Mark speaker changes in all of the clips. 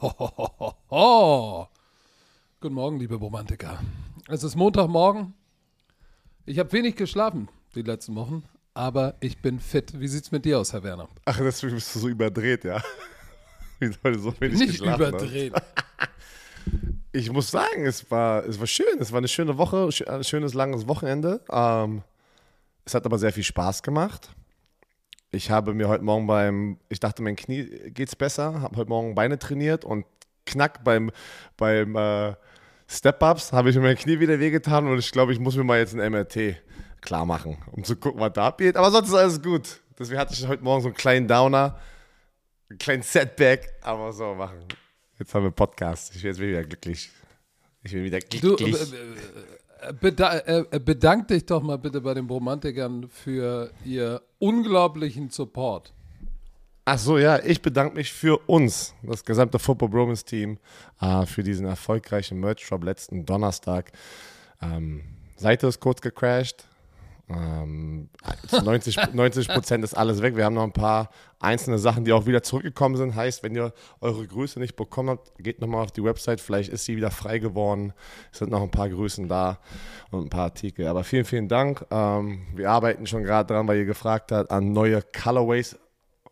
Speaker 1: Oh. Guten Morgen, liebe Romantiker. Es ist Montagmorgen. Ich habe wenig geschlafen die letzten Wochen, aber ich bin fit. Wie sieht's mit dir aus, Herr Werner?
Speaker 2: Ach, deswegen bist du so überdreht, ja? Wie soll so wenig
Speaker 1: Nicht
Speaker 2: geschlafen
Speaker 1: überdreht.
Speaker 2: Ich muss sagen, es war, es war schön. Es war eine schöne Woche, ein schönes, langes Wochenende. Ähm, es hat aber sehr viel Spaß gemacht. Ich habe mir heute Morgen beim, ich dachte, mein Knie geht's besser, habe heute Morgen Beine trainiert und knack beim, beim äh, Step-Ups habe ich mir mein Knie wieder wehgetan und ich glaube, ich muss mir mal jetzt ein MRT klar machen, um zu gucken, was da abgeht. Aber sonst ist alles gut. Deswegen hatte ich heute Morgen so einen kleinen Downer, einen kleinen Setback, aber so machen. Jetzt haben wir Podcast. Ich bin jetzt wieder glücklich. Ich bin wieder
Speaker 1: Du,
Speaker 2: glücklich.
Speaker 1: äh, äh, beda äh, bedank dich doch mal bitte bei den Romantikern für ihr unglaublichen Support.
Speaker 2: Ach so, ja, ich bedanke mich für uns, das gesamte Football Bromance Team, äh, für diesen erfolgreichen Merch Drop letzten Donnerstag. Ähm, Seite ist kurz gecrashed. Ähm, zu 90 90 Prozent ist alles weg. Wir haben noch ein paar einzelne Sachen, die auch wieder zurückgekommen sind. Heißt, wenn ihr eure Größe nicht bekommen habt, geht nochmal auf die Website. Vielleicht ist sie wieder frei geworden. Es sind noch ein paar Größen da und ein paar Artikel. Aber vielen, vielen Dank. Ähm, wir arbeiten schon gerade dran, weil ihr gefragt habt, an neue Colorways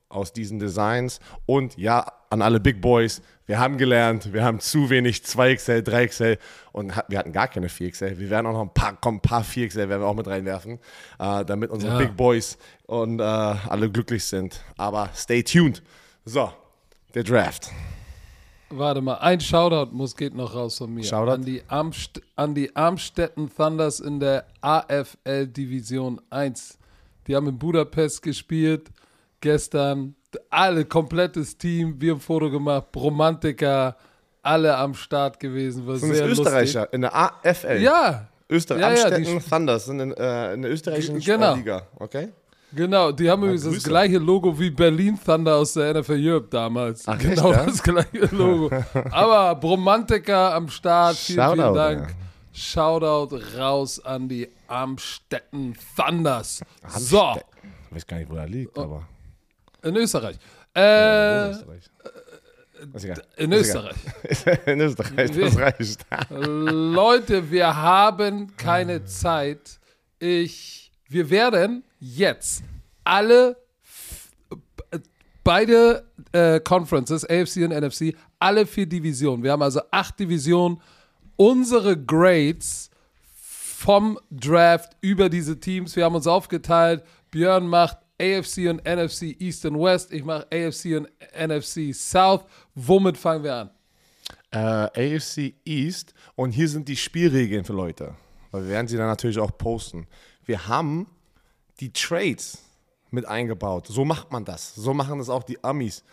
Speaker 2: aus diesen Designs. Und ja, an alle Big Boys, wir haben gelernt, wir haben zu wenig 2XL, 3XL und wir hatten gar keine 4XL. Wir werden auch noch ein paar, komm, ein paar 4XL werden wir auch mit reinwerfen, äh, damit unsere
Speaker 1: Ja.
Speaker 2: Big Boys und äh, alle glücklich sind. Aber stay tuned. So, der Draft.
Speaker 1: Warte mal, ein Shoutout muss geht noch raus von mir.
Speaker 2: Shoutout?
Speaker 1: An die, Amst an die Amstetten Thunders in der AFL Division 1. Die haben in Budapest gespielt, gestern. Alle, komplettes Team, wir haben ein Foto gemacht, Romantiker, alle am Start gewesen. War
Speaker 2: Sind
Speaker 1: sehr
Speaker 2: das Österreicher
Speaker 1: lustig.
Speaker 2: in der AFL?
Speaker 1: Ja,
Speaker 2: Österreich,
Speaker 1: Ja, ja,
Speaker 2: Amstetten Thunders sind in, äh, in der österreichischen
Speaker 1: genau.
Speaker 2: Liga, okay?
Speaker 1: genau. Die haben übrigens das gleiche Logo wie Berlin Thunder aus der NFL Europe damals.
Speaker 2: Ach, echt,
Speaker 1: genau
Speaker 2: ja?
Speaker 1: das gleiche Logo. Aber Romantiker am Start, vielen, vielen
Speaker 2: Shoutout,
Speaker 1: Dank.
Speaker 2: ja.
Speaker 1: Shoutout raus an die Amstetten Thunders. So,
Speaker 2: Amstetten. Ich weiß gar nicht, wo er liegt,
Speaker 1: Oh.
Speaker 2: aber.
Speaker 1: In Österreich.
Speaker 2: Ja,
Speaker 1: Äh,
Speaker 2: Österreich. Ist egal.
Speaker 1: in
Speaker 2: Ist egal.
Speaker 1: Österreich.
Speaker 2: In Österreich, das reicht.
Speaker 1: Leute, wir haben keine Zeit. Ich, wir werden jetzt alle beide äh, Conferences, AFC und NFC, alle vier Divisionen. Wir haben also acht Divisionen. Unsere Grades vom Draft über diese Teams. Wir haben uns aufgeteilt. Björn macht AFC und NFC East und West. Ich mache AFC und NFC South. Womit fangen wir an?
Speaker 2: äh, AFC East und hier sind die Spielregeln für Leute. Weil wir werden sie dann natürlich auch posten. Wir haben die Trades mit eingebaut. So macht man das. So machen das auch die Amis.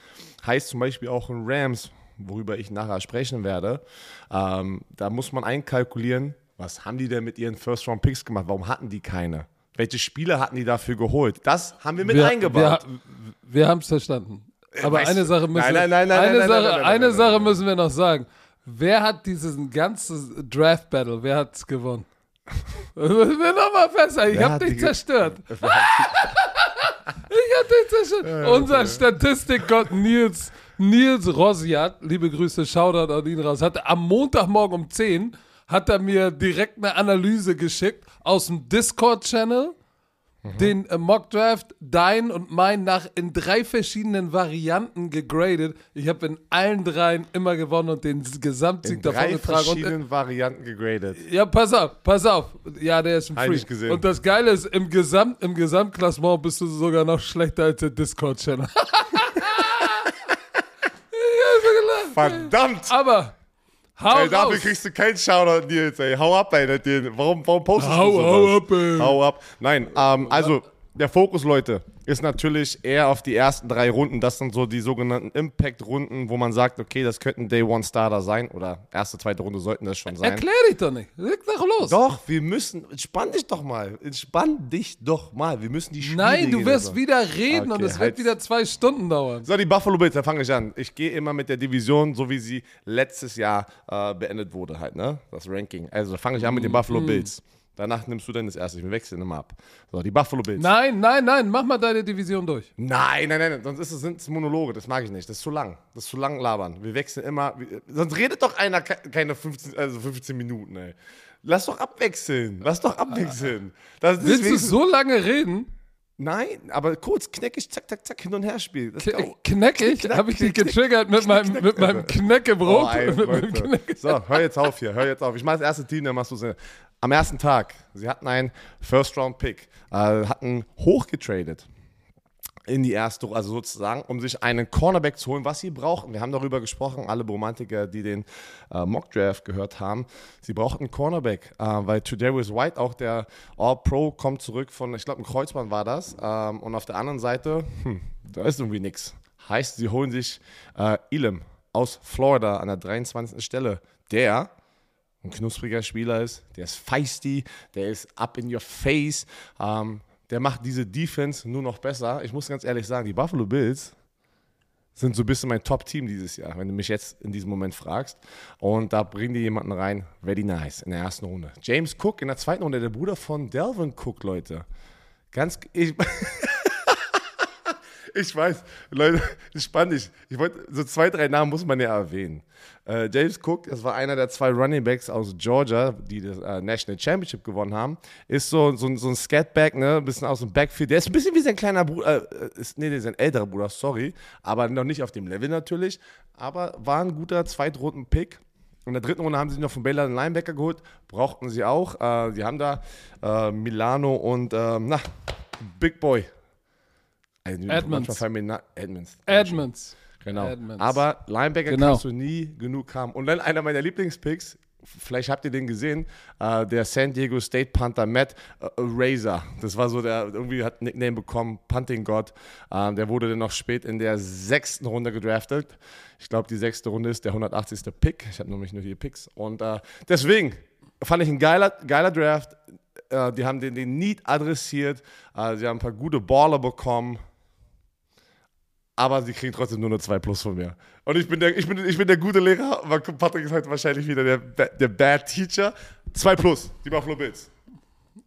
Speaker 2: Heißt zum Beispiel auch in Rams, worüber ich nachher sprechen werde. Ähm, da muss man einkalkulieren, was haben die denn mit ihren First-Round-Picks gemacht? Warum hatten die keine? Welche Spieler hatten die dafür geholt? Das haben wir mit eingebaut.
Speaker 1: Wir, wir haben es verstanden. Aber
Speaker 2: weißt
Speaker 1: eine Sache müssen wir, eine Sache, müssen wir noch sagen. Wer hat dieses ganze Draft Battle? Wer hat es gewonnen? Das müssen wir nochmal festhalten. Ich
Speaker 2: Wer
Speaker 1: habe dich zerstört. ich habe dich zerstört. Unser Statistikgott Nils, Nils Rosiat, liebe Grüße, Shoutout an ihn raus, hat am Montagmorgen um 10 hat er mir direkt eine Analyse geschickt aus dem Discord-Channel den äh, Mock Draft, dein und mein, nach in drei verschiedenen Varianten gegradet. Ich habe in allen dreien immer gewonnen und den Gesamtsieg
Speaker 2: In
Speaker 1: davon
Speaker 2: drei
Speaker 1: getragen. Und, äh,
Speaker 2: verschiedenen Varianten gegradet.
Speaker 1: ja, pass auf, pass auf. Ja, der ist ein
Speaker 2: ich
Speaker 1: Freak.
Speaker 2: nicht gesehen.
Speaker 1: Und das Geile ist, im, Gesamt, im Gesamtklassement bist du sogar noch schlechter als der Discord-Channel.
Speaker 2: Verdammt!
Speaker 1: Aber, hau
Speaker 2: Ey, dafür
Speaker 1: raus.
Speaker 2: kriegst du keinen Shoutout, Nils, ey. Hau ab, ey. Warum, warum postest
Speaker 1: Hau-
Speaker 2: du sowas?
Speaker 1: hau ab, ey.
Speaker 2: Hau ab. Nein, ähm, also, der Fokus, Leute, ist natürlich eher auf die ersten drei Runden. Das sind so die sogenannten Impact-Runden, wo man sagt, okay, das könnten Day-One-Starter sein. Oder erste, zweite Runde sollten das schon sein.
Speaker 1: Erklär dich doch nicht. Leg doch los.
Speaker 2: Doch, wir müssen, entspann dich doch mal. Entspann dich doch mal. Wir müssen die Spiele
Speaker 1: Nein, du wirst wieder reden und
Speaker 2: Okay,
Speaker 1: es wird
Speaker 2: halt.
Speaker 1: wieder zwei Stunden dauern.
Speaker 2: So, die Buffalo Bills, da fange ich an. Ich gehe immer mit der Division, so wie sie letztes Jahr äh, beendet wurde, halt, ne? Das Ranking. Also fange ich an mit den Buffalo Bills. Danach nimmst du dann das erste. Wir wechseln immer ab. So, die Buffalo Bills.
Speaker 1: Nein, nein, nein, mach mal deine Division durch.
Speaker 2: Nein, nein, nein, sonst ist es, sind es Monologe, das mag ich nicht. Das ist zu lang. Das ist zu lang labern. Wir wechseln immer. wir- Sonst redet doch einer ke- keine 15, also 15 Minuten, ey. Lass doch abwechseln. Lass doch abwechseln. Das
Speaker 1: Willst du so lange reden?
Speaker 2: Nein, aber kurz, kneckig, zack, zack, zack, hin und her spielen.
Speaker 1: Kneckig?
Speaker 2: Knack,
Speaker 1: Habe ich dich getriggert mit meinem, mit meinem
Speaker 2: Alter.
Speaker 1: Knäckebrot?
Speaker 2: Oh, ey,
Speaker 1: mit meinem. Knäcke-
Speaker 2: So, hör jetzt auf hier, hör jetzt auf. Ich mache das erste Team, dann machst du es. Am ersten Tag, sie hatten einen First-Round-Pick, äh, hatten hochgetradet in die erste, also sozusagen, um sich einen Cornerback zu holen, was sie brauchten. Wir haben darüber gesprochen, alle Romantiker, die den äh, Mock-Draft gehört haben. Sie brauchten einen Cornerback, äh, weil Tredavious White, auch der All-Pro, kommt zurück von, ich glaube, ein Kreuzband war das. Ähm, und auf der anderen Seite, hm, da ist irgendwie nichts. Heißt, sie holen sich äh, Elam aus Florida an der 23. Stelle, der ein knuspriger Spieler ist, der ist feisty, der ist up in your face, ähm, der macht diese Defense nur noch besser. Ich muss ganz ehrlich sagen, die Buffalo Bills sind so ein bisschen mein Top-Team dieses Jahr, wenn du mich jetzt in diesem Moment fragst. Und da bringen die jemanden rein, very nice, in der ersten Runde. James Cook in der zweiten Runde, der Bruder von Delvin Cook, Leute. Ganz, ich, ich weiß, Leute, das ist spannend. Ich wollte, so zwei, drei Namen muss man ja erwähnen. Äh, James Cook, das war einer der zwei Running Backs aus Georgia, die das äh, National Championship gewonnen haben. Ist so, so, so ein Scatback, ne, ein bisschen aus dem Backfield. Der ist ein bisschen wie sein kleiner Bruder, äh, ist, nee, sein älterer Bruder, sorry. Aber noch nicht auf dem Level natürlich. Aber war ein guter Zweitrunden-Pick. In der dritten Runde haben sie noch von Baylor einen Linebacker geholt. Brauchten sie auch. Äh, die haben da äh, Milano und, ähm, na, Big Boy.
Speaker 1: Edmonds.
Speaker 2: Edmonds.
Speaker 1: Edmonds.
Speaker 2: Genau.
Speaker 1: Edmonds.
Speaker 2: Aber Linebacker
Speaker 1: Genau.
Speaker 2: kannst du nie genug haben. Und dann einer meiner Lieblingspicks, vielleicht habt ihr den gesehen, äh, der San Diego State Panther Matt äh, Razor. Das war so der, irgendwie hat Nickname bekommen, Punting God. Ähm, der wurde dann noch spät in der sechsten Runde gedraftet. Ich glaube, die sechste Runde ist der 180. Pick. Ich habe nämlich nur die Picks. Und äh, deswegen fand ich ein geiler, geiler Draft. Die haben den, den Need adressiert. Sie haben ein paar gute Baller bekommen aber sie kriegen trotzdem nur eine 2 plus von mir. Und ich bin der, ich bin, ich bin der gute Lehrer, aber Patrick ist heute wahrscheinlich wieder der, der Bad Teacher. 2 plus, die Buffalo Bills.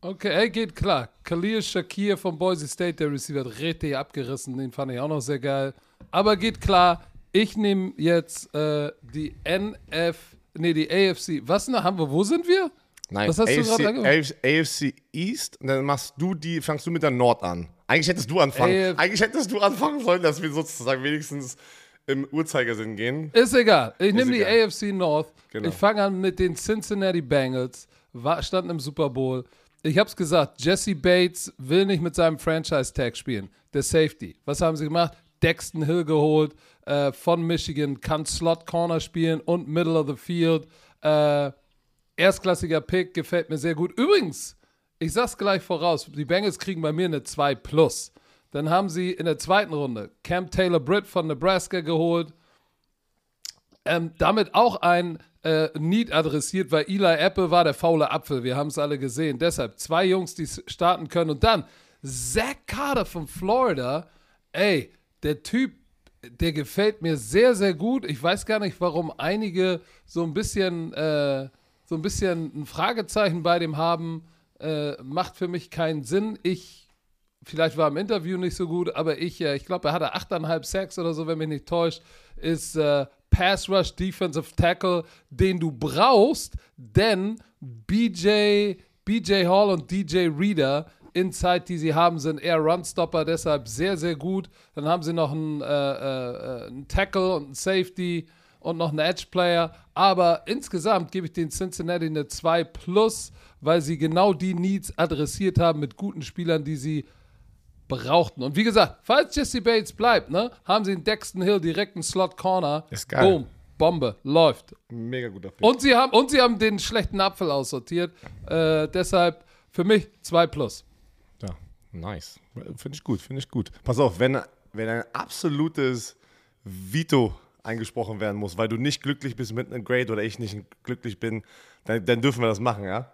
Speaker 1: Okay, ey, geht klar. Khalil Shakir von Boise State, der Receiver, hat richtig abgerissen. Den fand ich auch noch sehr geil. Aber geht klar, ich nehme jetzt äh, die NF, nee, die AFC. Was denn, haben wir, wo sind wir?
Speaker 2: Nein,
Speaker 1: Was hast du
Speaker 2: AFC,
Speaker 1: gerade angehört?
Speaker 2: AFC, East und dann machst du die, fangst du mit der Nord an. Eigentlich hättest du anfangen.
Speaker 1: AF
Speaker 2: Eigentlich hättest du anfangen sollen, dass wir sozusagen wenigstens im Uhrzeigersinn gehen.
Speaker 1: Ist egal. Ich nehme die. AFC North.
Speaker 2: Genau.
Speaker 1: Ich fange an mit den Cincinnati Bengals. War, standen im Super Bowl. Ich habe es gesagt, Jesse Bates will nicht mit seinem Franchise-Tag spielen. Der Safety. Was haben sie gemacht? Dexton Hill geholt äh, von Michigan, kann Slot Corner spielen und Middle of the Field. Äh, erstklassiger Pick, gefällt mir sehr gut. Übrigens, ich sag's gleich voraus, die Bengals kriegen bei mir eine 2 plus. Dann haben sie in der zweiten Runde Cam Taylor Britt von Nebraska geholt. Ähm, damit auch ein äh, Need adressiert, weil Eli Apple war der faule Apfel. Wir haben es alle gesehen. Deshalb zwei Jungs, die starten können. Und dann Zach Carter von Florida. Ey, der Typ, der gefällt mir sehr, sehr gut. Ich weiß gar nicht, warum einige so ein bisschen, äh, so ein bisschen ein Fragezeichen bei dem haben. Äh, macht für mich keinen Sinn. Ich vielleicht war im Interview nicht so gut, aber ich, äh, ich glaube, er hatte 8,5 Sacks oder so, wenn mich nicht täuscht, ist äh, Pass Rush Defensive Tackle, den du brauchst, denn BJ, BJ Hall und DJ Reader Inside, die sie haben, sind eher Runstopper, deshalb sehr, sehr gut. Dann haben sie noch einen, äh, äh, einen Tackle und einen Safety und noch einen Edge-Player. Aber insgesamt gebe ich den Cincinnati eine 2 plus, weil sie genau die Needs adressiert haben mit guten Spielern, die sie brauchten. Und wie gesagt, falls Jesse Bates bleibt, ne, haben sie in Dexton Hill direkt einen Slot Corner.
Speaker 2: Ist geil.
Speaker 1: Boom, Bombe, läuft.
Speaker 2: Mega guter Pick.
Speaker 1: Und sie haben, und sie haben den schlechten Apfel aussortiert. Äh, deshalb für mich 2 plus.
Speaker 2: Ja, nice. Finde ich gut, finde ich gut. Pass auf, wenn, wenn ein absolutes Veto eingesprochen werden muss, weil du nicht glücklich bist mit einem Grade oder ich nicht glücklich bin, dann, dann dürfen wir das machen, ja?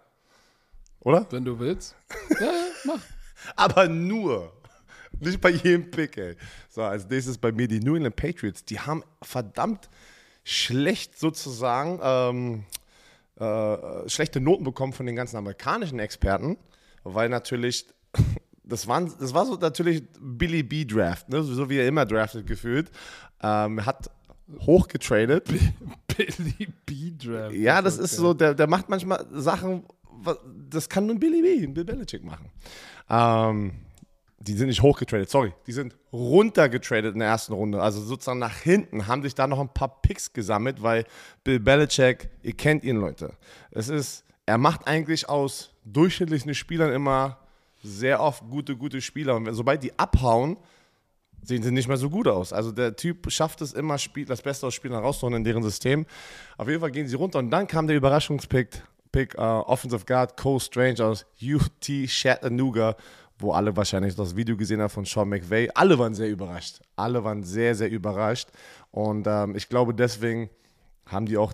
Speaker 2: Oder?
Speaker 1: Wenn du willst. Ja, ja, mach.
Speaker 2: Aber nur. Nicht bei jedem Pick, ey. So, als nächstes bei mir die New England Patriots. Die haben verdammt schlecht sozusagen ähm, äh, schlechte Noten bekommen von den ganzen amerikanischen Experten, weil natürlich das, waren, das war so natürlich Billy B Draft, ne? so wie er immer draftet gefühlt. Ähm, hat hochgetradet.
Speaker 1: Billy B Draft.
Speaker 2: Ja, das ist so, der, der macht manchmal Sachen, das kann nur Billy B, Bill Belichick machen. Ähm, die sind nicht hochgetradet, sorry, die sind runtergetradet in der ersten Runde. Also sozusagen nach hinten haben sich da noch ein paar Picks gesammelt, weil Bill Belichick, ihr kennt ihn, Leute. Es ist, er macht eigentlich aus durchschnittlichen Spielern immer sehr oft gute, gute Spieler. Und sobald die abhauen, sehen sie nicht mehr so gut aus. Also der Typ schafft es immer, Spiel, das Beste aus Spielern rauszuholen in deren System. Auf jeden Fall gehen sie runter und dann kam der Überraschungspick, Pick, uh, Offensive Guard Cole Strange aus UT Chattanooga, wo alle wahrscheinlich das Video gesehen haben von Sean McVay. Alle waren sehr überrascht. Alle waren sehr, sehr überrascht. Und ähm, ich glaube, deswegen haben die auch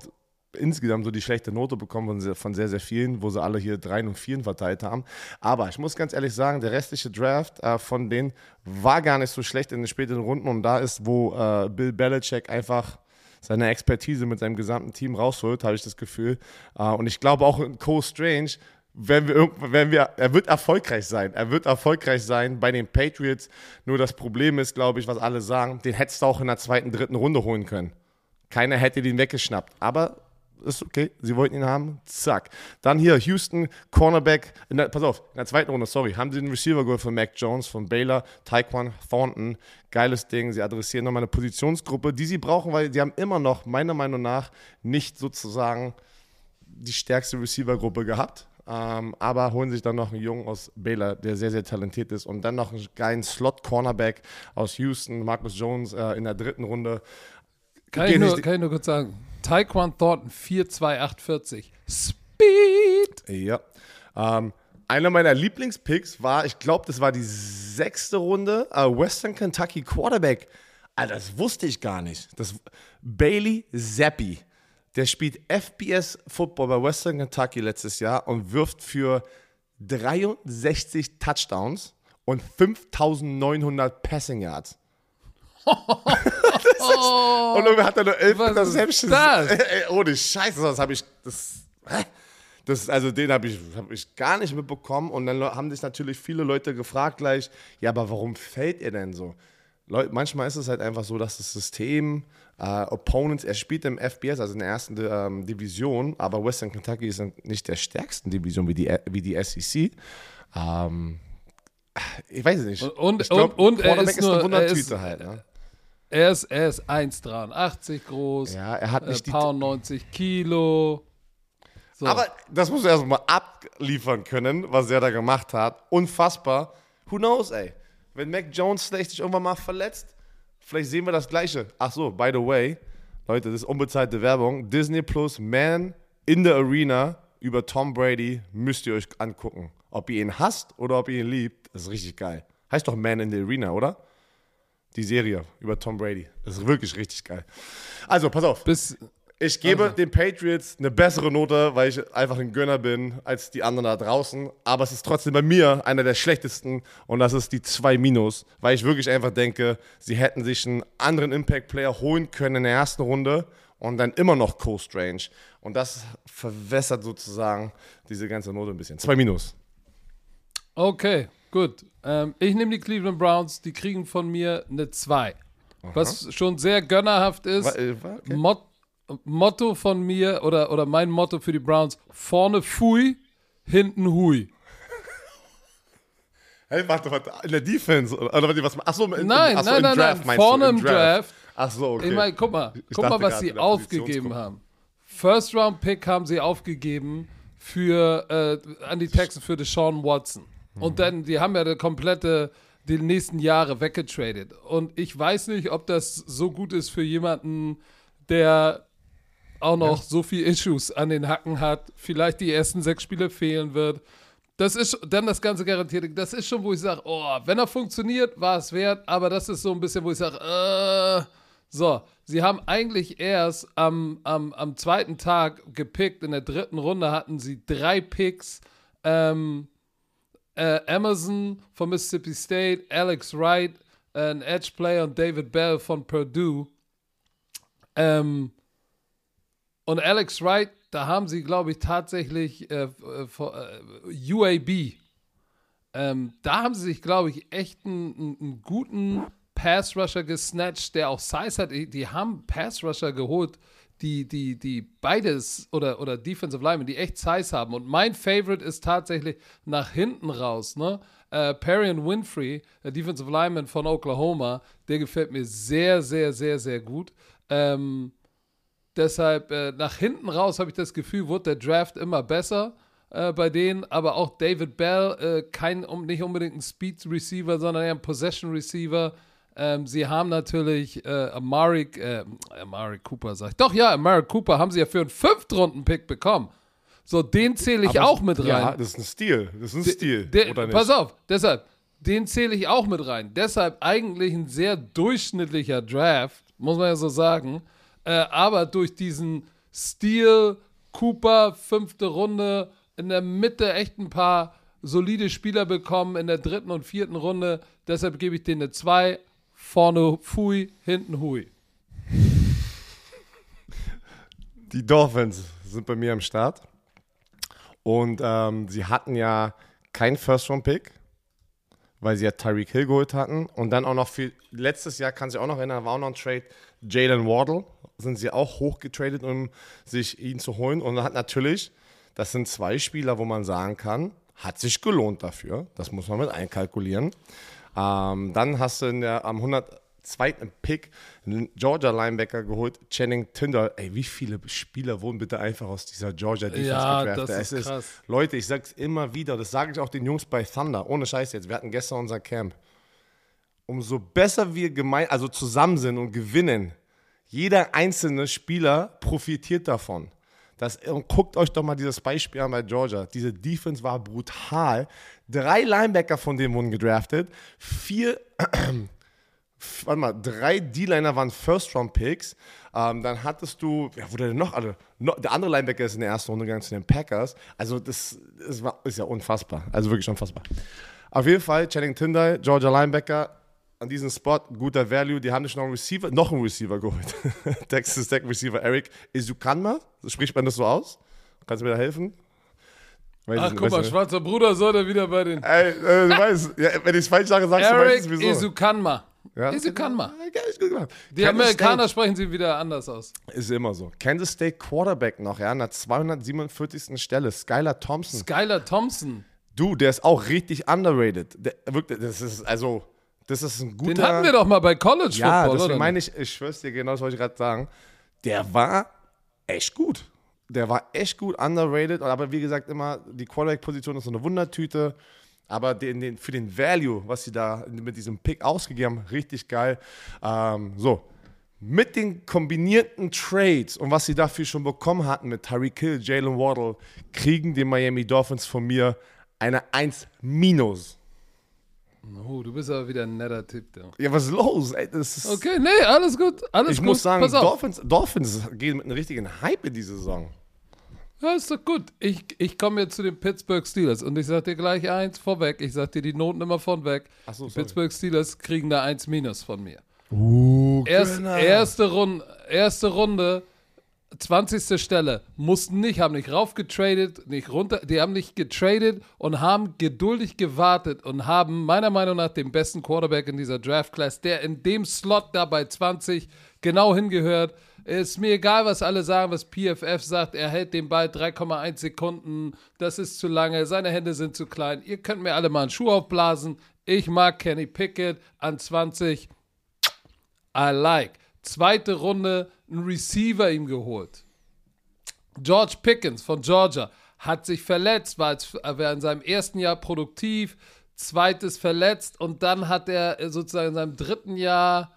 Speaker 2: insgesamt so die schlechte Note bekommen von sehr, von sehr, sehr vielen, wo sie alle hier drei und vier verteilt haben. Aber ich muss ganz ehrlich sagen, der restliche Draft äh, von denen war gar nicht so schlecht in den späteren Runden und da ist, wo äh, Bill Belichick einfach seine Expertise mit seinem gesamten Team rausholt, habe ich das Gefühl. Äh, und ich glaube auch in Cole Strange, wenn wir, wenn wir, er wird erfolgreich sein. Er wird erfolgreich sein bei den Patriots. Nur das Problem ist, glaube ich, was alle sagen, den hättest du auch in der zweiten, dritten Runde holen können. Keiner hätte den weggeschnappt. Aber ist okay, sie wollten ihn haben, zack. Dann hier Houston, Cornerback, der, pass auf, in der zweiten Runde, sorry, haben sie den Receiver geholt von Mac Jones, von Baylor, Taekwon Thornton, geiles Ding, sie adressieren nochmal eine Positionsgruppe, die sie brauchen, weil sie haben immer noch, meiner Meinung nach, nicht sozusagen die stärkste Receiver-Gruppe gehabt. Ähm, aber holen sich dann noch einen Jungen aus Baylor, der sehr, sehr talentiert ist. Und dann noch einen geilen Slot-Cornerback aus Houston, Marcus Jones äh, in der dritten Runde.
Speaker 1: Kann ich, nur, kann ich nur kurz sagen, Taekwon Thornton 4248. Speed!
Speaker 2: Ja. Ähm, einer meiner Lieblingspicks war, ich glaube, das war die sechste Runde, äh, Western Kentucky Quarterback. Alter, das wusste ich gar nicht. Das, Bailey Zappi. Der spielt FBS Football bei Western Kentucky letztes Jahr und wirft für 63 Touchdowns und 5900 Passing Yards. oh, und irgendwer hat da nur elf Interceptions. Das? Ey, ohne Scheiße, das habe ich. Das, das, also den habe ich, hab ich gar nicht mitbekommen. Und dann haben sich natürlich viele Leute gefragt gleich, ja, aber warum fällt er denn so? Leute, manchmal ist es halt einfach so, dass das System, äh, Opponents, er spielt im FBS, also in der ersten ähm, Division, aber Western Kentucky ist nicht der stärksten Division wie die, wie die SEC. Ähm, ich weiß es nicht.
Speaker 1: Und,
Speaker 2: glaub,
Speaker 1: und, und er ist, ist
Speaker 2: eine Wundertüte halt. Ne?
Speaker 1: Er ist, er ist 1,83 groß.
Speaker 2: Ja, er hat nicht
Speaker 1: äh, paar 90 Kilo.
Speaker 2: So. Aber das muss er erstmal abliefern können, was er da gemacht hat. Unfassbar. Who knows, ey? Wenn Mac Jones vielleicht sich irgendwann mal verletzt, vielleicht sehen wir das Gleiche. Ach so, by the way, Leute, das ist unbezahlte Werbung. Disney Plus Man in the Arena über Tom Brady müsst ihr euch angucken. Ob ihr ihn hasst oder ob ihr ihn liebt, ist richtig geil. Heißt doch Man in the Arena, oder? Die Serie über Tom Brady. Das ist wirklich richtig geil. Also, pass auf.
Speaker 1: Bis,
Speaker 2: ich gebe also. den Patriots eine bessere Note, weil ich einfach ein Gönner bin als die anderen da draußen. Aber es ist trotzdem bei mir einer der schlechtesten und das ist die 2 Minus, weil ich wirklich einfach denke, sie hätten sich einen anderen Impact-Player holen können in der ersten Runde und dann immer noch Coast Range. Und das verwässert sozusagen diese ganze Note ein bisschen. 2 Minus.
Speaker 1: Okay. Gut, ähm, ich nehme die Cleveland Browns, die kriegen von mir eine 2. Was schon sehr gönnerhaft ist. Äh, okay. Mot Motto von mir oder, oder mein Motto für die Browns: vorne Fui, hinten Hui.
Speaker 2: Hey, warte, warte, in der Defense? Oder, oder was? Achso,
Speaker 1: in, nein, achso, nein, nein, Draft, nein, vorne im, im Draft. Draft.
Speaker 2: Achso, okay.
Speaker 1: Ich meine, guck mal, ich guck mal, was sie aufgegeben haben. First Round Pick haben sie aufgegeben für äh, an die Texans für Deshaun Watson. Und dann, die haben ja die komplette, die nächsten Jahre weggetradet. Und ich weiß nicht, ob das so gut ist für jemanden, der auch noch ja. so viel Issues an den Hacken hat, vielleicht die ersten sechs Spiele fehlen wird. Das ist dann das ganze garantierte. Das ist schon, wo ich sage, oh, wenn er funktioniert, war es wert, aber das ist so ein bisschen, wo ich sage, äh, so, sie haben eigentlich erst am, am, am zweiten Tag gepickt. In der dritten Runde hatten sie drei Picks. Ähm, äh, Amazon von Mississippi State, Alex Wright, äh, ein Edge Player und David Bell von Purdue. Ähm, und Alex Wright da haben sie, glaube ich, tatsächlich äh, äh, UAB. Ähm, da haben sie sich, glaube ich, echt einen, einen guten Pass-Rusher gesnatcht, der auch Size hat. Die haben Pass-Rusher geholt, die, die, die beides oder, oder Defensive Linemen, die echt Size haben. Und mein Favorite ist tatsächlich nach hinten raus, ne? Äh, Perrion Winfrey, der Defensive Lineman von Oklahoma, der gefällt mir sehr, sehr, sehr, sehr gut. Ähm, deshalb äh, nach hinten raus habe ich das Gefühl, wird der Draft immer besser äh, bei denen, aber auch David Bell, äh, kein, um, nicht unbedingt ein Speed Receiver, sondern eher ein Possession Receiver. Ähm, sie haben natürlich äh, Amari, äh, Amari Cooper, sag ich. Doch, ja, Amari Cooper haben sie ja für einen Fünftrunden-Pick bekommen. So, den zähle ich
Speaker 2: Aber-
Speaker 1: auch mit rein.
Speaker 2: Ja, das ist ein Stil. Das ist ein Stil.
Speaker 1: Der-
Speaker 2: oder nicht?
Speaker 1: Pass auf, deshalb, den zähle ich auch mit rein. Deshalb eigentlich ein sehr durchschnittlicher Draft, muss man ja so sagen. Äh, aber durch diesen Stil, Cooper, fünfte Runde, in der Mitte echt ein paar solide Spieler bekommen, in der dritten und vierten Runde. Deshalb gebe ich denen eine 2. Vorne Fui, hinten Hui.
Speaker 2: Die Dolphins sind bei mir am Start. Und ähm, sie hatten ja keinen First-Round-Pick, weil sie ja Tyreek Hill geholt hatten. Und dann auch noch für letztes Jahr, kann sich auch noch erinnern, war auch noch ein Trade. Jalen Waddle sind sie auch hochgetradet, um sich ihn zu holen. Und hat natürlich, das sind zwei Spieler, wo man sagen kann, hat sich gelohnt dafür. Das muss man mit einkalkulieren. Ähm, dann hast du in der, am 102. Pick einen Georgia Linebacker geholt, Channing Tinder. Ey, wie viele Spieler wurden bitte einfach aus dieser Georgia Defense
Speaker 1: Ja,
Speaker 2: gedraftet?
Speaker 1: das ist
Speaker 2: es
Speaker 1: krass.
Speaker 2: Leute, ich sag's immer wieder, das sage ich auch den Jungs bei Thunder, ohne Scheiß jetzt. Wir hatten gestern unser Camp. Umso besser wir gemein, also zusammen sind und gewinnen, jeder einzelne Spieler profitiert davon. Das, und guckt euch doch mal dieses Beispiel an bei Georgia. Diese Defense war brutal. Drei Linebacker von denen wurden gedraftet. Vier, warte mal, drei D-Liner waren First-Round-Picks. Ähm, dann hattest du, ja, wo denn noch alle? No, der andere Linebacker ist in der ersten Runde gegangen zu den Packers. Also, das, das war, ist ja unfassbar. Also wirklich unfassbar. Auf jeden Fall, Channing Tindall, Georgia Linebacker, an diesem Spot, guter Value. Die haben sich noch einen Receiver, noch einen Receiver geholt. Texas Tech Receiver Eric Izukanma. Spricht man das so aus? Kannst du mir da helfen? Weiß
Speaker 1: Ach,
Speaker 2: ich-
Speaker 1: guck mal,
Speaker 2: nicht.
Speaker 1: schwarzer Bruder soll er wieder bei den.
Speaker 2: Ey, äh, du weißt, ja, wenn ich es falsch sage, sagst du
Speaker 1: Eric
Speaker 2: meistens wieso.
Speaker 1: Isukanma.
Speaker 2: Ja?
Speaker 1: Isukanma.
Speaker 2: Ja.
Speaker 1: Die
Speaker 2: Kansas
Speaker 1: Amerikaner sprechen sie wieder anders aus.
Speaker 2: State ist immer so. Kansas State Quarterback noch, ja, an der 247. Stelle. Skylar Thompson.
Speaker 1: Skylar Thompson.
Speaker 2: Du, der ist auch richtig underrated. Der, wirklich, das ist, also, das ist ein guter.
Speaker 1: Den hatten wir doch mal bei College
Speaker 2: Ja,
Speaker 1: Football, oder?
Speaker 2: meine ich, ich schwör's dir, genau das wollte ich gerade sagen. Der war echt gut. Der war echt gut underrated. Aber wie gesagt, immer, die Quarterback-Position ist so eine Wundertüte. Aber den, den, für den Value, was sie da mit diesem Pick ausgegeben haben, richtig geil. Ähm, so, mit den kombinierten Trades und was sie dafür schon bekommen hatten mit Tyreek Hill, Jalen Waddle, kriegen die Miami Dolphins von mir eine 1 minus.
Speaker 1: Oh, du bist aber wieder ein netter Typ. Du.
Speaker 2: Ja, was ist los? Ey, ist,
Speaker 1: Okay, nee, alles gut. Alles
Speaker 2: Ich
Speaker 1: gut.
Speaker 2: muss sagen. Dolphins, Dolphins gehen mit einem richtigen Hype in die Saison.
Speaker 1: Ja, ist doch gut. Ich, ich komme jetzt zu den Pittsburgh Steelers und ich sag dir gleich eins vorweg. Ich sag dir die Noten immer von weg.
Speaker 2: So,
Speaker 1: die
Speaker 2: sorry.
Speaker 1: Pittsburgh Steelers kriegen da 1 minus von mir.
Speaker 2: Uh,
Speaker 1: Erst, erste, Runde, erste Runde, 20. Stelle. Mussten nicht, haben nicht raufgetradet, nicht runter. Die haben nicht getradet und haben geduldig gewartet und haben meiner Meinung nach den besten Quarterback in dieser Draft Class, der in dem Slot da bei 20 genau hingehört. Ist mir egal, was alle sagen, was PFF sagt. Er hält den Ball 3,1 Sekunden. Das ist zu lange. Seine Hände sind zu klein. Ihr könnt mir alle mal einen Schuh aufblasen. Ich mag Kenny Pickett an 20. I like. Zweite Runde, ein Receiver ihm geholt. George Pickens von Georgia hat sich verletzt, war, als, war in seinem ersten Jahr produktiv, zweites verletzt und dann hat er äh, sozusagen in seinem dritten Jahr,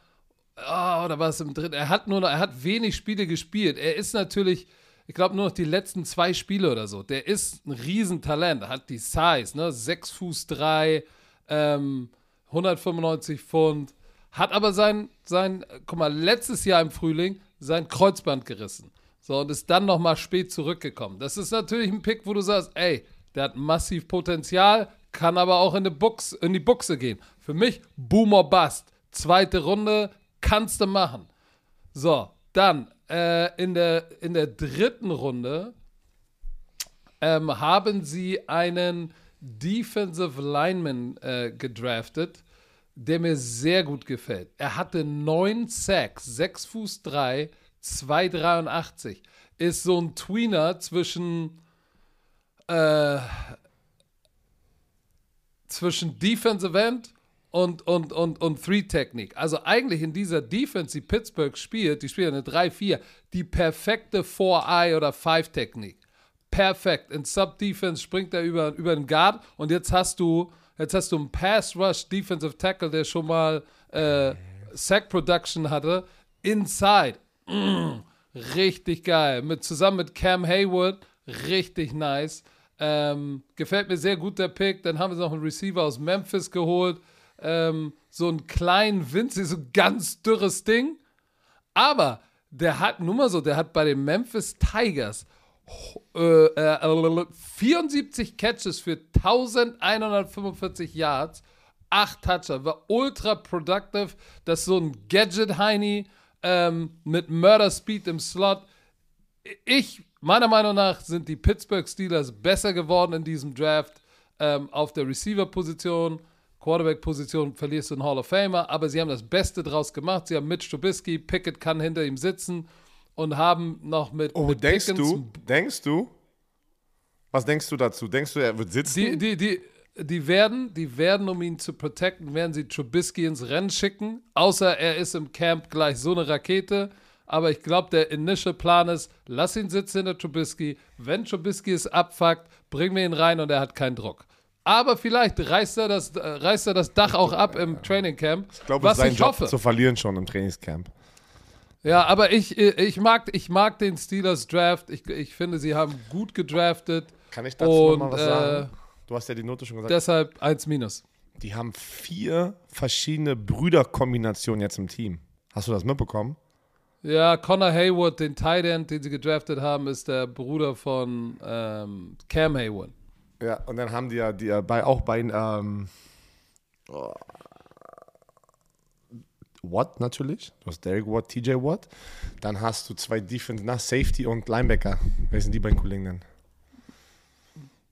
Speaker 1: oh, oder war es im dritten, er hat nur noch, er hat wenig Spiele gespielt. Er ist natürlich, ich glaube nur noch die letzten zwei Spiele oder so. Der ist ein Riesentalent, hat die Size, ne, 6 Fuß 3, ähm, 195 Pfund, hat aber sein, sein, guck mal, letztes Jahr im Frühling sein Kreuzband gerissen. So, und ist dann nochmal spät zurückgekommen. Das ist natürlich ein Pick, wo du sagst, ey, der hat massiv Potenzial, kann aber auch in die, Bux, in die Buchse gehen. Für mich, Boomer Bust. Zweite Runde, kannst du machen. So, dann äh, in, der, in der dritten Runde, ähm, haben sie einen Defensive Lineman äh, gedraftet, der mir sehr gut gefällt. Er hatte neun Sacks, 6 Fuß 3, 2,83. Ist so ein Tweener zwischen äh, zwischen Defensive End und, und, und, und Three-Technik. Also eigentlich in dieser Defense, die Pittsburgh spielt, die spielen eine 3-4, die perfekte 4-Eye oder 5-Technik. Perfekt. In Sub-Defense springt er über, über den Guard und jetzt hast du, jetzt hast du einen Pass-Rush-Defensive Tackle, der schon mal äh, Sack-Production hatte. Inside. Mm, richtig geil. Mit, zusammen mit Cam Haywood. Richtig nice. Ähm, gefällt mir sehr gut der Pick. Dann haben wir noch einen Receiver aus Memphis geholt. Ähm, so einen kleinen winzig, so ganz dürres Ding. Aber der hat, nur mal so, der hat bei den Memphis Tigers 74 Catches für 1145 Yards, 8 Toucher, war ultra productive. Das ist so ein Gadget-Heini ähm, mit Murder Speed im Slot. Ich, meiner Meinung nach, sind die Pittsburgh Steelers besser geworden in diesem Draft ähm, auf der Receiver-Position. Quarterback-Position verlierst du einen Hall of Famer, aber sie haben das Beste draus gemacht. Sie haben Mitch Trubisky, Pickett kann hinter ihm sitzen und haben noch mit.
Speaker 2: Oh,
Speaker 1: mit
Speaker 2: denkst
Speaker 1: Pickens-
Speaker 2: du? Denkst du? Was denkst du dazu? Denkst du, er wird sitzen?
Speaker 1: Die, die, die, die, werden, die werden, um ihn zu protecten, werden sie Trubisky ins Rennen schicken. Außer er ist im Camp gleich so eine Rakete. Aber ich glaube, der initial Plan ist, lass ihn sitzen hinter Trubisky. Wenn Trubisky es abfuckt, bringen wir ihn rein und er hat keinen Druck. Aber vielleicht reißt er das, äh, reißt er das Dach auch ab im Training Camp.
Speaker 2: ich glaube,
Speaker 1: was
Speaker 2: es ist sein
Speaker 1: ich
Speaker 2: Job
Speaker 1: hoffe.
Speaker 2: zu verlieren schon im Trainingscamp.
Speaker 1: Ja, aber ich, ich, mag, ich mag den Steelers Draft. Ich, ich finde, sie haben gut gedraftet.
Speaker 2: Kann ich dazu noch
Speaker 1: Und
Speaker 2: mal was
Speaker 1: äh,
Speaker 2: sagen? Du hast ja die Note schon gesagt.
Speaker 1: deshalb 1 minus.
Speaker 2: die haben vier verschiedene Brüderkombinationen jetzt im Team. Hast du das mitbekommen?
Speaker 1: Ja, Connor Haywood, den Tight End, den sie gedraftet haben, ist der Bruder von ähm, Cam Haywood.
Speaker 2: Ja, und dann haben die ja die, ja bei, auch bei ähm, oh, Watt natürlich. Du hast Derek Watt, TJ Watt. Dann hast du zwei Defense nach Safety und Linebacker. Wer sind die beiden Kollegen denn?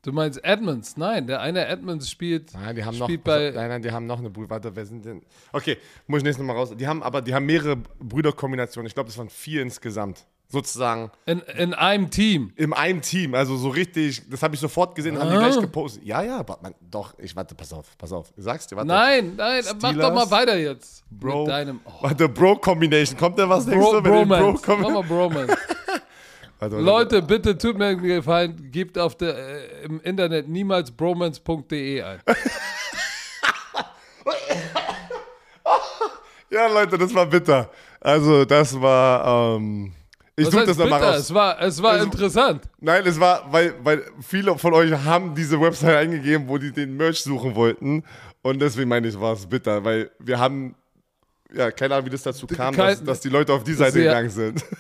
Speaker 1: Du meinst Edmonds? Nein, der eine Edmonds spielt,
Speaker 2: Nein, die haben noch,
Speaker 1: bei.
Speaker 2: nein, nein, die haben noch eine Brüder. Warte, wer sind denn? Okay, muss ich nächstes Mal raus. Die haben aber, die haben mehrere Brüderkombinationen. Ich glaube, das waren vier insgesamt. Sozusagen
Speaker 1: In, in einem Team.
Speaker 2: in einem Team. Also so richtig, das habe ich sofort gesehen, haben die
Speaker 1: Ah.
Speaker 2: gleich gepostet. Ja, ja, aber man, doch, ich warte, pass auf, pass auf. Ich sag's dir, warte.
Speaker 1: Nein, nein, mach
Speaker 2: Steelers,
Speaker 1: doch mal weiter jetzt.
Speaker 2: Bro.
Speaker 1: Mit deinem. Oh,
Speaker 2: Warte, Bro-Combination. Kommt da was, denkst
Speaker 1: Bro, Bromance.
Speaker 2: Bro
Speaker 1: Mach mal Bromance.
Speaker 2: Warte,
Speaker 1: Leute, bitte tut mir einen Gefallen, gebt auf der, äh, im Internet niemals bromance.de ein.
Speaker 2: Ja, Leute, das war bitter. Also, das war, ähm, ich
Speaker 1: Was
Speaker 2: such
Speaker 1: heißt
Speaker 2: das nochmal raus.
Speaker 1: Es war, es war
Speaker 2: Also-
Speaker 1: interessant.
Speaker 2: Nein, es war, weil, weil viele von euch haben diese Website eingegeben, wo die den Merch suchen wollten. Und deswegen meine ich, war es bitter, weil wir haben, ja, keine Ahnung, wie das dazu kam,
Speaker 1: kein-
Speaker 2: dass, dass die Leute auf die Seite
Speaker 1: Sie-
Speaker 2: gegangen sind.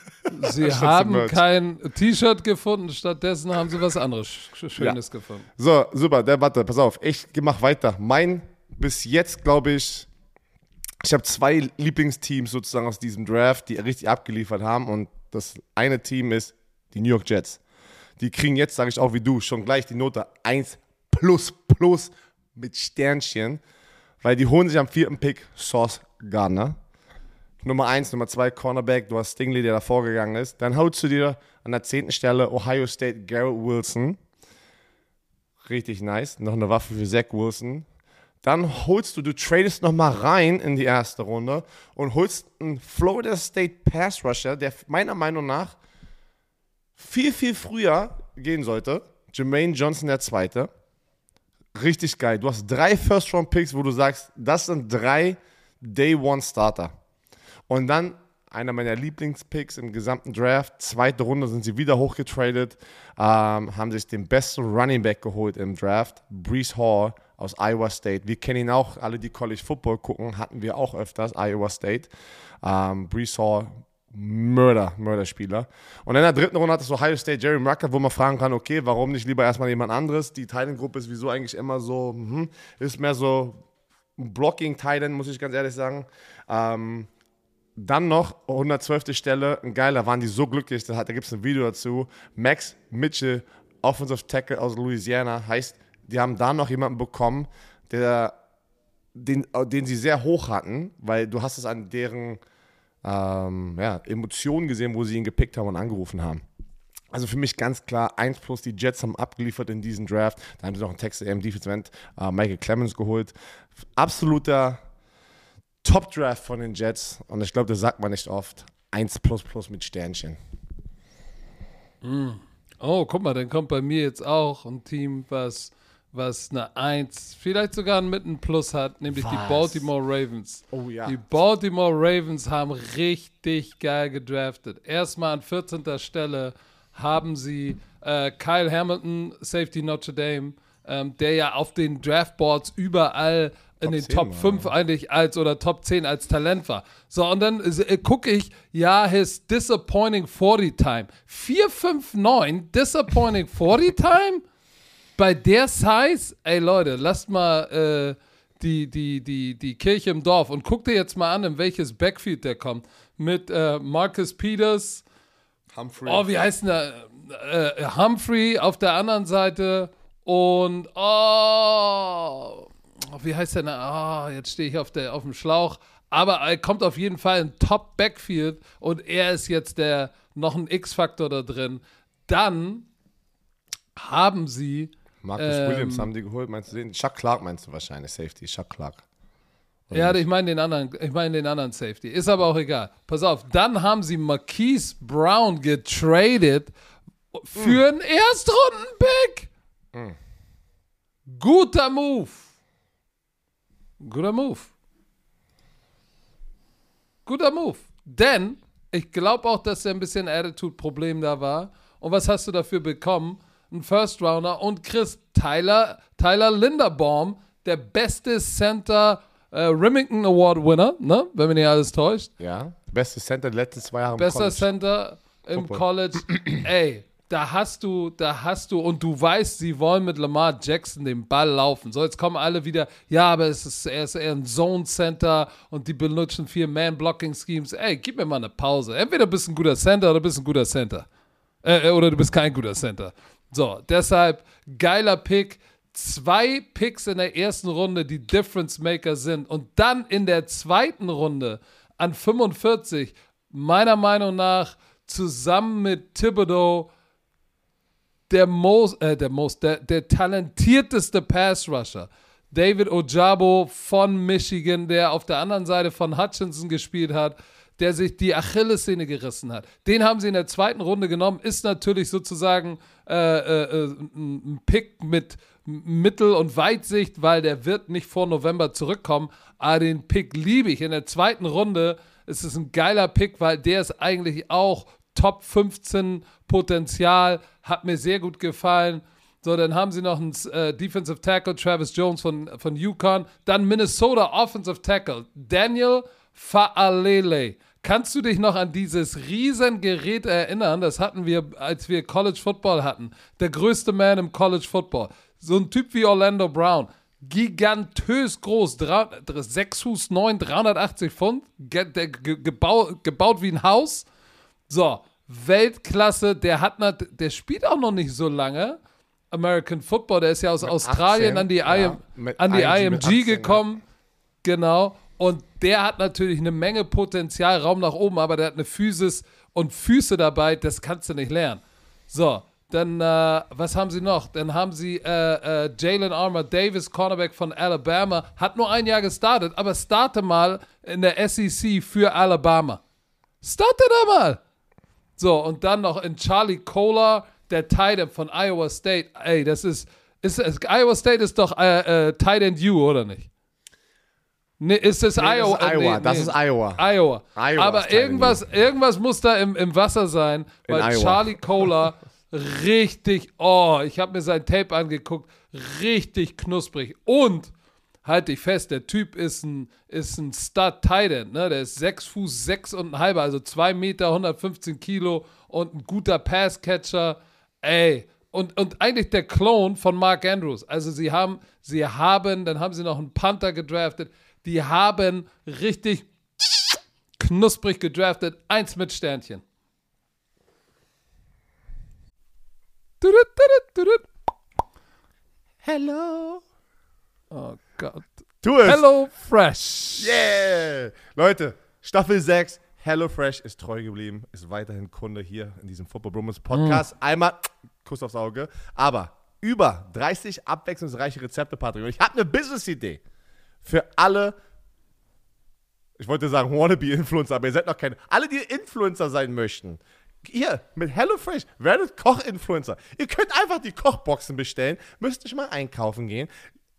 Speaker 1: Sie haben kein T-Shirt gefunden, stattdessen haben sie was anderes Sch- Schönes gefunden.
Speaker 2: So, super, der warte, pass auf, ich mach weiter. Mein, bis jetzt glaube ich, ich habe zwei Lieblingsteams sozusagen aus diesem Draft, die richtig abgeliefert haben. Und das eine Team ist die New York Jets. Die kriegen jetzt, sage ich auch wie du, schon gleich die Note 1 plus plus mit Sternchen, weil die holen sich am vierten Pick Sauce Gardner. Nummer 1, Nummer 2 Cornerback, du hast Stingley, der davor gegangen ist. Dann holst du dir an der zehnten Stelle Ohio State Garrett Wilson. Richtig nice. Noch eine Waffe für Zach Wilson. Dann holst du, du tradest nochmal rein in die erste Runde und holst einen Florida State Pass Rusher, der meiner Meinung nach viel, viel früher gehen sollte. Jermaine Johnson der Zweite. Richtig geil. Du hast drei First-Round-Picks, wo du sagst, das sind drei Day-One-Starter. Und dann einer meiner Lieblingspicks im gesamten Draft. Zweite Runde sind sie wieder hochgetradet, ähm, haben sich den besten Running Back geholt im Draft, Brees Hall aus Iowa State. Wir kennen ihn auch, alle, die College Football gucken, hatten wir auch öfters, Iowa State. Ähm, Brees Mörder, Mörderspieler. Und in der dritten Runde hattest du Ohio State, Jerry Rucker, wo man fragen kann, okay, warum nicht lieber erstmal jemand anderes? Die Thailand-Gruppe ist wieso eigentlich immer so, mhm, ist mehr so Blocking Thailand, muss ich ganz ehrlich sagen. Ähm, dann noch 112. Stelle, ein geiler, waren die so glücklich, da, hat- da gibt es ein Video dazu. Max Mitchell Offensive Tackle aus Louisiana. Heißt, die haben da noch jemanden bekommen, der, den, den sie sehr hoch hatten, weil du hast es an deren ähm, ja, Emotionen gesehen, wo sie ihn gepickt haben und angerufen haben. Also für mich ganz klar, 1 plus, die Jets haben abgeliefert in diesem Draft. Da haben sie noch einen Texas AM Defense End, äh, Michael Clemens geholt. Absoluter Top-Draft von den Jets. Und ich glaube, das sagt man nicht oft. 1 plus plus mit Sternchen.
Speaker 1: Oh, guck mal, dann kommt bei mir jetzt auch ein Team, was, was eine 1, vielleicht sogar einen Mitten Plus hat, nämlich die
Speaker 2: Was?
Speaker 1: Baltimore Ravens.
Speaker 2: Oh ja.
Speaker 1: Die Baltimore Ravens haben richtig geil gedraftet. Erstmal an 14. Stelle haben sie äh, Kyle Hamilton, Safety Notre Dame, ähm, der ja auf den Draftboards überall in
Speaker 2: Top
Speaker 1: den
Speaker 2: 10
Speaker 1: Top
Speaker 2: war,
Speaker 1: 5 eigentlich als oder Top 10 als Talent war. So, und dann äh, gucke ich, ja, his disappointing 40 time. 459 disappointing 40 time? Bei der Size? Ey Leute, lasst mal äh, die, die, die, die Kirche im Dorf und guck dir jetzt mal an, in welches Backfield der kommt. Mit äh, Marcus Peters,
Speaker 2: Humphrey.
Speaker 1: oh, wie heißt denn der? Äh, Humphrey auf der anderen Seite und oh, wie heißt der? denn? Oh, jetzt stehe ich auf, der, auf dem Schlauch. Aber er kommt auf jeden Fall in Top Backfield und er ist jetzt der noch ein X-Faktor da drin. Dann haben sie
Speaker 2: Marcus
Speaker 1: ähm,
Speaker 2: Williams haben die geholt, meinst du den? Chuck Clark meinst du wahrscheinlich, Safety, Chuck Clark. Oder
Speaker 1: Ja,
Speaker 2: nicht?
Speaker 1: ich meine den anderen, ich meine den anderen Safety. Ist aber auch egal. Pass auf, dann haben sie Marquise Brown getradet für einen Erstrunden-Pick. Guter Move. Guter Move. Guter Move. Denn ich glaube auch, dass da ein bisschen Attitude-Problem da war. Und was hast du dafür bekommen? Ein First Rounder und Chris Tyler, Tyler Linderbaum, der beste Center äh, Remington Award Winner, ne? wenn mich nicht alles täuscht.
Speaker 2: Ja, beste Center der letzten zwei Jahre im
Speaker 1: Bester
Speaker 2: College.
Speaker 1: Center im
Speaker 2: Football.
Speaker 1: College. Ey, da hast du, da hast du, und du weißt, sie wollen mit Lamar Jackson den Ball laufen. So, jetzt kommen alle wieder, ja, aber es ist, er ist eher ein Zone Center und die benutzen vier Man-Blocking-Schemes. Ey, gib mir mal eine Pause. Entweder bist du ein guter Center oder bist ein guter Center. Äh, oder du bist kein guter Center. So, deshalb geiler Pick. Zwei Picks in der ersten Runde, die Difference Maker sind. Und dann in der zweiten Runde an 45, meiner Meinung nach, zusammen mit Thibodeau, der most, äh, der most, der, der talentierteste Pass Rusher. David Ojabo von Michigan, der auf der anderen Seite von Hutchinson gespielt hat, der sich die Achillessehne gerissen hat. Den haben sie in der zweiten Runde genommen, ist natürlich sozusagen äh, äh, äh, ein Pick mit Mittel- und Weitsicht, weil der wird nicht vor November zurückkommen. Aber den Pick liebe ich. In der zweiten Runde ist es ein geiler Pick, weil der ist eigentlich auch Top 15 Potenzial, hat mir sehr gut gefallen. So, dann haben sie noch einen äh, Defensive Tackle, Travis Jones von, von UConn. Dann Minnesota Offensive Tackle, Daniel Faalele. Kannst du dich noch an dieses Riesengerät erinnern? Das hatten wir, als wir College Football hatten. Der größte Man im College Football. So ein Typ wie Orlando Brown. Gigantös groß, 6 Fuß 9, 380 Pfund, ge der, ge gebau gebaut wie ein Haus. So, Weltklasse, der hat der spielt auch noch nicht so lange. American Football, der ist ja aus
Speaker 2: Mit
Speaker 1: Australien
Speaker 2: 18,
Speaker 1: an die,
Speaker 2: ja,
Speaker 1: IM, an die
Speaker 2: IMG mit
Speaker 1: IMG
Speaker 2: 18, ja.
Speaker 1: gekommen. Genau. Und der hat natürlich eine Menge Potenzial, Raum nach oben, aber der hat eine Physis und Füße dabei, das kannst du nicht lernen. So, dann, äh, was haben sie noch? Dann haben sie äh, äh, Jalen Armour Davis, Cornerback von Alabama, hat nur ein Jahr gestartet, aber starte mal in der SEC für Alabama. Starte da mal. So, und dann noch in Charlie Kohler, der Tight End von Iowa State. Ey, das ist, ist, ist Iowa State ist doch äh, äh, Tight End U, oder nicht? Nee, ist es
Speaker 2: Nee, das
Speaker 1: Iowa?
Speaker 2: ist Iowa,
Speaker 1: nee,
Speaker 2: das
Speaker 1: nee.
Speaker 2: ist Iowa.
Speaker 1: Iowa.
Speaker 2: Iowa
Speaker 1: Aber irgendwas, irgendwas muss da im, im Wasser sein, weil. Charlie Kohler richtig, oh, ich habe mir sein Tape angeguckt, richtig knusprig. Und halt dich fest, der Typ ist ein, ist ein Stud Tight End, ne? Der ist 6 Fuß 6 und ein halber, also 2 Meter, 115 Kilo und ein guter Passcatcher. Ey, und, und eigentlich der Clone von Mark Andrews. Also sie haben, sie haben, dann haben sie noch einen Panther gedraftet. Die haben richtig knusprig gedraftet. Eins mit Sternchen.
Speaker 2: Hello.
Speaker 1: Oh Gott.
Speaker 2: Tu es.
Speaker 1: Hello Fresh.
Speaker 2: Yeah. Leute, Staffel 6. HelloFresh ist treu geblieben, ist weiterhin Kunde hier in diesem Football Bromance Podcast. Einmal Kuss aufs Auge. Aber über 30 abwechslungsreiche Rezepte, Patrick. Und ich habe eine Business-Idee für alle, ich wollte sagen Wannabe-Influencer, aber ihr seid noch keine. Alle, die Influencer sein möchten. Ihr mit HelloFresh werdet Koch-Influencer. Ihr könnt einfach die Kochboxen bestellen, müsst nicht mal einkaufen gehen.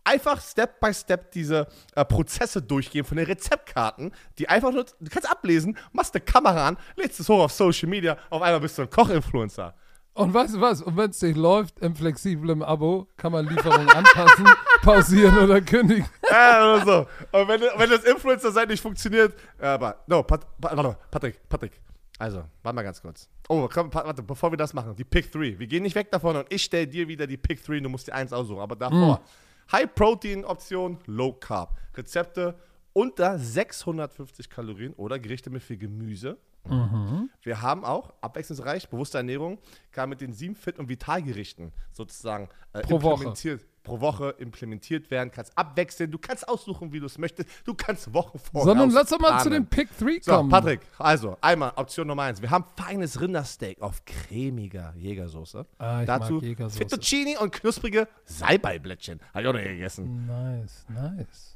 Speaker 2: Einfach Step by Step diese äh, Prozesse durchgehen von den Rezeptkarten, die einfach nur, du kannst ablesen, machst eine Kamera an, lädst es hoch auf Social Media, auf einmal bist du ein Koch-Influencer.
Speaker 1: Und weißt du was? Und wenn es nicht läuft, im flexiblen Abo kann man Lieferung anpassen, pausieren oder kündigen.
Speaker 2: Ja, oder so. Und wenn, wenn das Influencer-Sein nicht funktioniert, aber, no, Pat, Pat, warte, Patrick, Patrick. Also, warte mal ganz kurz. Oh, komm, warte, bevor wir das machen, die Pick 3. Wir gehen nicht weg davon und ich stelle dir wieder die Pick 3, du musst dir eins aussuchen. Aber davor, High-Protein-Option, Low-Carb. Rezepte unter 650 Kalorien oder Gerichte mit viel Gemüse. Wir haben auch abwechslungsreich, bewusste Ernährung, kann mit den sieben Fit- und Vitalgerichten sozusagen äh,
Speaker 1: Pro Woche.
Speaker 2: implementiert, pro Woche implementiert werden. Kannst abwechseln, du kannst aussuchen, wie du es möchtest. Du kannst Wochen vorher
Speaker 1: Sondern lass doch mal zu dem Pick 3
Speaker 2: So,
Speaker 1: kommen.
Speaker 2: Patrick, also einmal Option Nummer eins. Wir haben feines Rindersteak auf cremiger Jägersoße.
Speaker 1: Ah,
Speaker 2: Dazu
Speaker 1: Jägersoße.
Speaker 2: Fettuccini und knusprige Salbeiblättchen. Habe ich auch noch nie gegessen.
Speaker 1: Nice, nice.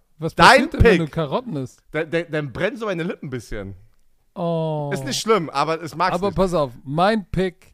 Speaker 1: Was
Speaker 2: Dein
Speaker 1: passiert denn, wenn
Speaker 2: Pick.
Speaker 1: du Karotten isst?
Speaker 2: Dann, dann, dann brennen so meine Lippen ein bisschen.
Speaker 1: Oh.
Speaker 2: Ist nicht schlimm, aber es mag
Speaker 1: Aber
Speaker 2: nicht.
Speaker 1: pass auf, mein Pick: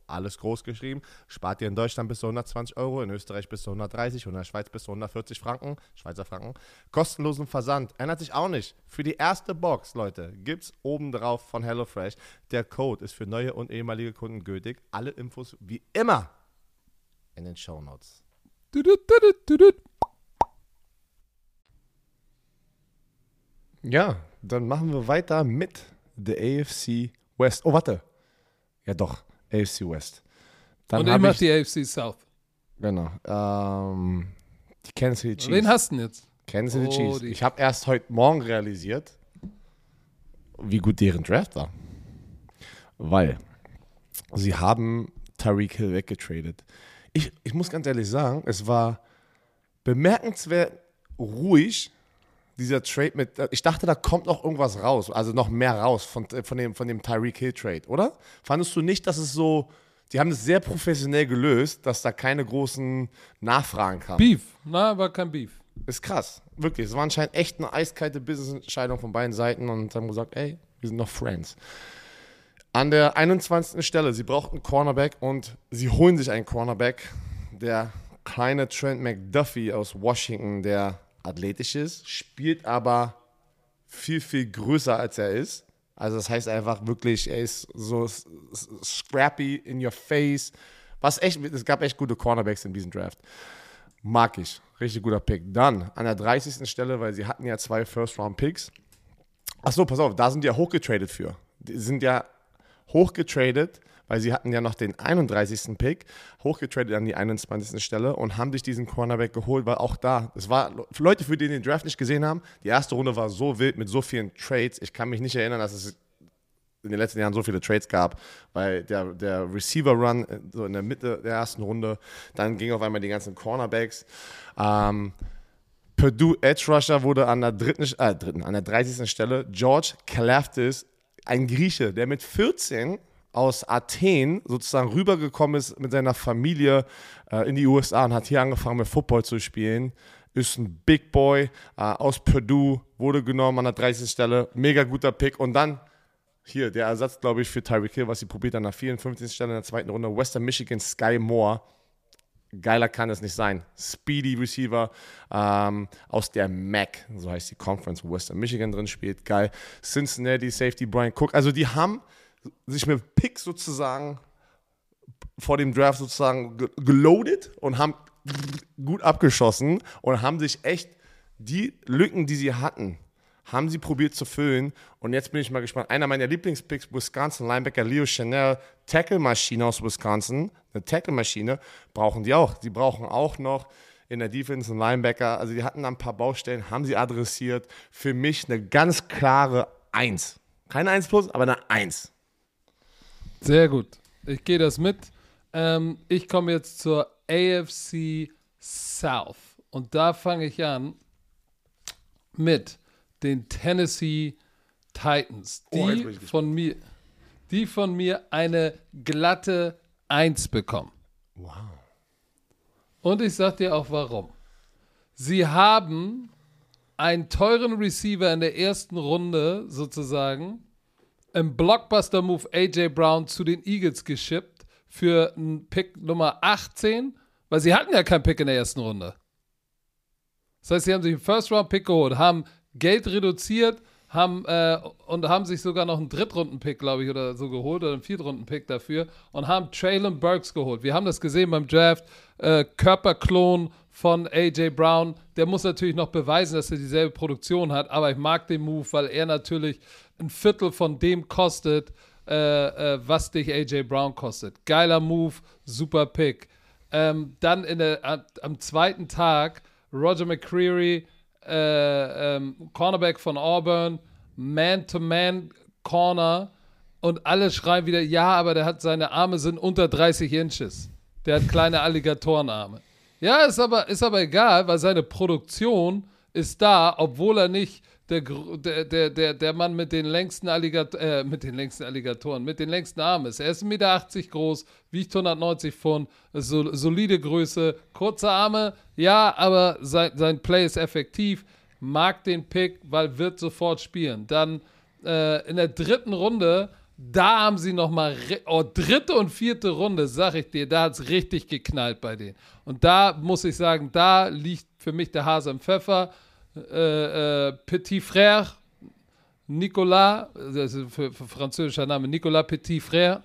Speaker 2: Alles groß geschrieben. Spart ihr in Deutschland bis zu 120 Euro, in Österreich bis zu 130 und in der Schweiz bis zu 140 Franken. Schweizer Franken. Kostenlosen Versand. Ändert sich auch nicht. Für die erste Box, Leute, gibt es obendrauf von HelloFresh. Der Code ist für neue und ehemalige Kunden gültig. Alle Infos wie immer in den
Speaker 1: düdüt, düdüt.
Speaker 2: Ja, dann machen wir weiter mit der AFC West. Oh, warte. Ja, doch, AFC West. Dann
Speaker 1: Und mach
Speaker 2: ich,
Speaker 1: die AFC South.
Speaker 2: genau, ähm, die Kansas City Chiefs.
Speaker 1: Wen hast du denn jetzt?
Speaker 2: Kansas City
Speaker 1: Oh,
Speaker 2: Chiefs. Ich habe erst heute Morgen realisiert, wie gut deren Draft war. Weil sie haben Tariq Hill weggetradet. Ich, ich muss ganz ehrlich sagen, es war bemerkenswert ruhig, dieser Trade mit. Ich dachte, da kommt noch irgendwas raus, also noch mehr raus von, von dem, von dem Tyreek Hill Trade, oder? Fandest du nicht, dass es so. Die haben das sehr professionell gelöst, dass da keine großen Nachfragen kamen.
Speaker 1: Beef. Na, war kein Beef.
Speaker 2: Ist krass. Wirklich. Es war anscheinend echt eine eiskalte Business-Entscheidung von beiden Seiten und haben gesagt, ey, wir sind noch Friends. An der 21. Stelle, sie brauchten Cornerback und sie holen sich einen Cornerback, der kleine Trent McDuffie aus Washington, der athletisch ist, spielt aber viel, viel größer als er ist. Also das heißt einfach wirklich, er ist so scrappy in your face. Was echt, es gab echt gute Cornerbacks in diesem Draft. Mag ich. Richtig guter Pick. Dann an der 30. Stelle, weil sie hatten ja zwei First-Round-Picks. Achso, pass auf, da sind die ja hochgetradet für. Die sind ja hochgetradet, weil sie hatten ja noch den 31. Pick, hochgetradet an die 21. Stelle und haben sich diesen Cornerback geholt, weil auch da, es war, Leute, für die den Draft nicht gesehen haben, die erste Runde war so wild mit so vielen Trades. Ich kann mich nicht erinnern, dass es in den letzten Jahren so viele Trades gab, weil der, der Receiver-Run äh, so in der Mitte der ersten Runde, dann ging auf einmal die ganzen Cornerbacks. Ähm, Purdue Edge Rusher wurde an der dritten, äh, dritten, an der 30. Stelle George Kalafdis, ein Grieche, der mit 14 aus Athen sozusagen rübergekommen ist mit seiner Familie äh, in die USA und hat hier angefangen mit Football zu spielen. ist ein Big Boy äh, aus Purdue, wurde genommen an der 30. Stelle, mega guter Pick. Und dann hier der Ersatz, glaube ich, für Tyreek Hill, was sie probiert an der 54. Stelle in der zweiten Runde, Western Michigan Sky Moore. Geiler kann es nicht sein. Speedy Receiver ähm, aus der MAC, so heißt die Conference, wo Western Michigan drin spielt. Geil. Cincinnati Safety Brian Cook. Also die haben sich mit Picks sozusagen vor dem Draft sozusagen geloadet und haben gut abgeschossen und haben sich echt die Lücken, die sie hatten, haben sie probiert zu füllen. Und jetzt bin ich mal gespannt. Einer meiner Lieblingspicks, Wisconsin Linebacker Leo Chanel, Tackle-Maschine aus Wisconsin. Eine Tackle-Maschine brauchen die auch. Die brauchen auch noch in der Defense einen Linebacker. Also die hatten ein paar Baustellen, haben sie adressiert. Für mich eine ganz klare Eins. Keine Eins plus, aber eine Eins.
Speaker 1: Sehr gut. Ich gehe das mit. Ähm, ich komme jetzt zur AFC South. Und da fange ich an mit den Tennessee Titans, oh, die, oh, von mir, die von mir eine glatte 1 bekommen.
Speaker 2: Wow.
Speaker 1: Und ich sag dir auch warum. Sie haben einen teuren Receiver in der ersten Runde sozusagen im Blockbuster-Move AJ Brown zu den Eagles geschippt für einen Pick Nummer 18, weil sie hatten ja keinen Pick in der ersten Runde. Das heißt, sie haben sich einen First-Round-Pick geholt, haben Geld reduziert, haben äh, und haben sich sogar noch einen Drittrunden-Pick, glaube ich, oder so geholt oder einen Viertrunden-Pick dafür und haben Traylon Burks geholt. Wir haben das gesehen beim Draft. Äh, Körperklon von AJ Brown. Der muss natürlich noch beweisen, dass er dieselbe Produktion hat, aber ich mag den Move, weil er natürlich ein Viertel von dem kostet, äh, äh was dich AJ Brown kostet. Geiler Move, super Pick. Ähm, dann der, am zweiten Tag Roger McCreary äh, ähm, Cornerback von Auburn, Man-to-Man-Corner und alle schreien wieder, ja, aber der hat seine Arme sind unter 30 Inches. Der hat kleine Alligatorenarme. Ja, ist aber, ist aber egal, weil seine Produktion ist da, obwohl er nicht der, der, der, der Mann mit den längsten Alligatoren, äh, mit den längsten Alligatoren, mit den längsten Armen ist. Er ist 1,80 Meter groß, wiegt 190 Pfund, so, solide Größe, kurze Arme, ja, aber sein, sein Play ist effektiv. Mag den Pick, weil wird sofort spielen. Dann äh, in der dritten Runde, da haben sie nochmal, oh, dritte und vierte Runde, sag ich dir, da hat es richtig geknallt bei denen. Und da muss ich sagen, da liegt für mich der Hase im Pfeffer äh, äh, Petit Frère, Nicolas, das ist für, für französischer Name, Nicolas Petit Frère,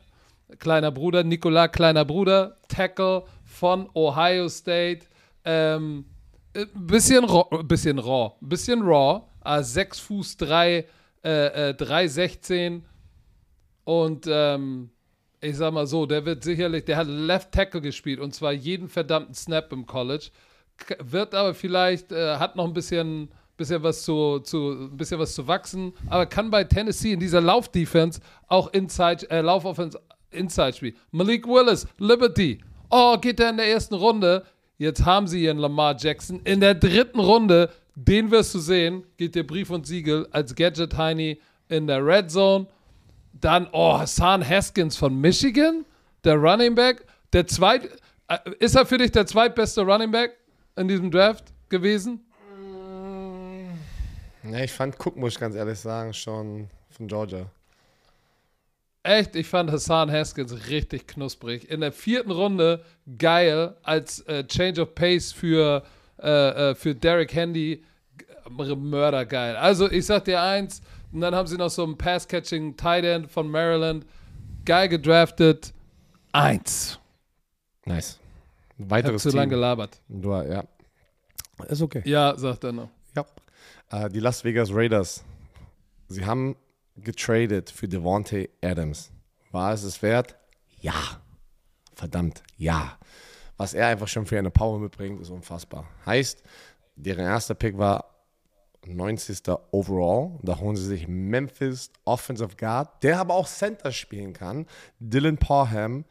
Speaker 1: kleiner Bruder, Nicolas, kleiner Bruder, Tackle von Ohio State. Ähm, äh, bisschen raw, bisschen raw, bisschen raw, äh, 6 Fuß 3, äh, äh, 316 und ähm, ich sag mal so, der wird sicherlich, der hat Left Tackle gespielt und zwar jeden verdammten Snap im College wird aber vielleicht, äh, hat noch ein bisschen, bisschen, was zu, zu, bisschen was zu wachsen, aber kann bei Tennessee in dieser Laufdefense auch Inside, äh, Laufoffense Inside spielen. Malik Willis, Liberty. Oh, geht er in der ersten Runde. Jetzt haben sie ihren Lamar Jackson. In der dritten Runde, den wirst du sehen, geht der Brief und Siegel als Gadget Heini in der Red Zone. Dann, oh, Hassan Haskins von Michigan, der Running Back. Der zweit, äh, ist er für dich der zweitbeste Running Back? in diesem Draft gewesen?
Speaker 2: Ja, ich fand Cook, muss ich ganz ehrlich sagen, schon von Georgia.
Speaker 1: Echt, ich fand Hassan Haskins richtig knusprig. In der vierten Runde geil als äh, Change of Pace für, äh, äh, für Derek Handy. Mördergeil. Also, ich sag dir eins, und dann haben sie noch so einen Pass-Catching Tight End von Maryland. Geil gedraftet. Eins.
Speaker 2: Nice. Ein weiteres
Speaker 1: zu lange gelabert.
Speaker 2: Du, ja. Ist okay.
Speaker 1: Ja, sagt er noch.
Speaker 2: Ja. Äh, die Las Vegas Raiders. Sie haben getradet für Devontae Adams. War es es wert? Ja. Verdammt, ja. Was er einfach schon für eine Power mitbringt, ist unfassbar. Heißt, deren erster Pick war 90. Overall. Da holen sie sich Memphis Offensive Guard, der aber auch Center spielen kann. Dylan Parham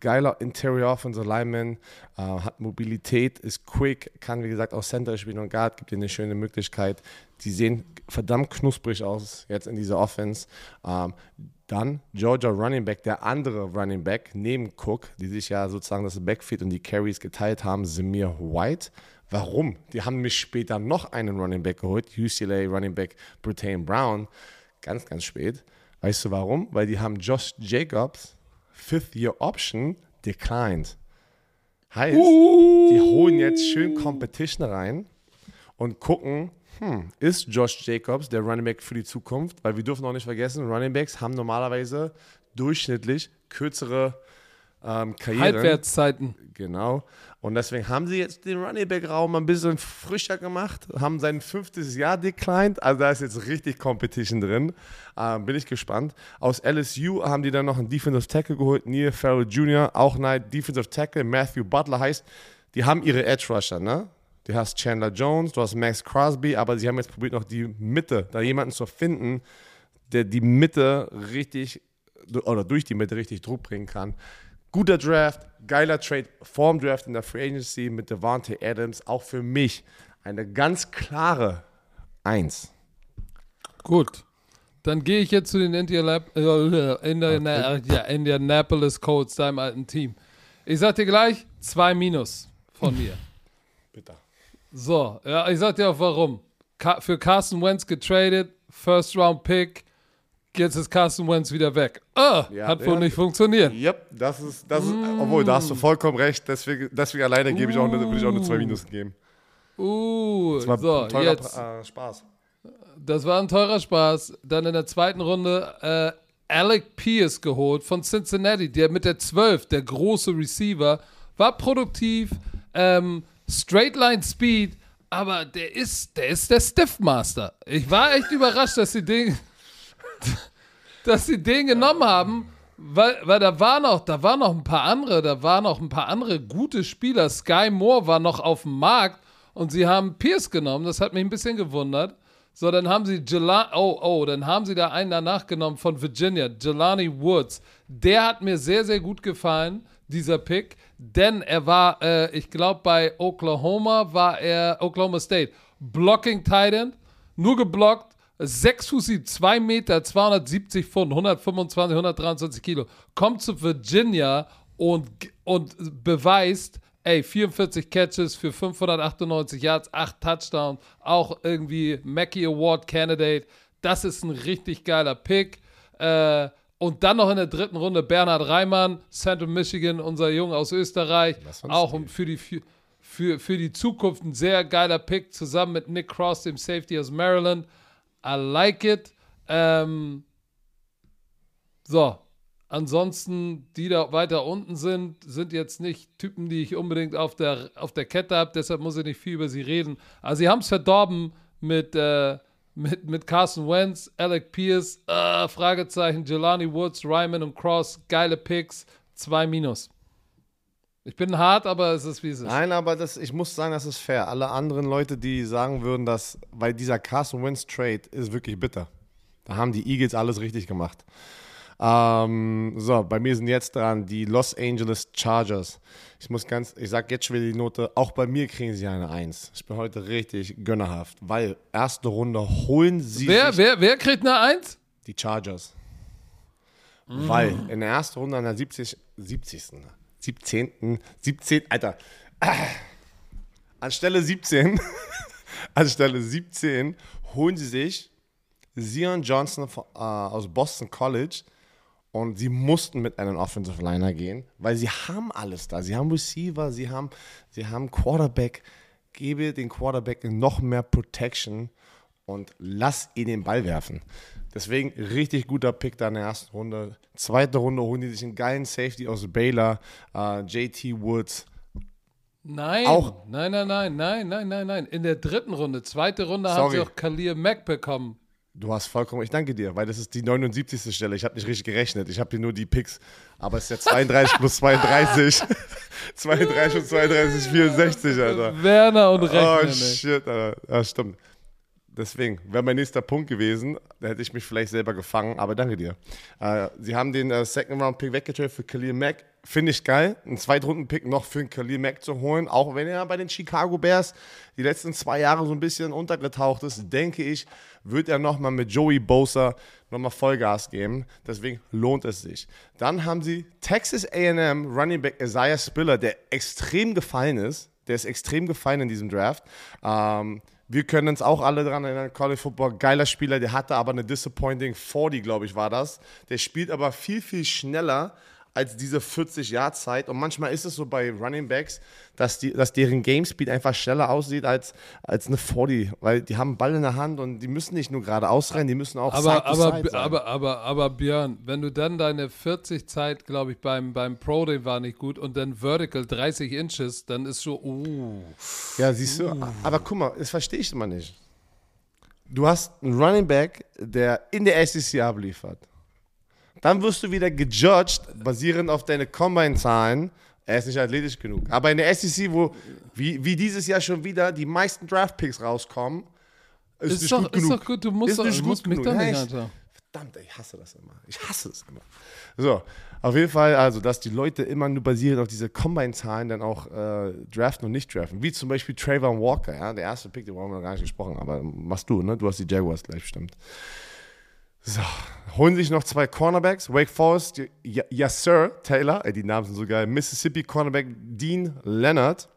Speaker 2: geiler Interior Offensive Lineman, äh, hat Mobilität, ist quick, kann wie gesagt auch Center spielen und Guard, gibt dir eine schöne Möglichkeit. Die sehen verdammt knusprig aus jetzt in dieser Offense. Ähm, Dann Georgia Running Back, der andere Running Back neben Cook, die sich ja sozusagen das Backfield und die Carries geteilt haben, Samir White. Warum? Die haben mich später noch einen Running Back geholt, UCLA Running Back Britain Brown, ganz, ganz spät. Weißt du warum? Weil die haben Josh Jacobs, Fifth Year Option, declined. Heißt, die holen jetzt schön Competition rein und gucken, hm, ist Josh Jacobs der Running Back für die Zukunft? Weil wir dürfen auch nicht vergessen, Running Backs haben normalerweise durchschnittlich kürzere ähm, Karrieren.
Speaker 1: Halbwertszeiten.
Speaker 2: Genau. Und deswegen haben sie jetzt den Running Back Raum ein bisschen frischer gemacht, haben sein fünftes Jahr declined. Also da ist jetzt richtig Competition drin. Ähm, bin ich gespannt. Aus LSU haben die dann noch einen Defensive Tackle geholt, Neil Farrell Jr., auch ein Defensive Tackle, Matthew Butler heißt. Die haben ihre Edge Rusher, ne? Du hast Chandler Jones, du hast Max Crosby, aber sie haben jetzt probiert, noch die Mitte, da jemanden zu finden, der die Mitte richtig oder durch die Mitte richtig Druck bringen kann. Guter Draft, geiler Trade, Form Draft in der Free Agency mit Devante Adams. Auch für mich eine ganz klare Eins.
Speaker 1: Gut. Dann gehe ich jetzt zu den äh, Indianapolis Colts, deinem alten Team. Ich sag dir gleich, zwei Minus von mir.
Speaker 2: Bitte.
Speaker 1: So, ja, ich sag dir auch warum. Ka für Carson Wentz getradet, First Round Pick, jetzt ist Carson Wentz wieder weg. Ah,
Speaker 2: Ja,
Speaker 1: hat wohl
Speaker 2: ja.
Speaker 1: nicht funktioniert.
Speaker 2: Yep, das ist, das ist, obwohl, da hast du vollkommen recht, deswegen, deswegen alleine gebe ich auch eine, würde ich auch eine 2 Minus geben.
Speaker 1: Uh,
Speaker 2: Das war
Speaker 1: so,
Speaker 2: ein teurer
Speaker 1: jetzt.
Speaker 2: äh, Spaß.
Speaker 1: Das war ein teurer Spaß. Dann in der zweiten Runde äh, Alec Pierce geholt von Cincinnati, der mit der 12, der große Receiver, war produktiv, ähm, Straight Line Speed, aber der ist, der ist der Stiffmaster. Ich war echt überrascht, dass sie den, dass sie den genommen haben, weil, weil da war noch, da waren noch ein paar andere, da waren noch ein paar andere gute Spieler. Sky Moore war noch auf dem Markt und sie haben Pierce genommen. Das hat mich ein bisschen gewundert. So, dann haben sie Jelani, oh, oh, dann haben sie da einen danach genommen von Virginia, Jelani Woods. Der hat mir sehr, sehr gut gefallen, dieser Pick, denn er war, äh, ich glaube, bei Oklahoma war er, Oklahoma State, Blocking Tight End, nur geblockt, 6 Fuß 7, 2 Meter, 270 Pfund, 125, 123 Kilo, kommt zu Virginia und, und beweist, ey, 44 Catches für 598 Yards, 8 Touchdowns, auch irgendwie Mackey Award Candidate. Das ist ein richtig geiler Pick. Äh, und dann noch in der dritten Runde Bernhard Reimann, Central Michigan, unser Junge aus Österreich. Auch um für die, für, für die Zukunft ein sehr geiler Pick, zusammen mit Nick Cross, dem Safety aus Maryland. I like it. Ähm, so, ansonsten, die da weiter unten sind, sind jetzt nicht Typen, die ich unbedingt auf der, auf der Kette habe, deshalb muss ich nicht viel über sie reden. Also, sie haben es verdorben mit, äh, mit, mit Carson Wentz, Alec Pierce, äh, Fragezeichen, Jelani Woods, Ryman und Cross, geile Picks, zwei Minus. Ich bin hart, aber es ist wie es ist.
Speaker 2: Nein, aber das, ich muss sagen, das ist fair. Alle anderen Leute, die sagen würden, dass, weil dieser Carson Wentz Trade ist wirklich bitter. Da haben die Eagles alles richtig gemacht. Ähm, so, bei mir sind jetzt dran die Los Angeles Chargers. Ich muss ganz, ich sag jetzt schon wieder die Note, auch bei mir kriegen sie eine Eins. Ich bin heute richtig gönnerhaft, weil erste Runde holen sie
Speaker 1: Wer,
Speaker 2: sich
Speaker 1: wer, wer kriegt eine Eins?
Speaker 2: die Chargers. Weil in der ersten Runde an der 70, 70. 17. 17. Alter. Ah. Anstelle 17, anstelle 17 holen sie sich Zion Johnson von, äh, aus Boston College und sie mussten mit einem Offensive Liner gehen, weil sie haben alles da. Sie haben Receiver, sie haben, sie haben Quarterback. Gebe den Quarterback noch mehr Protection und lass ihn den Ball werfen. Deswegen richtig guter Pick da in der ersten Runde. Zweite Runde holen die sich einen geilen Safety aus Baylor, äh, JT Woods.
Speaker 1: Nein,
Speaker 2: Auch-
Speaker 1: nein, nein, nein, nein, nein, nein, nein. In der dritten Runde, zweite Runde haben
Speaker 2: Sorry.
Speaker 1: sie auch Khalil Mack bekommen.
Speaker 2: Du hast vollkommen, ich danke dir, weil das ist die 79. Stelle. Ich habe nicht richtig gerechnet. Ich habe hier nur die Picks. Aber es ist ja 32 plus 32. 32 plus 32 ist 64, Alter.
Speaker 1: Werner und Rechner
Speaker 2: Oh shit, Alter. Ja, stimmt. Deswegen wäre mein nächster Punkt gewesen. Da hätte ich mich vielleicht selber gefangen, aber danke dir. Äh, sie haben den äh, Second Round Pick weggetradet für Khalil Mack. Finde ich geil, einen Zweitrunden-Pick noch für einen Khalil Mack zu holen, auch wenn er bei den Chicago Bears die letzten zwei Jahre so ein bisschen untergetaucht ist, denke ich, wird er nochmal mit Joey Bosa nochmal Vollgas geben. Deswegen lohnt es sich. Dann haben sie Texas AM Running Back Isaiah Spiller, der extrem gefallen ist. Der ist extrem gefallen in diesem Draft. Ähm, wir können uns auch alle daran erinnern, College Football, geiler Spieler, der hatte aber eine disappointing 40, glaube ich, war das. Der spielt aber viel, viel schneller als diese 40-Jahr-Zeit. Und manchmal ist es so bei Running Backs, dass, die, dass deren Game Speed einfach schneller aussieht als, als eine 40, weil die haben einen Ball in der Hand und die müssen nicht nur gerade ausrennen, die müssen auch
Speaker 1: aber, aber, Side aber, aber, aber, Björn, wenn du dann deine 40-Zeit, glaube ich, beim, beim Pro Day war nicht gut und dann Vertical 30 Inches, dann ist so, uh.
Speaker 2: Ja, siehst du, uh. aber guck mal, das verstehe ich immer nicht. Du hast einen Running Back, der in der SEC abliefert. Dann wirst du wieder gejudged, basierend auf deine Combine-Zahlen. Er ist nicht athletisch genug. Aber in der SEC, wo wie, wie dieses Jahr schon wieder die meisten Draft-Picks rauskommen, ist, ist, nicht doch, gut ist genug. doch gut,
Speaker 1: du musst,
Speaker 2: ist
Speaker 1: nicht gut genug. nicht, Alter.
Speaker 2: Verdammt, ich hasse das immer. Ich hasse es immer. So, auf jeden Fall, also, dass die Leute immer nur basierend auf diese Combine-Zahlen dann auch äh, draften und nicht draften. Wie zum Beispiel Trayvon Walker, ja, der erste Pick, den haben wir gar nicht gesprochen, aber machst du, ne? Du hast die Jaguars gleich, stimmt. So, holen sich noch zwei Cornerbacks. Wake Forest, yes Sir, Taylor, ey, die Namen sind so geil. Mississippi Cornerback Dean Leonard.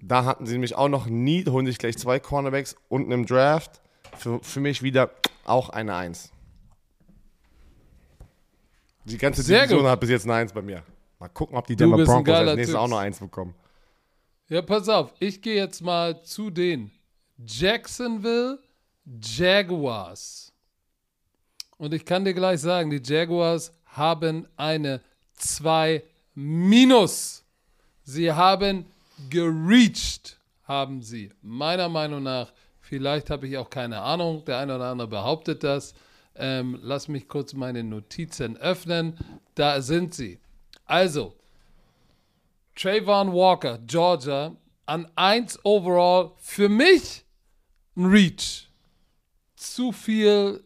Speaker 2: Da hatten sie nämlich auch noch nie, holen sich gleich zwei Cornerbacks unten im Draft. Für, für mich wieder auch eine Eins. Die ganze Sehr Division gut. hat bis jetzt eine Eins bei mir. Mal gucken, ob die Denver Broncos als nächstes auch noch eins bekommen.
Speaker 1: Ja, pass auf, ich gehe jetzt mal zu den Jacksonville Jaguars. Und ich kann dir gleich sagen, die Jaguars haben eine 2 minus. Sie haben gereached, haben sie. Meiner Meinung nach, vielleicht habe ich auch keine Ahnung, der eine oder andere behauptet das. Ähm, lass mich kurz meine Notizen öffnen. Da sind sie. Also, Trayvon Walker, Georgia, an 1 overall. Für mich ein Reach. Zu viel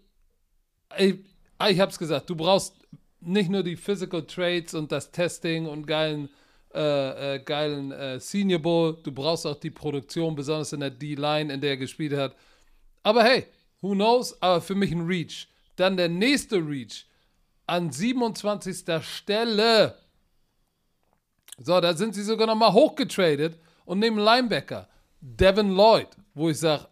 Speaker 1: ich, ah, ich hab's gesagt, du brauchst nicht nur die Physical Traits und das Testing und geilen, äh, äh, geilen äh, Senior Bowl, du brauchst auch die Produktion, besonders in der D-Line, in der er gespielt hat. Aber hey, who knows? Aber für mich ein Reach. Dann der nächste Reach an 27. Stelle. So, da sind sie sogar nochmal hochgetradet und nehmen Linebacker. Devin Lloyd, wo ich sage,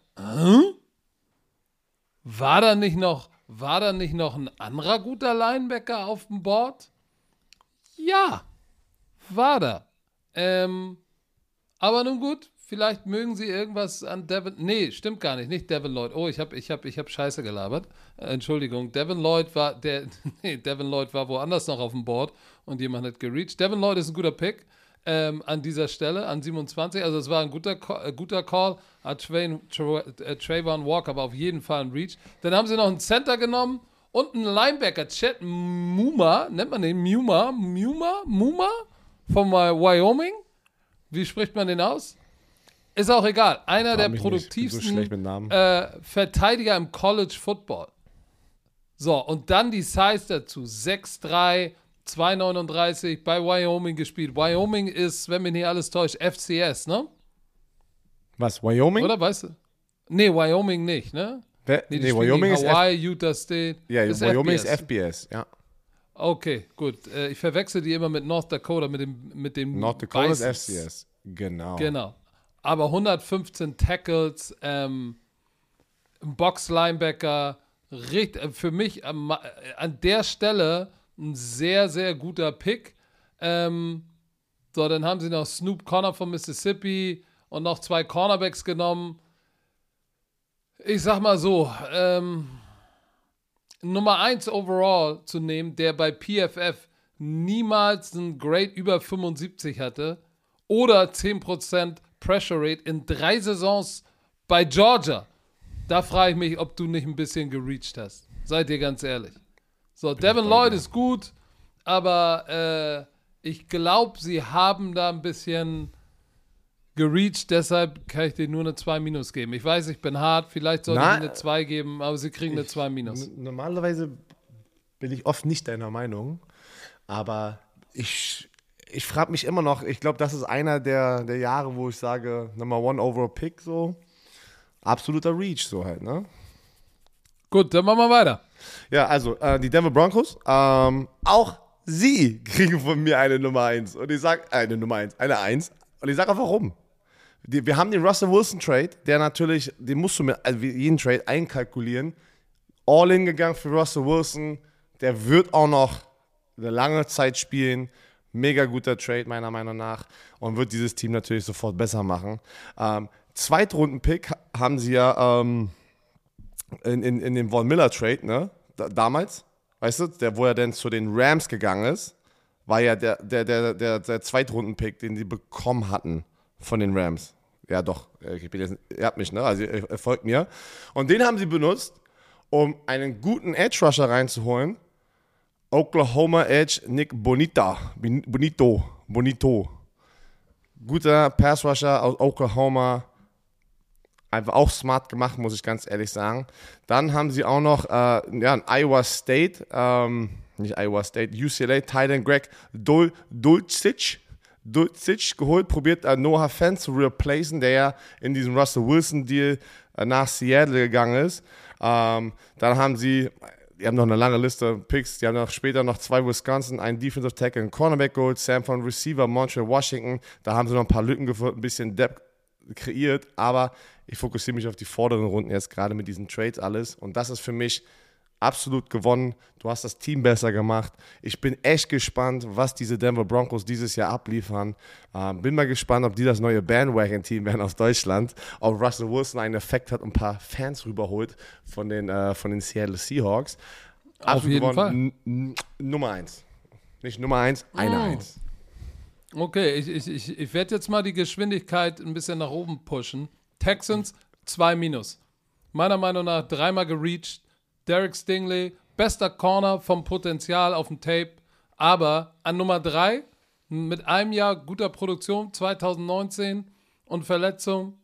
Speaker 1: war da nicht noch war da nicht noch ein anderer guter Linebacker auf dem Board? Ja, war da. Ähm, aber nun gut, vielleicht mögen sie irgendwas an Devin. Nee, stimmt gar nicht, nicht Devin Lloyd. Oh, ich habe ich hab, ich hab Scheiße gelabert. Äh, Entschuldigung, Devin Lloyd war der. Nee, Devin Lloyd war woanders noch auf dem Board und jemand hat gereached. Devin Lloyd ist ein guter Pick ähm, an dieser Stelle, an 27. Also es war ein guter, äh, guter Call. Äh, Trayvon Walker aber auf jeden Fall ein Reach. Dann haben sie noch einen Center genommen und einen Linebacker, Chet Muma, nennt man den Muma, Muma, Muma von Wyoming. Wie spricht man den aus? Ist auch egal. Einer der produktivsten so äh, Verteidiger im College Football. So, und dann die Size dazu. 6'3, 2,39 bei Wyoming gespielt. Wyoming ist, wenn mich nicht alles täuscht, FCS, ne?
Speaker 2: Was, Wyoming?
Speaker 1: Oder weißt du? Nee, Wyoming nicht, ne?
Speaker 2: Wer, nee, nee Wyoming ist
Speaker 1: Hawaii, F Utah State.
Speaker 2: Ja, ist Wyoming FBS. ist FBS, ja.
Speaker 1: Okay, gut. Äh, ich verwechsel die immer mit North Dakota, mit dem mit dem
Speaker 2: North Dakota ist FCS, genau.
Speaker 1: Genau. Aber 115 Tackles, ähm, Box-Linebacker, für mich äh, an der Stelle ein sehr, sehr guter Pick. Ähm, so, dann haben sie noch Snoop Connor von Mississippi und noch zwei Cornerbacks genommen. Ich sag mal so, ähm, Nummer 1 overall zu nehmen, der bei PFF niemals ein Grade über 75 hatte oder 10% Pressure Rate in drei Saisons bei Georgia. Da frage ich mich, ob du nicht ein bisschen gereached hast. Seid ihr ganz ehrlich. So, Bin Devin Lloyd ist gut, aber äh, ich glaube, sie haben da ein bisschen gereached, deshalb kann ich dir nur eine 2 minus geben. Ich weiß, ich bin hart, vielleicht sollte
Speaker 2: Na,
Speaker 1: ich eine 2 geben, aber sie kriegen eine 2 minus.
Speaker 2: Normalerweise bin ich oft nicht deiner Meinung, aber ich, ich frage mich immer noch, ich glaube, das ist einer der, der Jahre, wo ich sage, Number One Overall Pick, so absoluter Reach, so halt, ne?
Speaker 1: Gut, dann machen wir weiter.
Speaker 2: Ja, also äh, die Denver Broncos, ähm, auch sie kriegen von mir eine Nummer 1. Und ich sag, äh, eine Nummer 1, eine 1. Und ich sage auch warum. Die, wir haben den Russell Wilson Trade, der natürlich, den musst du mir, also jeden Trade einkalkulieren. All in gegangen für Russell Wilson. Der wird auch noch eine lange Zeit spielen. Mega guter Trade, meiner Meinung nach. Und wird dieses Team natürlich sofort besser machen. Ähm, Zweitrunden-Pick haben sie ja ähm, in, in, in dem Von Miller Trade, ne? Da, damals, weißt du, der, wo er dann zu den Rams gegangen ist, war ja der, der, der, der, der Zweitrunden-Pick, den sie bekommen hatten von den Rams. Ja, doch, ich bin jetzt, ihr habt mich, ne? Also ihr folgt mir. Und den haben sie benutzt, um einen guten Edge-Rusher reinzuholen. Oklahoma Edge Nick Bonita. Bonito. Bonito. Guter Pass-Rusher aus Oklahoma einfach auch smart gemacht, muss ich ganz ehrlich sagen. Dann haben sie auch noch äh, ja, Iowa State, ähm, nicht Iowa State, UCLA, Titan Greg Dul Dulcich, Dulcich geholt, probiert äh, Noah Fent zu replacen, der ja in diesem Russell Wilson Deal äh, nach Seattle gegangen ist. Ähm, dann haben sie die haben noch eine lange Liste Picks. Die haben noch später noch zwei Wisconsin, einen Defensive Tackle, einen Cornerback geholt, Sam von Receiver, Montreal, Washington. Da haben sie noch ein paar Lücken gefunden, ein bisschen Depth kreiert. Aber ich fokussiere mich auf die vorderen Runden jetzt gerade mit diesen Trades alles. Und das ist für mich absolut gewonnen. Du hast das Team besser gemacht. Ich bin echt gespannt, was diese Denver Broncos dieses Jahr abliefern. Ähm, bin mal gespannt, ob die das neue Bandwagon-Team werden aus Deutschland. Ob Russell Wilson einen Effekt hat und ein paar Fans rüberholt von den, äh, von den Seattle Seahawks.
Speaker 1: Auf jeden Fall.
Speaker 2: N- n- Nummer eins. Nicht Nummer eins, eine
Speaker 1: Oh.
Speaker 2: Eins.
Speaker 1: Okay, ich, ich, ich, ich werde jetzt mal die Geschwindigkeit ein bisschen nach oben pushen. Texans 2 minus. Meiner Meinung nach dreimal gereached. Derek Stingley, bester Corner vom Potenzial auf dem Tape. Aber an Nummer 3 mit einem Jahr guter Produktion 2019 und Verletzung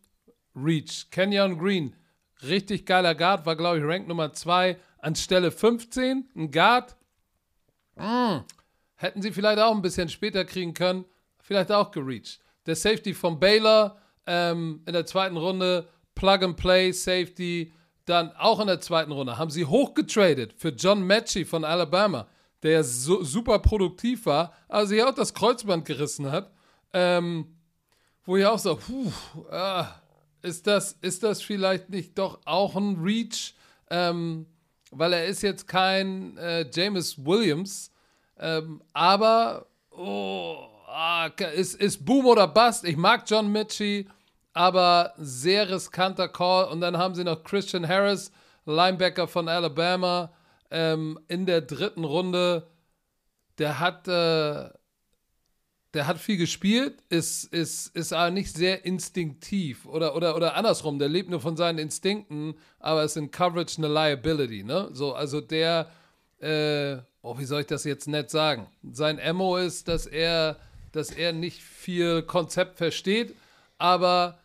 Speaker 1: Reach. Kenyon Green, richtig geiler Guard, war glaube ich Rank Nummer 2 an Stelle 15. Ein Guard, Hätten sie vielleicht auch ein bisschen später kriegen können, vielleicht auch gereached. Der Safety von Baylor ähm, in der zweiten Runde, Plug and Play Safety, dann auch in der zweiten Runde haben sie hochgetradet für John Matchy von Alabama, der so, super produktiv war, aber sich auch das Kreuzband gerissen hat. Ähm, wo ich auch so, puh, ah, ist, das, ist das vielleicht nicht doch auch ein Reach? Ähm, weil er ist jetzt kein äh, James Williams, ähm, aber oh, ah, ist, ist Boom oder Bust. Ich mag John Mitchie, aber sehr riskanter Call. Und dann haben sie noch Christian Harris, Linebacker von Alabama, ähm, in der dritten Runde. Der hat, äh, der hat viel gespielt, ist, ist, ist aber nicht sehr instinktiv oder, oder, oder andersrum, der lebt nur von seinen Instinkten, aber ist in Coverage eine Liability, ne? So, also der, äh, oh, wie soll ich das jetzt nett sagen? Sein Ammo ist, dass er, dass er nicht viel Konzept versteht, aber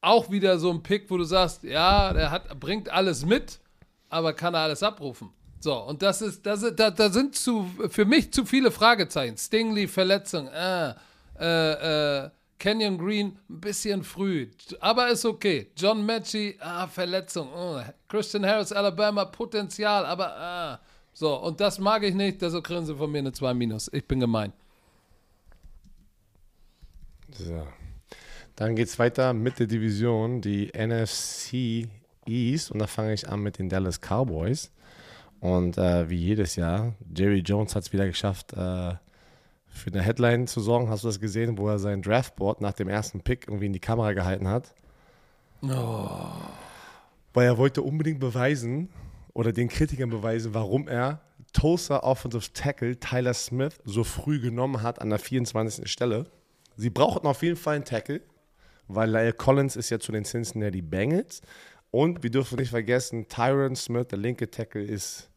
Speaker 1: auch wieder so ein Pick, wo du sagst, ja, der hat, bringt alles mit, aber kann er alles abrufen. So, und das ist, das ist, da, da sind zu, für mich zu viele Fragezeichen. Stingley, Verletzung, äh, äh, äh, Kenyon Green, ein bisschen früh, aber ist okay. John Matchy, ah, Verletzung. Oh. Christian Harris, Alabama, Potenzial, aber ah. So, und das mag ich nicht, deshalb kriegen sie von mir eine 2 Minus. Ich bin gemein.
Speaker 2: So. Dann geht es weiter mit der Division, die NFC East. Und da fange ich an mit den Dallas Cowboys. Und äh, wie jedes Jahr, Jerry Jones hat es wieder geschafft, äh, für eine Headline zu sorgen. Hast du das gesehen, wo er sein Draftboard nach dem ersten Pick irgendwie in die Kamera gehalten hat? Weil er wollte unbedingt beweisen oder den Kritikern beweisen, warum er Tulsa Offensive Tackle Tyler Smith so früh genommen hat an der 24. Stelle. Sie brauchten auf jeden Fall einen Tackle, weil Lyle Collins ist ja zu den Cincinnati Bengals. Und wir dürfen nicht vergessen, Tyron Smith, der linke Tackle, ist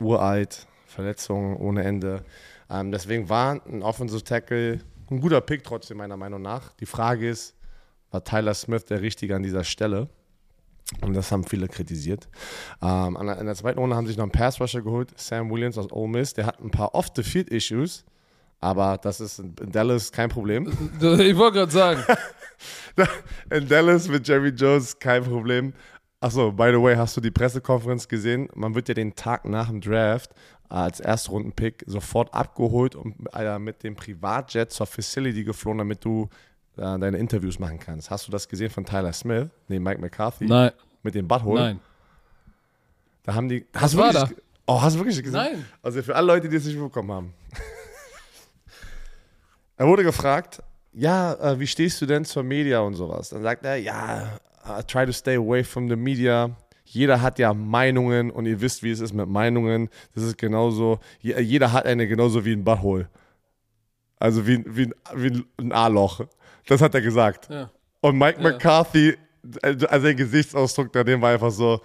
Speaker 2: uralt, Verletzungen ohne Ende. Ähm, deswegen war ein Offensive Tackle ein guter Pick trotzdem, meiner Meinung nach. Die Frage ist, war Tyler Smith der Richtige an dieser Stelle. Und das haben viele kritisiert. Ähm, in, der, zweiten Runde haben sich noch einen Pass Rusher geholt, Sam Williams aus Ole Miss. Der hat ein paar Off-the-Field-Issues, aber das ist in Dallas kein Problem.
Speaker 1: Ich wollte gerade sagen.
Speaker 2: in Dallas mit Jerry Jones kein Problem. Achso, by the way, hast du die Pressekonferenz gesehen? Man wird ja den Tag nach dem Draft als Erstrunden-Pick sofort abgeholt und äh, mit dem Privatjet zur Facility geflogen, damit du äh, deine Interviews machen kannst. Hast du das gesehen von Tyler Smith, nee, Mike McCarthy?
Speaker 1: Nein.
Speaker 2: Mit dem Butthole?
Speaker 1: Nein.
Speaker 2: Da haben die.
Speaker 1: Was
Speaker 2: hast du
Speaker 1: war da?
Speaker 2: Oh, hast du wirklich gesehen?
Speaker 1: Nein.
Speaker 2: Also für alle Leute, die es nicht bekommen haben. er wurde gefragt, ja, äh, wie stehst du denn zur Media und sowas? Dann sagt er, ja, I try to stay away from the media. Jeder hat ja Meinungen und ihr wisst, wie es ist mit Meinungen. Das ist genauso, je- jeder hat eine genauso wie ein Butthole. Also wie, wie, wie ein A-Loch. Das hat er gesagt.
Speaker 1: Ja.
Speaker 2: Und Mike
Speaker 1: Ja.
Speaker 2: McCarthy, also sein Gesichtsausdruck daneben war einfach so,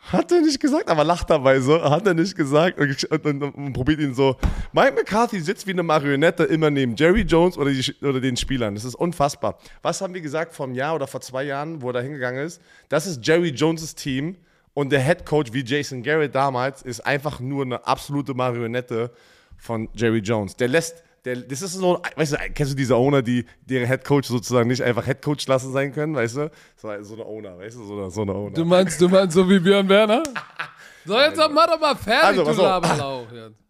Speaker 2: hat er nicht gesagt, aber lacht dabei so, hat er nicht gesagt und, und, und, und probiert ihn so. Mike McCarthy sitzt wie eine Marionette immer neben Jerry Jones oder, die, oder den Spielern. Das ist unfassbar. Was haben wir gesagt vor einem Jahr oder vor zwei Jahren, wo er hingegangen ist? Das ist Jerry Jones' Team und der Head Coach wie Jason Garrett damals ist einfach nur eine absolute Marionette von Jerry Jones. Der lässt, der, das ist so, weißt du, kennst du diese Owner, die deren Head Coach sozusagen nicht einfach Head Coach lassen sein können, weißt du? So, so eine Owner, weißt du, so eine, so eine Owner.
Speaker 1: Du meinst, du meinst so wie Björn Werner? So, jetzt mach doch mal fertig,
Speaker 2: Also,
Speaker 1: du. Laberlauch.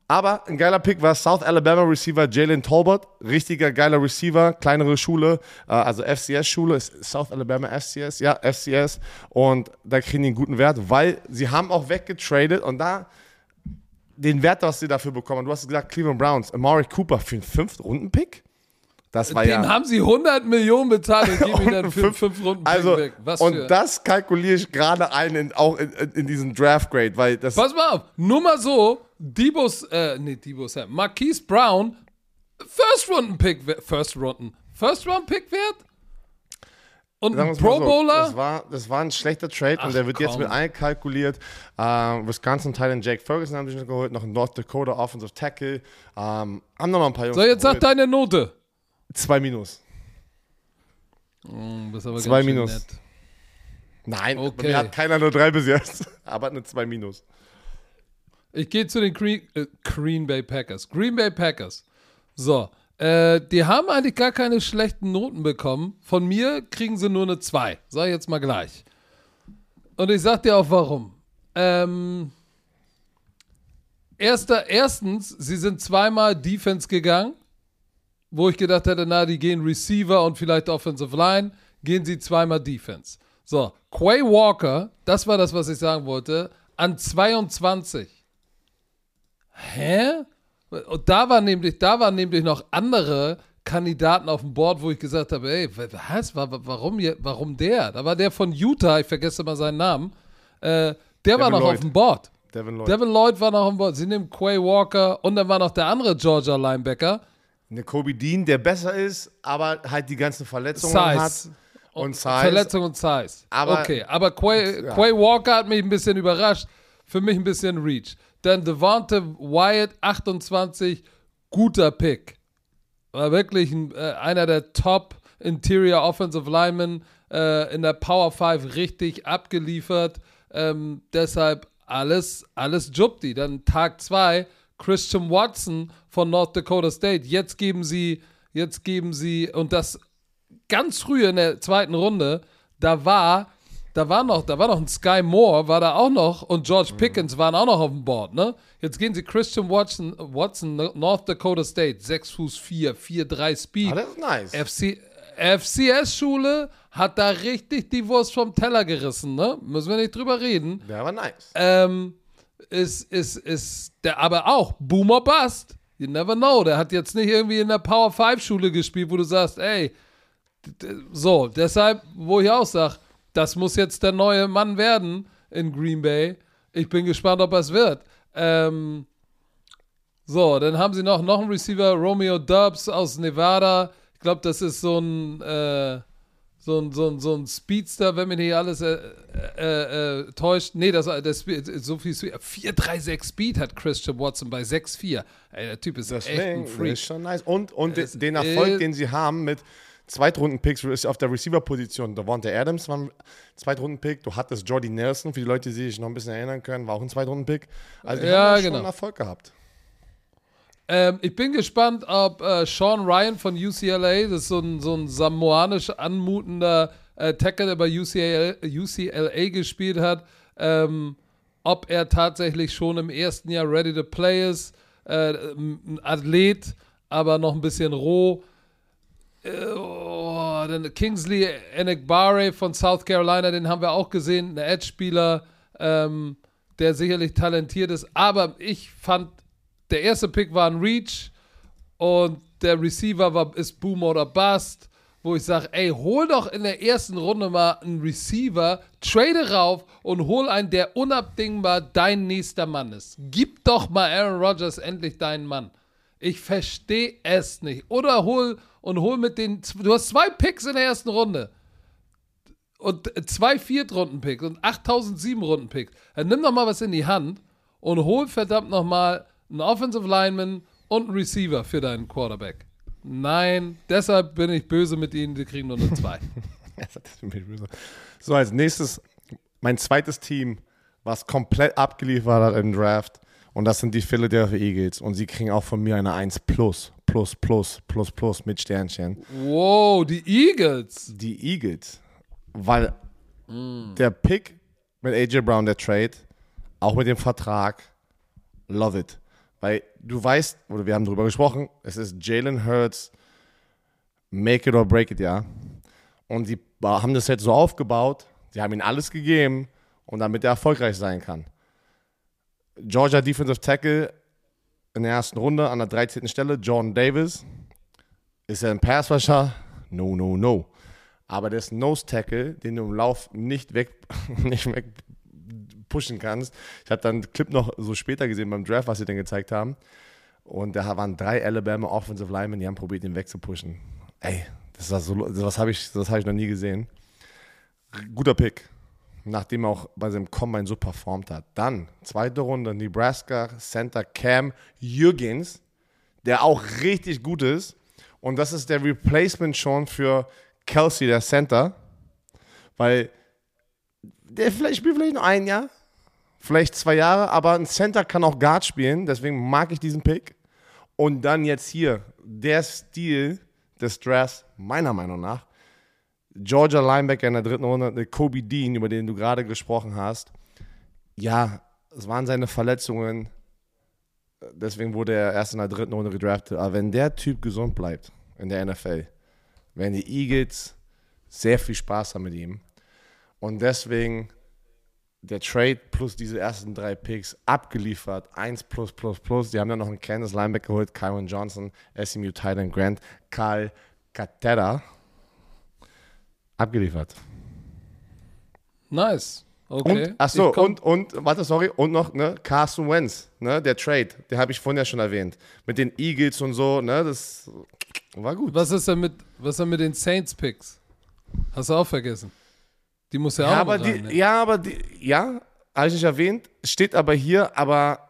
Speaker 2: Aber ein geiler Pick war South Alabama Receiver Jalen Talbot. Richtiger geiler Receiver, kleinere Schule, äh, also FCS-Schule, ist South Alabama FCS, ja, FCS. Und da kriegen die einen guten Wert, weil sie haben auch weggetradet und da den Wert, was sie dafür bekommen. Du hast gesagt, Cleveland Browns, Amari Cooper für einen Fünft-Runden-Pick? Das war
Speaker 1: Dem
Speaker 2: ja.
Speaker 1: haben sie 100 Millionen bezahlt und geben ihn dann
Speaker 2: fünf-
Speaker 1: fünf, Runden
Speaker 2: also,
Speaker 1: weg. Was
Speaker 2: und
Speaker 1: für,
Speaker 2: das kalkuliere ich gerade ein, in, auch in, in, diesen Draft-Grade, weil das.
Speaker 1: Pass mal auf, nur mal so, Debo's, äh, nee, Debo's, Marquise Brown, First-Runden-Pick, First-Runden, First-Round-Pick wert? Und ein Pro
Speaker 2: so,
Speaker 1: Bowler?
Speaker 2: Das war, das war ein schlechter Trade
Speaker 1: Ach,
Speaker 2: und der wird jetzt
Speaker 1: komm.
Speaker 2: mit einkalkuliert. Ähm, Wisconsin Titan Jake Ferguson haben sich noch geholt, noch ein North Dakota Offensive Tackle. Ähm, haben noch mal ein paar Jungs.
Speaker 1: so, jetzt sag deine Note.
Speaker 2: Zwei Minus.
Speaker 1: Aber
Speaker 2: Zwei Minus.
Speaker 1: nett.
Speaker 2: Nein,
Speaker 1: Okay.
Speaker 2: mir hat keiner nur drei bis jetzt, aber eine zwei Minus.
Speaker 1: Ich gehe zu den Green, äh, Green Bay Packers. Green Bay Packers. So, äh, die haben eigentlich gar keine schlechten Noten bekommen. Von mir kriegen sie nur eine 2. Sag ich jetzt mal gleich. Und ich sag dir auch warum. Ähm, erster, erstens, sie sind zweimal Defense gegangen, wo ich gedacht hätte, na, die gehen Receiver und vielleicht Offensive Line, gehen sie zweimal Defense. So, Quay Walker, das war das, was ich sagen wollte, an 22. Hä? Und da waren nämlich, da waren nämlich noch andere Kandidaten auf dem Board, wo ich gesagt habe, ey, was, wa- wa- warum, hier, warum der? Da war der von Utah, ich vergesse mal seinen Namen, äh, der war noch
Speaker 2: Lloyd.
Speaker 1: auf dem Board.
Speaker 2: Devin Lloyd.
Speaker 1: Devin Lloyd war noch auf dem Board. Sie nehmen Quay Walker und dann war noch der andere Georgia Linebacker,
Speaker 2: Eine Kobe Dean, der besser ist, aber halt die ganzen Verletzungen hat.
Speaker 1: Size.
Speaker 2: Und Size.
Speaker 1: Verletzung und Size.
Speaker 2: Aber-
Speaker 1: okay, aber Quay,
Speaker 2: Ja.
Speaker 1: Quay Walker hat mich ein bisschen überrascht. Für mich ein bisschen Reach. Dann Devonta Wyatt, 28, guter Pick. War wirklich ein, äh, einer der Top Interior Offensive Linemen äh, in der Power 5 richtig abgeliefert. Ähm, deshalb alles, alles Jupti. Dann Tag 2, Christian Watson von North Dakota State. Jetzt geben sie, jetzt geben sie, und das ganz früh in der zweiten Runde, da war, da war noch, da war noch ein Sky Moore, war da auch noch und George Pickens waren auch noch auf dem Board, ne? Jetzt gehen sie Christian Watson, Watson North Dakota State, 6 Fuß 4, 4-3 Speed.
Speaker 2: Ah, das ist nice.
Speaker 1: FC, FCS-Schule hat da richtig die Wurst vom Teller gerissen, ne? Müssen wir nicht drüber reden.
Speaker 2: Der war nice.
Speaker 1: Ähm, ist, ist, ist der aber auch Boomer Bust. You never know. Der hat jetzt nicht irgendwie in der Power 5 Schule gespielt, wo du sagst, ey, so, deshalb, wo ich auch sage, das muss jetzt der neue Mann werden in Green Bay. Ich bin gespannt, ob es wird. Ähm, so, dann haben sie noch, noch einen Receiver, Romeo Dubs aus Nevada. Ich glaube, das ist so ein, äh, so ein, so ein, so ein Speedster, wenn mich nicht alles äh, äh, äh, täuscht. Nee, das, das so viel Speed. 436 Speed hat Christian Watson bei 6,4. Ey, der Typ ist echt ein
Speaker 2: Deswegen
Speaker 1: Freak.
Speaker 2: ist schon nice. Und, und den Erfolg, den sie haben mit Zweitrunden-Picks ist auf der Receiver-Position. Devonta Adams war ein Zweitrunden-Pick. Du hattest Jordy Nelson, für die Leute, die sich noch ein bisschen erinnern können, war auch ein Zweitrunden-Pick. Also, die
Speaker 1: Ja,
Speaker 2: haben da
Speaker 1: genau.
Speaker 2: schon Erfolg gehabt.
Speaker 1: Ähm, ich bin gespannt, ob äh, Sean Ryan von UCLA, das ist so ein, so ein samoanisch anmutender äh, Tackle, der bei UCLA, UCLA gespielt hat, ähm, ob er tatsächlich schon im ersten Jahr ready to play ist. Äh, ein Athlet, aber noch ein bisschen roh. Oh, dann Kingsley Enekbare von South Carolina, den haben wir auch gesehen, ein Edge-Spieler, ähm, der sicherlich talentiert ist. Aber ich fand, der erste Pick war ein Reach und der Receiver war, ist Boom oder Bust, wo ich sage, ey, hol doch in der ersten Runde mal einen Receiver, trade rauf und hol einen, der unabdingbar dein nächster Mann ist. Gib doch mal Aaron Rodgers endlich deinen Mann. Ich verstehe es nicht. Oder hol und hol mit den, du hast zwei Picks in der ersten Runde und zwei Viertrunden-Picks und 8007 Runden-Picks. Dann nimm doch mal was in die Hand und hol verdammt noch mal einen Offensive Lineman und einen Receiver für deinen Quarterback. Nein, deshalb bin ich böse mit ihnen, die kriegen nur eine 2.
Speaker 2: So, als nächstes mein zweites Team, was komplett abgeliefert hat im Draft. Und das sind die Philadelphia Eagles. Und sie kriegen auch von mir eine 1 plus, plus, plus, plus, plus mit Sternchen.
Speaker 1: wow, die Eagles.
Speaker 2: Die Eagles, weil der Pick mit AJ Brown, der Trade, auch mit dem Vertrag, love it. Weil du weißt, oder wir haben darüber gesprochen, es ist Jalen Hurts, make it or break it, ja. Und sie haben das jetzt so aufgebaut, sie haben ihm alles gegeben und damit er erfolgreich sein kann. Georgia Defensive Tackle in der ersten Runde an der 13. Stelle, Jordan Davis. Ist er ein Passwasher? No, no, no. Aber ein Nose Tackle, den du im Lauf nicht weg, nicht weg pushen kannst. Ich habe dann einen Clip noch so später gesehen beim Draft, was sie dann gezeigt haben. Und da waren drei Alabama Offensive Linemen, die haben probiert, ihn wegzupushen. Ey, das war so, das habe ich, das habe ich noch nie gesehen. Guter Pick, nachdem er auch bei seinem Combine so performt hat. Dann, zweite Runde, Nebraska Center Cam Jürgens, der auch richtig gut ist. Und das ist der Replacement schon für Kelsey, der Center. Weil der vielleicht spielt vielleicht nur ein Jahr, vielleicht zwei Jahre, aber ein Center kann auch Guard spielen, deswegen mag ich diesen Pick. Und dann jetzt hier, der Stil des Drafts, meiner Meinung nach, Georgia Linebacker in der dritten Runde, Kobe Dean, über den du gerade gesprochen hast. Ja, es waren seine Verletzungen, deswegen wurde er erst in der dritten Runde gedraftet. Aber wenn der Typ gesund bleibt in der NFL, werden die Eagles sehr viel Spaß haben mit ihm. Und deswegen der Trade plus diese ersten drei Picks abgeliefert. 1 plus plus plus. Die haben dann noch einen Kansas Linebacker geholt, Kyron Johnson, SMU Titan Grant, Karl Catera. Abgeliefert.
Speaker 1: Nice. Okay.
Speaker 2: Und, achso,
Speaker 1: Ich komm-
Speaker 2: und, und, warte, sorry, und noch, ne, Carson Wentz, ne, der Trade, den habe ich vorhin ja schon erwähnt. Mit den Eagles und so, ne, das war gut.
Speaker 1: Was ist denn mit, was ist denn mit den Saints-Picks? Hast du auch vergessen. Die muss ja,
Speaker 2: Ja,
Speaker 1: auch
Speaker 2: aber die,
Speaker 1: ne?
Speaker 2: ja, aber die, ja, habe ich nicht erwähnt, steht aber hier, aber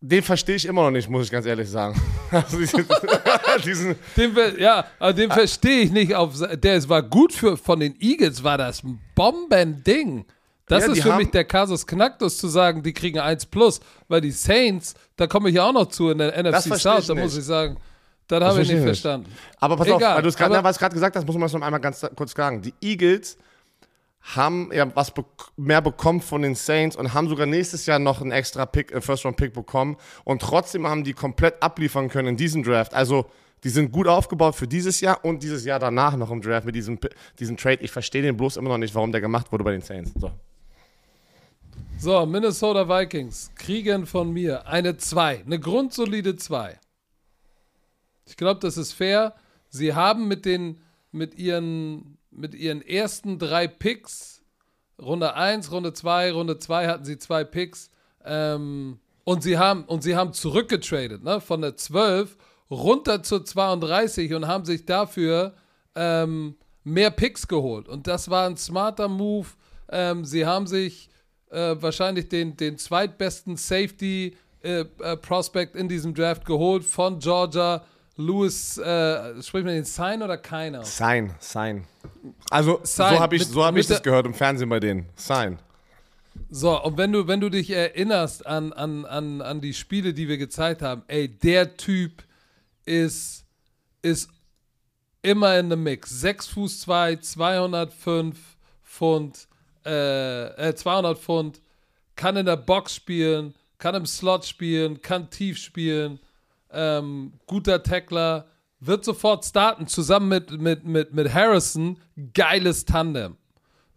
Speaker 2: den verstehe ich immer noch nicht, muss ich ganz ehrlich sagen. Also diesen, diesen,
Speaker 1: Den, ja, aber den verstehe ich nicht. Auf, der es war gut für von den Eagles, war das ein Bombending. Das
Speaker 2: Ja,
Speaker 1: ist für mich der Kasus Knacktus zu sagen, die kriegen 1 plus, weil die Saints, da komme ich ja auch noch zu in der NFC South, da muss ich sagen, das habe ich nicht
Speaker 2: ich nicht.
Speaker 1: verstanden.
Speaker 2: aber pass auf,
Speaker 1: Egal,
Speaker 2: weil du es gerade gesagt hast, muss man das noch einmal ganz kurz sagen. Die Eagles haben ja was bek mehr bekommen von den Saints und haben sogar nächstes Jahr noch einen extra Pick, äh, First Round Pick bekommen und trotzdem haben die komplett abliefern können in diesem Draft. Also die sind gut aufgebaut für dieses Jahr und dieses Jahr danach noch im Draft mit diesem, diesem Trade. Ich verstehe den bloß immer noch nicht, warum der gemacht wurde bei den Saints. So.
Speaker 1: So, Minnesota Vikings kriegen von mir eine 2, eine grundsolide 2. Ich glaube, das ist fair. Sie haben mit den mit ihren mit ihren ersten drei Picks Runde 1, Runde 2, Runde 2 hatten sie zwei Picks ähm, und sie haben und sie haben zurückgetradet, ne, von der 12 runter zur 32 und haben sich dafür ähm, mehr Picks geholt und das war ein smarter Move. Ähm, sie haben sich äh, wahrscheinlich den, den zweitbesten Safety äh, äh, Prospect in diesem Draft geholt von Georgia. Louis, äh, spricht man den Sign oder keiner?
Speaker 2: Sign, Sign. Also,
Speaker 1: Sign,
Speaker 2: so habe ich,
Speaker 1: mit-
Speaker 2: so hab ich das gehört im Fernsehen bei denen. Sign.
Speaker 1: So, und wenn du, wenn du dich erinnerst an, an, an, an die Spiele, die wir gezeigt haben, ey, der Typ ist, ist immer in the Mix. 6 Fuß 2, 205 Pfund, äh, äh, 200 Pfund, kann in der Box spielen, kann im Slot spielen, kann tief spielen, ähm, guter Tackler, wird sofort starten, zusammen mit, mit, mit, mit Harrison, geiles Tandem.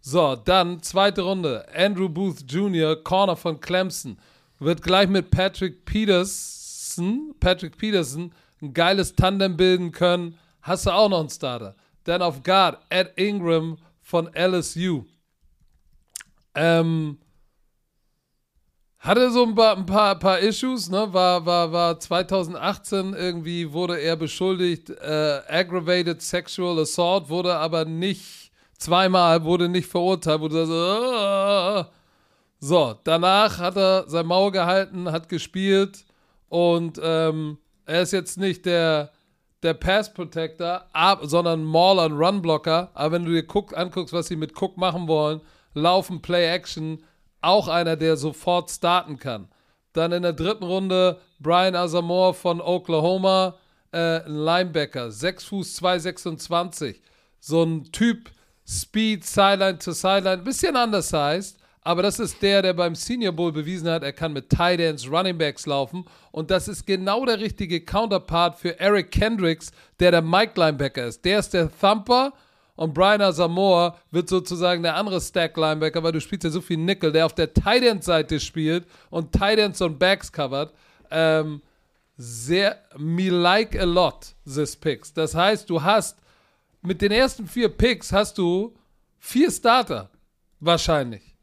Speaker 1: So, dann zweite Runde. Andrew Booth Jr., Corner von Clemson, wird gleich mit Patrick Peterson, Patrick Peterson, ein geiles Tandem bilden können. Hast du auch noch einen Starter. Dann auf Guard, Ed Ingram von LSU. Ähm, hatte so ein paar, ein paar, paar Issues, ne? War, war, war 2018 irgendwie, wurde er beschuldigt, äh, aggravated sexual assault, wurde aber nicht, zweimal wurde nicht verurteilt, wurde so, "Ah." so, danach hat er sein Maul gehalten, hat gespielt und ähm, er ist jetzt nicht der, der Pass Protector, ab, sondern Mauler und Run Blocker. Aber wenn du dir Cook anguckst, was sie mit Cook machen wollen, laufen, Play Action, auch einer, der sofort starten kann. Dann in der dritten Runde Brian Asamoah von Oklahoma, äh, ein Linebacker, 6 Fuß 226. So ein Typ, Speed, Sideline to Sideline, bisschen undersized, aber das ist der, der beim Senior Bowl bewiesen hat, er kann mit Tight Ends, Running Backs laufen und das ist genau der richtige Counterpart für Eric Kendricks, der der Mike Linebacker ist. Der ist der Thumper und Brian Asamoah wird sozusagen der andere Stack Linebacker, weil du spielst ja so viel Nickel, der auf der Tight End Seite spielt und Tight Ends und Backs covert. Ähm, sehr, me like a lot, this picks. Das heißt, du hast mit den ersten vier Picks hast du vier Starter. Wahrscheinlich.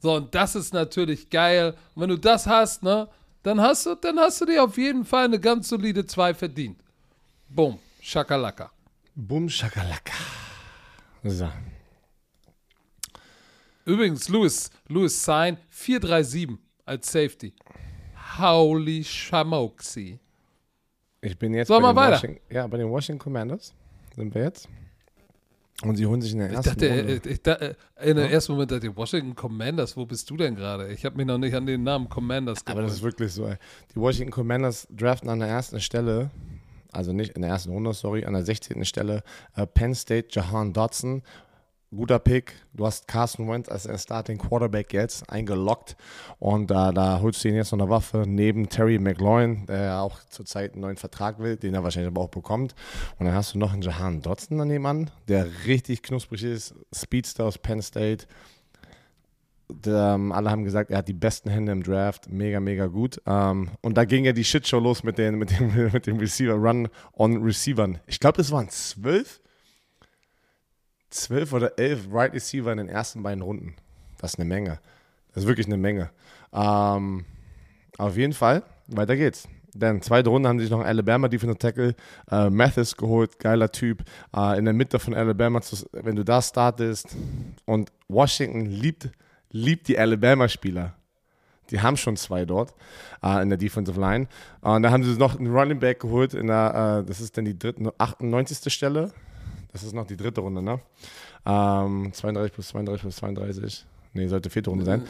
Speaker 1: So, und das ist natürlich geil. Und wenn du das hast, ne, dann hast du, dann hast du dir auf jeden Fall eine ganz solide 2 verdient. Boom. Shakalaka.
Speaker 2: Bum Shakalaka. So.
Speaker 1: Übrigens, Louis, Louis Sign 437 als Safety. Holy Shamoxi.
Speaker 2: Ich bin jetzt
Speaker 1: Sollen
Speaker 2: bei den? Washington, ja, bei den Washington Commanders sind wir jetzt. Und sie holen sich in der
Speaker 1: Ich
Speaker 2: ersten
Speaker 1: dachte,
Speaker 2: Runde.
Speaker 1: ich, da, äh, in dem ersten Moment dachte ich, Washington Commanders, wo bist du denn gerade? Ich habe mich noch nicht an den Namen Commanders
Speaker 2: Aber das ist
Speaker 1: gewöhnt.
Speaker 2: wirklich so, ey. Die Washington Commanders draften an der ersten Stelle, also nicht in der ersten Runde, sorry, an der 16. Stelle äh, Penn State Jahan Dodson. Guter Pick. Du hast Carson Wentz als Starting Quarterback jetzt eingeloggt. Und äh, da holst du ihn jetzt noch eine Waffe neben Terry McLaurin, der ja auch zurzeit einen neuen Vertrag will, den er wahrscheinlich aber auch bekommt. Und dann hast du noch einen Jahan Dodson daneben an, der richtig knusprig ist. Speedster aus Penn State. Ähm, alle haben gesagt, er hat die besten Hände im Draft. Mega, mega gut. Ähm, und da ging ja die Shitshow los mit den, mit dem, mit dem Receiver, Run on Receivern. Ich glaube, das waren zwölf, zwölf oder elf Right Receiver in den ersten beiden Runden. Das ist eine Menge. Das ist wirklich eine Menge. Ähm, auf jeden Fall, weiter geht's. Dann zweite Runde haben sich noch Alabama Defensive Tackle äh, Mathis geholt, geiler Typ. Äh, in der Mitte von Alabama, wenn du da startest und Washington liebt, liebt die Alabama-Spieler. Die haben schon zwei dort äh, in der Defensive Line. Äh, und da haben sie noch einen Running Back geholt in der, äh, das ist dann die dritte, 98. Stelle. Das ist noch die dritte Runde, ne? Ähm, 32 plus 32 plus 32. Nee, sollte vierte Runde sein.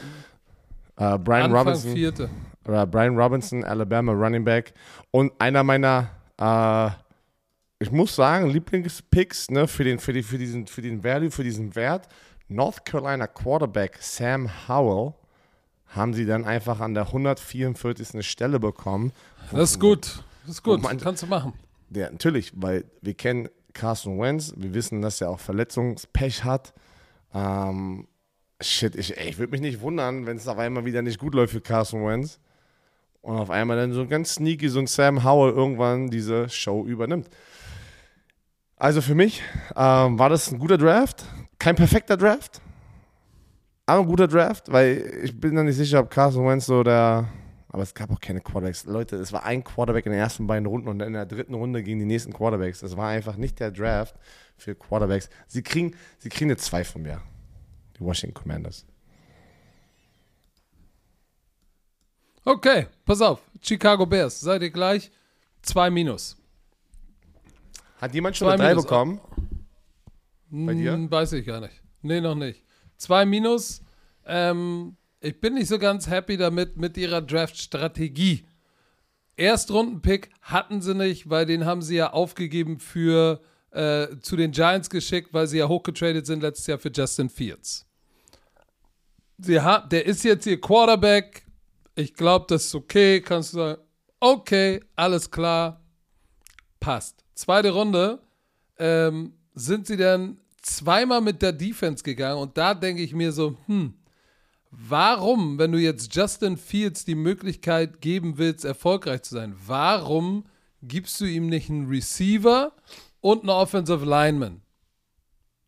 Speaker 2: Äh, Brian
Speaker 1: Anfang
Speaker 2: Robinson.
Speaker 1: vierte.
Speaker 2: Oder Brian Robinson, Alabama Running Back. Und einer meiner, äh, ich muss sagen, Lieblingspicks ne, für, den, für, die, für, diesen, für den Value, für diesen Wert. North Carolina Quarterback Sam Howell haben sie dann einfach an der 144. Stelle bekommen.
Speaker 1: Das ist gut. Das ist gut.
Speaker 2: man-
Speaker 1: Kannst du machen.
Speaker 2: Ja, natürlich, weil wir kennen Carson Wentz, wir wissen, dass er auch Verletzungspech hat. Ähm, shit, ich, ey, ich würde mich nicht wundern, wenn es auf einmal wieder nicht gut läuft für Carson Wentz. Und auf einmal dann so ganz sneaky so ein Sam Howell irgendwann diese Show übernimmt. Also für mich ähm, war das ein guter Draft. Kein perfekter Draft, aber ein guter Draft, weil ich bin noch nicht sicher, ob Carson Wentz so der. Aber es gab auch keine Quarterbacks. Leute, es war ein Quarterback in den ersten beiden Runden und in der dritten Runde gegen die nächsten Quarterbacks. Das war einfach nicht der Draft für Quarterbacks. Sie kriegen, sie kriegen eine 2 von mir. Die Washington Commanders.
Speaker 1: Okay, pass auf. Chicago Bears, seid ihr gleich? Zwei Minus.
Speaker 2: Hat jemand schon
Speaker 1: Zwei
Speaker 2: eine 3
Speaker 1: Minus.
Speaker 2: bekommen? Bei dir?
Speaker 1: Hm, Weiß ich gar nicht. Nee, noch nicht. Zwei Minus. Ähm, ich bin nicht so ganz happy damit mit ihrer Draft-Strategie. Erstrunden-Pick hatten sie nicht, weil den haben sie ja aufgegeben für äh, zu den Giants geschickt, weil sie ja hochgetradet sind letztes Jahr für Justin Fields. Sie ha der ist jetzt ihr Quarterback. Ich glaube, das ist okay. Kannst du sagen, okay, alles klar, passt. Zweite Runde ähm, sind sie dann zweimal mit der Defense gegangen und da denke ich mir so, hm, warum, wenn du jetzt Justin Fields die Möglichkeit geben willst, erfolgreich zu sein, warum gibst du ihm nicht einen Receiver und einen Offensive Lineman?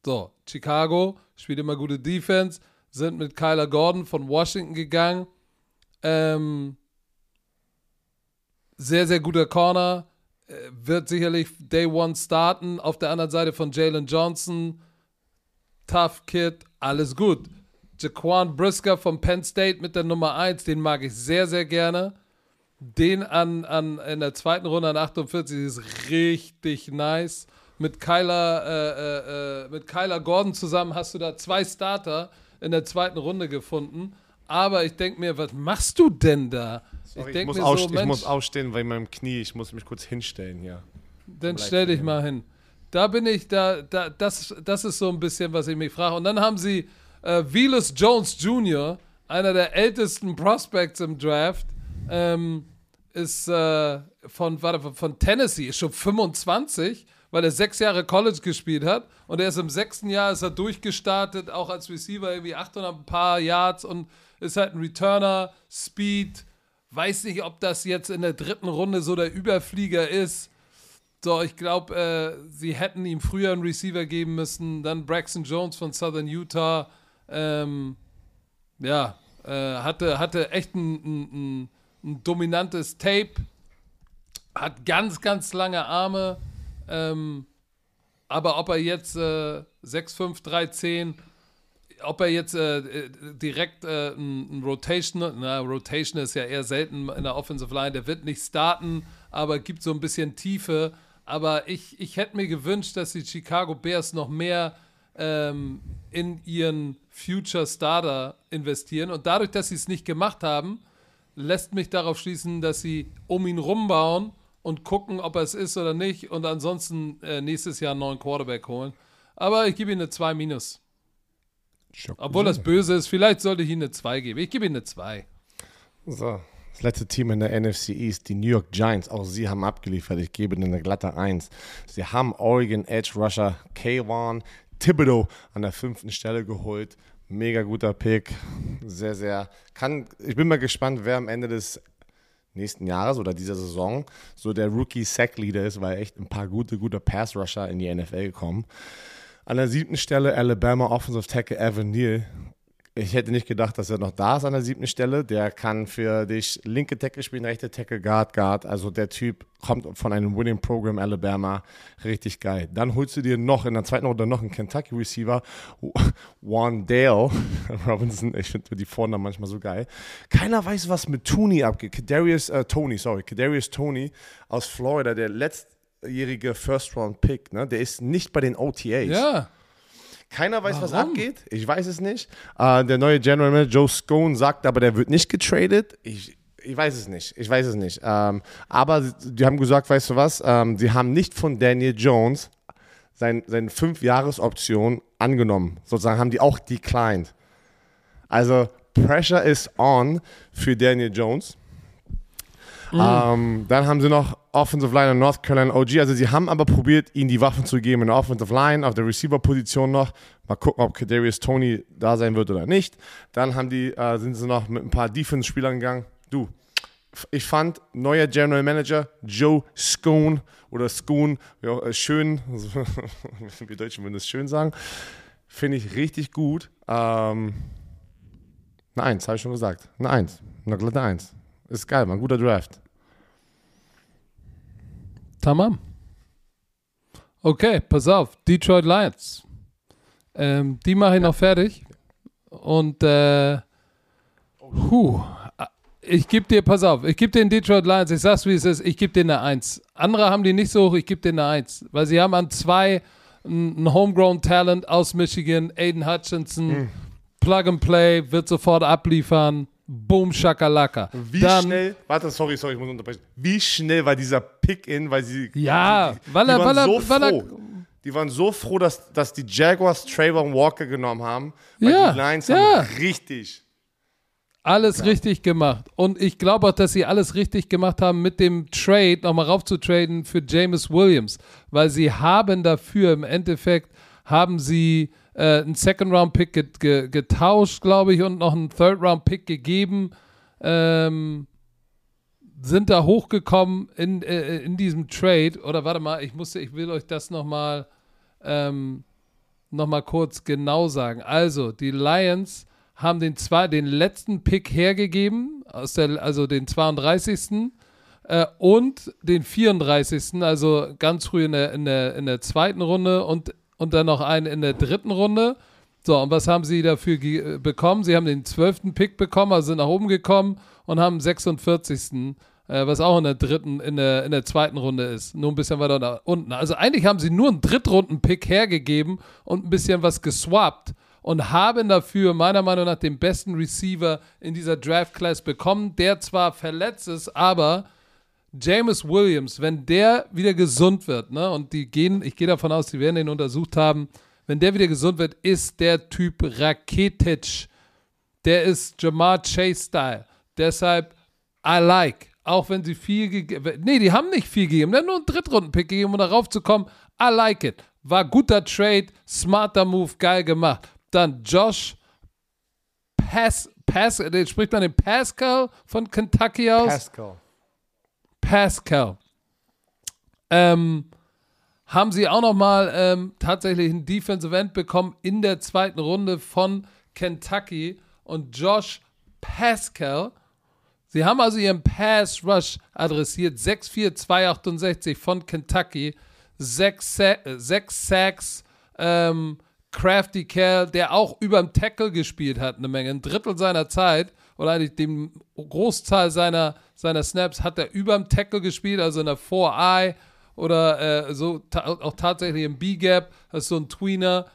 Speaker 1: So, Chicago spielt immer gute Defense, sind mit Kyler Gordon von Washington gegangen. Ähm, sehr, sehr guter Corner. Äh, Wird sicherlich Day One starten. Auf der anderen Seite von Jalen Johnson. Tough Kid, alles gut. Jaquan Brisker von Penn State mit der Nummer 1, den mag ich sehr, sehr gerne. Den an, an, in der zweiten Runde an 48 ist richtig nice. Mit Kyler, äh, äh, äh, mit Kyler Gordon zusammen hast du da zwei Starter in der zweiten Runde gefunden. Aber ich denke mir, was machst du denn da?
Speaker 2: Sorry, ich,
Speaker 1: denk
Speaker 2: muss
Speaker 1: so,
Speaker 2: ich
Speaker 1: Mensch,
Speaker 2: muss aufstehen bei meinem Knie. Ich muss mich kurz hinstellen hier.
Speaker 1: Dann
Speaker 2: Bleib
Speaker 1: stell dich
Speaker 2: stehen.
Speaker 1: mal hin. Da bin ich, da, da, das, das ist so ein bisschen, was ich mich frage. Und dann haben sie äh, Velas Jones Jr., einer der ältesten Prospects im Draft, ähm, ist äh, von, warte, von Tennessee, ist schon 25, weil er sechs Jahre College gespielt hat. Und er ist im sechsten Jahr ist er durchgestartet, auch als Receiver, irgendwie 800 ein paar Yards und ist halt ein Returner, Speed. Weiß nicht, ob das jetzt in der dritten Runde so der Überflieger ist. So, ich glaube, äh, sie hätten ihm früher einen Receiver geben müssen. Dann Braxton Jones von Southern Utah. Ähm, ja, äh, hatte, hatte echt ein, ein, ein, dominantes Tape. Hat ganz, ganz lange Arme. Ähm, aber ob er jetzt äh, 6'5, 3'10, ob er jetzt äh, äh, direkt äh, ein, ein Rotation, na, Rotation ist ja eher selten in der Offensive Line, der wird nicht starten, aber gibt so ein bisschen Tiefe. Aber ich, ich hätte mir gewünscht, dass die Chicago Bears noch mehr ähm, in ihren Future Starter investieren. Und dadurch, dass sie es nicht gemacht haben, lässt mich darauf schließen, dass sie um ihn rumbauen und gucken, ob er es ist oder nicht. Und ansonsten äh, nächstes Jahr einen neuen Quarterback holen. Aber ich gebe ihm eine 2 minus. Obwohl das böse ist, vielleicht sollte ich ihm eine 2 geben. Ich gebe ihm eine 2.
Speaker 2: So, das letzte Team in der NFC East, die New York Giants, auch sie haben abgeliefert. Ich gebe ihnen eine glatte 1. Sie haben Oregon Edge Rusher K1 Thibodeau an der fünften Stelle geholt. Mega guter Pick. Sehr, sehr. Kann, ich bin mal gespannt, wer am Ende des nächsten Jahres oder dieser Saison so der Rookie Sack Leader ist, weil echt ein paar gute, gute Pass Rusher in die NFL gekommen. An der siebten Stelle Alabama Offensive Tackle Evan Neal. Ich hätte nicht gedacht, dass er noch da ist an der siebten Stelle. Der kann für dich linke Tackle spielen, rechte Tackle, Guard, Guard. Also der Typ kommt von einem Winning Program Alabama. Richtig geil. Dann holst du dir noch in der zweiten Runde noch einen Kentucky Receiver, Wandale Robinson. Ich finde die Vornamen manchmal so geil. Keiner weiß, was mit Tooney abgeht. Kadarius äh, Tony, sorry. Kadarius Tony aus Florida, der letztjährige First-Round-Pick. Ne? Der ist nicht bei den OTAs.
Speaker 1: Ja.
Speaker 2: Keiner weiß, was
Speaker 1: Warum?
Speaker 2: abgeht. Ich weiß es nicht. Äh, der neue General Manager Joe Scone sagt aber, der wird nicht getradet. Ich, ich weiß es nicht. Ich weiß es nicht. Ähm, aber die haben gesagt, weißt du was? Ähm, sie haben nicht von Daniel Jones sein, seine Fünf-Jahres-Option angenommen. Sozusagen haben die auch declined. Also Pressure is on für Daniel Jones. Ähm, dann haben sie noch Offensive Line und North Carolina OG. Also sie haben aber probiert, ihnen die Waffen zu geben in der Offensive Line, auf der Receiver-Position noch. Mal gucken, ob Kadarius Tony da sein wird oder nicht. Dann haben die, äh, sind sie noch mit ein paar Defense-Spielern gegangen. Du, ich fand neuer General Manager Joe Scone oder Scone, ja, äh, schön, wir Deutschen würden das schön sagen, finde ich richtig gut. Ähm, eine Eins, habe ich schon gesagt. Eine Eins, eine glatte Eins. Ist geil, man, guter Draft.
Speaker 1: Tamam. Okay, pass auf. Detroit Lions. Ähm, die mache ich noch fertig. Und äh, puh, Ich gebe dir, pass auf, ich gebe den Detroit Lions, ich sag's wie es ist, ich gebe denen eine 1. Andere haben die nicht so hoch, ich gebe denen eine 1. Weil sie haben an zwei ein Homegrown Talent aus Michigan, Aiden Hutchinson,
Speaker 2: Hm.
Speaker 1: Plug and Play, wird sofort abliefern. Boom, Shakalaka.
Speaker 2: Wie
Speaker 1: Dann,
Speaker 2: schnell, warte, sorry, sorry, ich muss unterbrechen. Wie schnell war dieser Pick-In, weil sie.
Speaker 1: Ja,
Speaker 2: die,
Speaker 1: weil er-
Speaker 2: waren
Speaker 1: weil er-
Speaker 2: so
Speaker 1: weil er-
Speaker 2: froh. Die waren so froh, dass, dass die Jaguars Trayvon Walker genommen haben. Weil
Speaker 1: Ja,
Speaker 2: die Lions
Speaker 1: ja.
Speaker 2: haben richtig.
Speaker 1: Alles richtig gemacht. Und ich glaube auch, dass sie alles richtig gemacht haben, mit dem Trade nochmal raufzutraden für James Williams. Weil sie haben dafür im Endeffekt, haben sie äh, einen Second-Round-Pick get, ge, getauscht, glaube ich, und noch einen Third-Round-Pick gegeben. Ähm, sind da hochgekommen in, äh, in diesem Trade. Oder warte mal, ich musste, ich will euch das nochmal ähm, noch kurz genau sagen. Also, die Lions haben den, zwei, den letzten Pick hergegeben, aus der, also den 32. Äh, und den 34. Also ganz früh in der, in der, in der zweiten Runde und, und dann noch einen in der dritten Runde. So, und was haben sie dafür ge- bekommen? Sie haben den 12. Pick bekommen, also sind nach oben gekommen und haben den 46. Äh, was auch in der dritten, in der, in der zweiten Runde ist. Nur ein bisschen weiter nach unten. Also eigentlich haben sie nur einen Drittrunden-Pick hergegeben und ein bisschen was geswappt und haben dafür meiner Meinung nach den besten Receiver in dieser Draft-Class bekommen, der zwar verletzt ist, aber James Williams, wenn der wieder gesund wird, ne, und die gehen, ich gehe davon aus, die werden ihn untersucht haben, wenn der wieder gesund wird, ist der Typ Raketic. Der ist Jamar Chase-Style. Deshalb, I like. Auch wenn sie viel gegeben Nee, die haben nicht viel gegeben. Die haben nur einen Drittrunden-Pick gegeben, um darauf zu kommen. I like it. War guter Trade, smarter Move, geil gemacht. Dann Josh Pass, Pass, spricht man den Pascal von Kentucky aus?
Speaker 2: Pascal.
Speaker 1: Pascal. Ähm, haben sie auch nochmal ähm, tatsächlich einen Defensive End bekommen in der zweiten Runde von Kentucky und Josh Pascal. Sie haben also ihren Pass Rush adressiert. 6'4, 268 von Kentucky. Sechs, Sa äh, sechs Sacks. Ähm, Crafty Kerl, der auch über dem Tackle gespielt hat, eine Menge. Ein Drittel seiner Zeit oder eigentlich den Großteil seiner, seiner Snaps hat er über dem Tackle gespielt, also in der 4-Eye oder äh, so ta auch tatsächlich im B-Gap. Das ist so ein Tweener.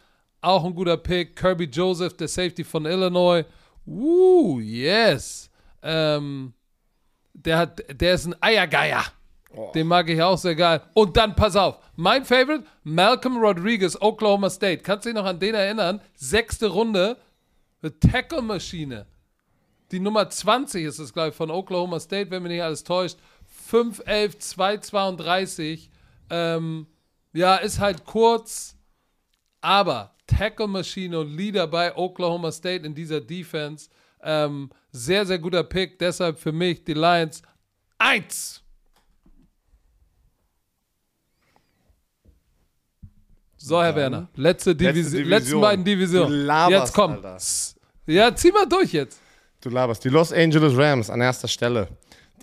Speaker 1: Auch ein guter Pick. Kirby Joseph, der Safety von Illinois. Uh, yes. Ähm, der, hat, der ist ein Eiergeier. Den mag ich auch sehr geil. Und dann, pass auf, mein Favorite, Malcolm Rodriguez, Oklahoma State. Kannst du dich noch an den erinnern? Sechste Runde, Tackle-Maschine. Die Nummer 20 ist es, glaube ich, von Oklahoma State, wenn mich nicht alles täuscht. 5'11, 232. Ähm, ja, ist halt kurz, aber Tackle-Maschine und Leader bei Oklahoma State in dieser Defense. Ähm, sehr, sehr guter Pick. Deshalb für mich die Lions 1. So, Herr Werner, letzte, Divisi
Speaker 2: Division.
Speaker 1: letzten beiden Divisionen.
Speaker 2: Laberst,
Speaker 1: Jetzt komm.
Speaker 2: Alter.
Speaker 1: Ja, zieh mal durch jetzt.
Speaker 2: Du laberst. Die Los Angeles Rams an erster Stelle.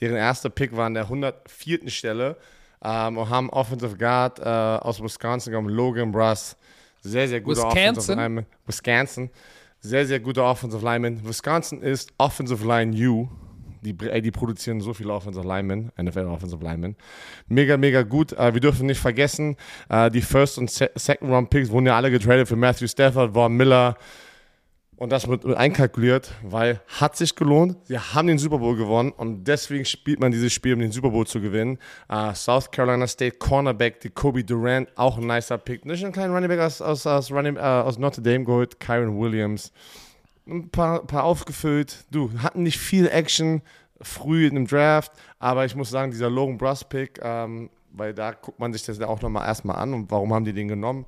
Speaker 2: Deren erster Pick war an der 104. Stelle ähm, und haben Offensive Guard äh, aus Wisconsin gekommen, Logan Bruss. Sehr, sehr guter
Speaker 1: Wisconsin?
Speaker 2: Offensive Lineman. Wisconsin. Sehr, sehr guter Offensive Lineman. Wisconsin ist Offensive Line U. Die, ey, die produzieren so viele Offensive Linemen, NFL Offensive Linemen. Mega, mega gut. Äh, wir dürfen nicht vergessen, äh, die First- und Se Second Round Picks wurden ja alle getradet für Matthew Stafford, Von Miller, und das wird einkalkuliert, weil hat sich gelohnt. Sie haben den Super Bowl gewonnen und deswegen spielt man dieses Spiel, um den Super Bowl zu gewinnen. Uh, South Carolina State Cornerback, die Kobe Durant, auch ein nicer Pick. Nicht ein kleiner Running Back aus, aus, aus, Running, äh, aus Notre Dame geholt, Kyron Williams. Ein paar, paar aufgefüllt. Du, hatten nicht viel Action früh in dem Draft, aber ich muss sagen, dieser Logan Bruss Pick, ähm, weil da guckt man sich das auch nochmal erstmal an und warum haben die den genommen?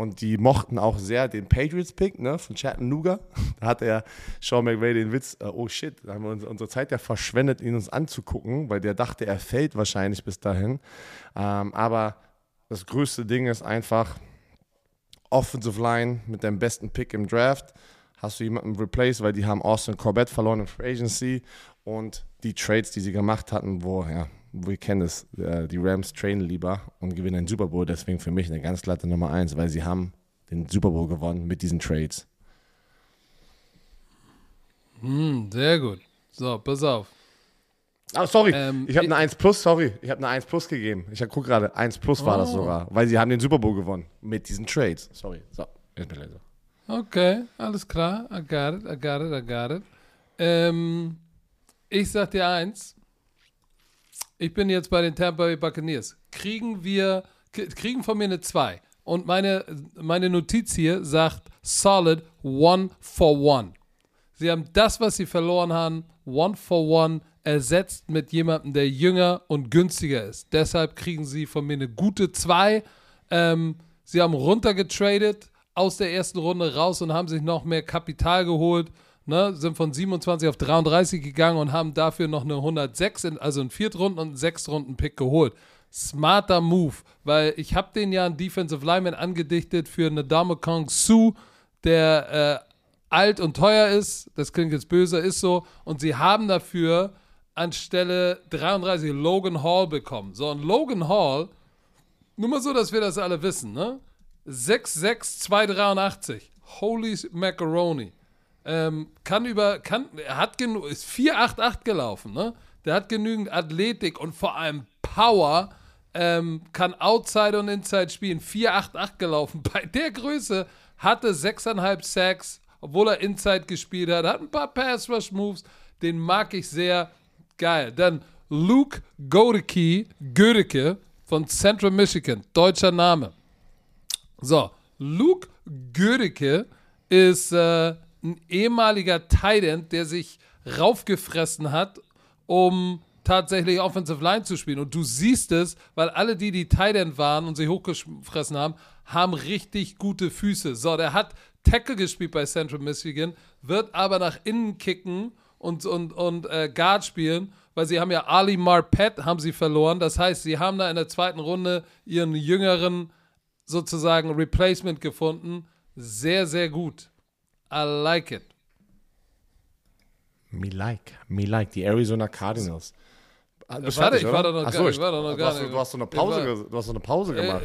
Speaker 2: Und die mochten auch sehr den Patriots-Pick ne, von Chattanooga. Da hat er Sean McVay den Witz, äh, oh shit, da haben wir uns, unsere Zeit ja verschwendet, ihn uns anzugucken, weil der dachte, er fällt wahrscheinlich bis dahin. Ähm, aber das größte Ding ist einfach Offensive Line mit dem besten Pick im Draft. Hast du jemanden replaced, weil die haben Austin Corbett verloren in Free Agency und die Trades, die sie gemacht hatten, wo, ja, wir kennen es, äh, die Rams trainen lieber und gewinnen einen Super Bowl. Deswegen für mich eine ganz glatte Nummer eins, weil sie haben den Super Bowl gewonnen mit diesen Trades.
Speaker 1: Hm, sehr gut. So, pass auf.
Speaker 2: Ah, sorry,
Speaker 1: Ähm,
Speaker 2: ich habe eine 1 Plus, sorry. Ich habe eine 1 Plus gegeben. Ich gucke gerade, 1 Plus war das
Speaker 1: Oh.
Speaker 2: sogar, weil sie haben den Super Bowl gewonnen mit diesen Trades. Sorry. So, jetzt bin ich leise.
Speaker 1: Okay, alles klar. I got it, I got it, I got it. Ähm, ich sag dir eins. Ich bin jetzt bei den Tampa Bay Buccaneers. Kriegen wir, kriegen von mir eine 2. Und meine, meine Notiz hier sagt solid one for one. Sie haben das, was sie verloren haben, one for one ersetzt mit jemandem, der jünger und günstiger ist. Deshalb kriegen sie von mir eine gute 2. Ähm, sie haben runtergetradet aus der ersten Runde raus und haben sich noch mehr Kapital geholt. Ne, sind von 27 auf 33 gegangen und haben dafür noch eine 106, in, also einen Viertrunden- und einen Sechstrunden-Pick geholt. Smarter Move, weil ich habe den ja einen Defensive Lineman angedichtet für eine Dame Kong Su, der äh, alt und teuer ist. Das klingt jetzt böse, ist so. Und sie haben dafür anstelle 33 Logan Hall bekommen. So, und Logan Hall, nur mal so, dass wir das alle wissen, ne? 6'6", 283. Holy Macaroni. Ähm, kann über, kann, er hat genug, ist 488 gelaufen, ne? Der hat genügend Athletik und vor allem Power, ähm, kann Outside und Inside spielen. 488 gelaufen. Bei der Größe hatte 6,5 Sacks, obwohl er Inside gespielt hat, hat ein paar Pass Rush Moves, den mag ich sehr. Geil. Dann Luke Godeke, Gödeke von Central Michigan, deutscher Name. So, Luke Gödeke ist äh, ein ehemaliger Tight End, der sich raufgefressen hat, um tatsächlich Offensive Line zu spielen. Und du siehst es, weil alle die, die Tight End waren und sich hochgefressen haben, haben richtig gute Füße. So, der hat Tackle gespielt bei Central Michigan, wird aber nach innen kicken und, und, und äh, Guard spielen, weil sie haben ja Ali Marpet haben sie verloren. Das heißt, sie haben da in der zweiten Runde ihren jüngeren sozusagen Replacement gefunden. Sehr, sehr gut. I like it.
Speaker 2: Me like, me like, die Arizona Cardinals. Ah, bist
Speaker 1: Warte, ich war doch noch
Speaker 2: Ach
Speaker 1: gar- ich war doch noch
Speaker 2: du
Speaker 1: gar
Speaker 2: hast,
Speaker 1: nicht-
Speaker 2: Du hast so eine Pause,
Speaker 1: war-
Speaker 2: du hast so eine Pause gemacht.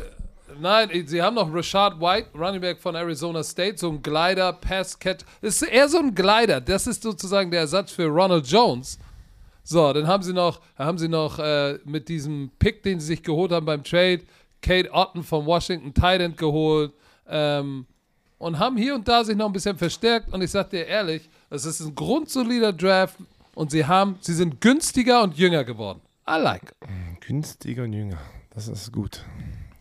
Speaker 1: Nein, sie haben noch Rashad White, Running Back von Arizona State, so ein Glider, Pass Catch. Das ist eher so ein Glider. Das ist sozusagen der Ersatz für Ronald Jones. So, dann haben sie noch, haben sie noch äh, mit diesem Pick, den sie sich geholt haben beim Trade, Kate Otten von Washington Titan geholt ähm, und haben hier und da sich noch ein bisschen verstärkt. Und ich sag dir ehrlich, es ist ein grundsolider Draft und sie haben, sie sind günstiger und jünger geworden. I like.
Speaker 2: Günstiger und jünger. Das ist gut.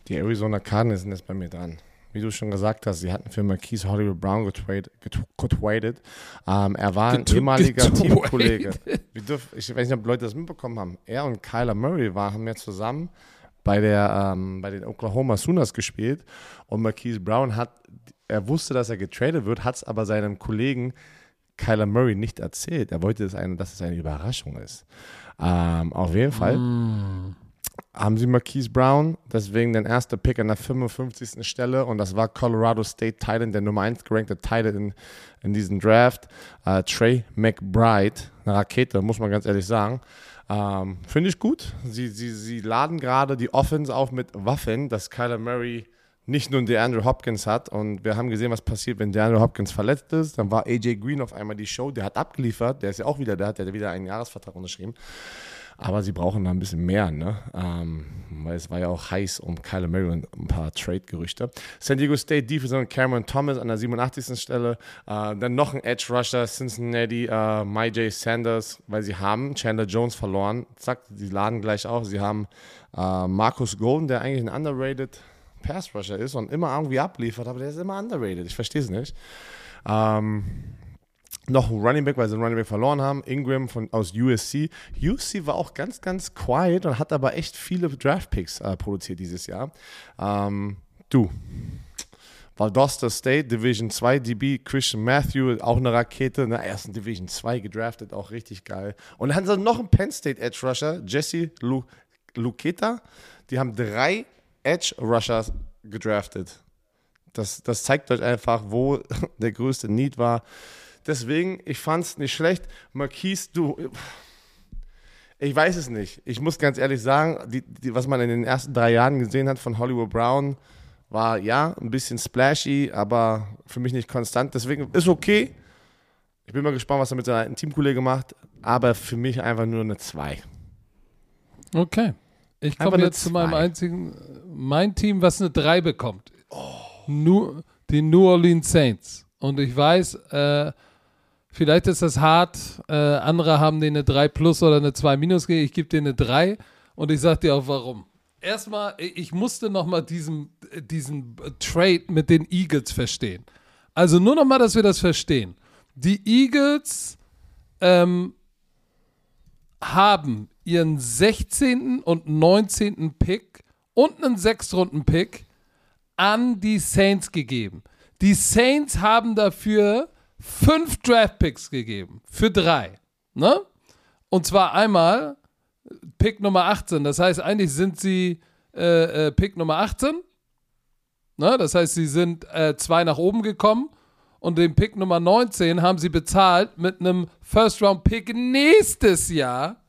Speaker 2: Die Arizona Cardinals sind jetzt bei mir dran. Wie du schon gesagt hast, sie hatten für Marquise Hollywood Brown getradet. getradet. Ähm, er war ein
Speaker 1: Getu-
Speaker 2: ehemaliger. Teamkollege. Wir ich weiß nicht, ob Leute das mitbekommen haben. Er und Kyler Murray waren, haben ja zusammen bei, der, ähm, bei den Oklahoma Sooners gespielt. Und Marquise Brown hat, er wusste, dass er getradet wird, hat es aber seinem Kollegen Kyler Murray nicht erzählt. Er wollte, dass, eine, dass es eine Überraschung ist. Ähm, auf jeden Fall haben sie Marquise Brown, deswegen den ersten Pick an der 55. Stelle und das war Colorado State Titan, der Nummer 1 gerankte Titan in, in diesem Draft. Äh, Trey McBride, eine Rakete, muss man ganz ehrlich sagen. Ähm, Finde ich gut. Sie, sie, sie laden gerade die Offense auf mit Waffen, dass Kyler Murray nicht nur DeAndre Hopkins hat und wir haben gesehen, was passiert, wenn DeAndre Hopkins verletzt ist. Dann war AJ Green auf einmal die Show, der hat abgeliefert, der ist ja auch wieder da, der hat ja wieder einen Jahresvertrag unterschrieben. Aber sie brauchen da ein bisschen mehr, ne? Ähm, weil es war ja auch heiß um Kyler Murray und ein paar Trade-Gerüchte. San Diego State Defense Cameron Thomas an der 87. Stelle. Äh, dann noch ein Edge Rusher, Cincinnati, äh, MyJ Sanders, weil sie haben Chandler Jones verloren. Zack, die laden gleich auf. Sie haben äh, Marcus Golden, der eigentlich ein underrated Pass Rusher ist und immer irgendwie abliefert, aber der ist immer underrated. Ich verstehe es nicht. Ähm, noch ein Running Back, weil sie einen Running Back verloren haben. Ingram von, aus USC. USC war auch ganz, ganz quiet und hat aber echt viele Draft Picks äh, produziert dieses Jahr. Ähm, du. Valdosta State, Division 2 DB, Christian Matthew, auch eine Rakete, in der ersten Division 2 gedraftet, auch richtig geil. Und dann haben sie noch einen Penn State Edge Rusher, Jesse Lu Luketa. Die haben drei Edge Rushers gedraftet. Das, das zeigt euch einfach, wo der größte Need war. Deswegen, ich fand es nicht schlecht. Marquise, du, ich weiß es nicht. Ich muss ganz ehrlich sagen, die, die, was man in den ersten drei Jahren gesehen hat von Hollywood Brown, war ja ein bisschen splashy, aber für mich nicht konstant. Deswegen ist okay. Ich bin mal gespannt, was er mit seinem alten Teamkollege macht, aber für mich einfach nur eine 2.
Speaker 1: Okay. Ich komme jetzt zu meinem einzigen, mein Team, was eine 3 bekommt. Nur die New Orleans Saints. Und ich weiß, äh, vielleicht ist das hart. Äh, andere haben denen eine 3 plus oder eine 2 minus gegeben. Ich gebe denen eine 3 und ich sag dir auch warum. Erstmal, ich musste nochmal diesen, diesen Trade mit den Eagles verstehen. Also nur nochmal, dass wir das verstehen. Die Eagles ähm, haben ihren 16. und 19. Pick und einen Sechstrunden-Pick an die Saints gegeben. Die Saints haben dafür fünf Draft-Picks gegeben. Für drei. Ne? Und zwar einmal Pick Nummer 18. Das heißt, eigentlich sind sie äh, äh, Pick Nummer 18. Ne? Das heißt, sie sind äh, zwei nach oben gekommen. Und den Pick Nummer 19 haben sie bezahlt mit einem First-Round-Pick nächstes Jahr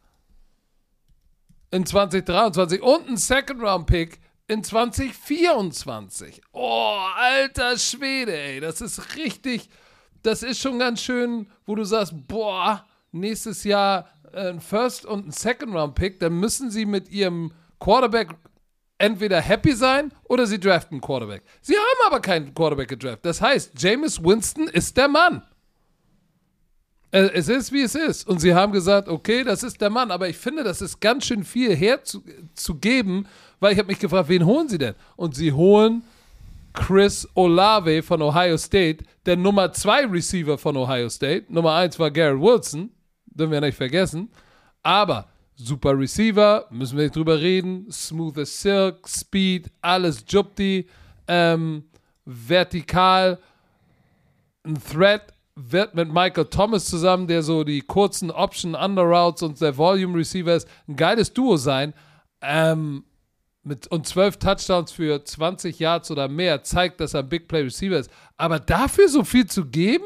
Speaker 1: in 2023 und einen Second-Round-Pick in 2024. Oh, alter Schwede, ey. Das ist richtig, das ist schon ganz schön, wo du sagst, boah, nächstes Jahr äh, ein First- und ein Second-Round-Pick, dann müssen sie mit ihrem Quarterback entweder happy sein oder sie draften einen Quarterback. Sie haben aber keinen Quarterback gedraftet. Das heißt, Jameis Winston ist der Mann. Äh, Es ist, wie es ist. Und sie haben gesagt, okay, das ist der Mann. Aber ich finde, das ist ganz schön viel herzugeben, weil ich habe mich gefragt, wen holen sie denn? Und sie holen Chris Olave von Ohio State, der Nummer 2 Receiver von Ohio State. Nummer 1 war Garrett Wilson, dürfen wir nicht vergessen. Aber super Receiver, müssen wir nicht drüber reden. Smooth as Silk, Speed, alles Jupti, ähm, vertikal, ein Threat wird mit Michael Thomas zusammen, der so die kurzen Option Underroutes und der Volume Receiver ist, ein geiles Duo sein. Ähm, mit, und 12 Touchdowns für 20 Yards oder mehr zeigt, dass er ein Big Play Receiver ist. Aber dafür so viel zu geben?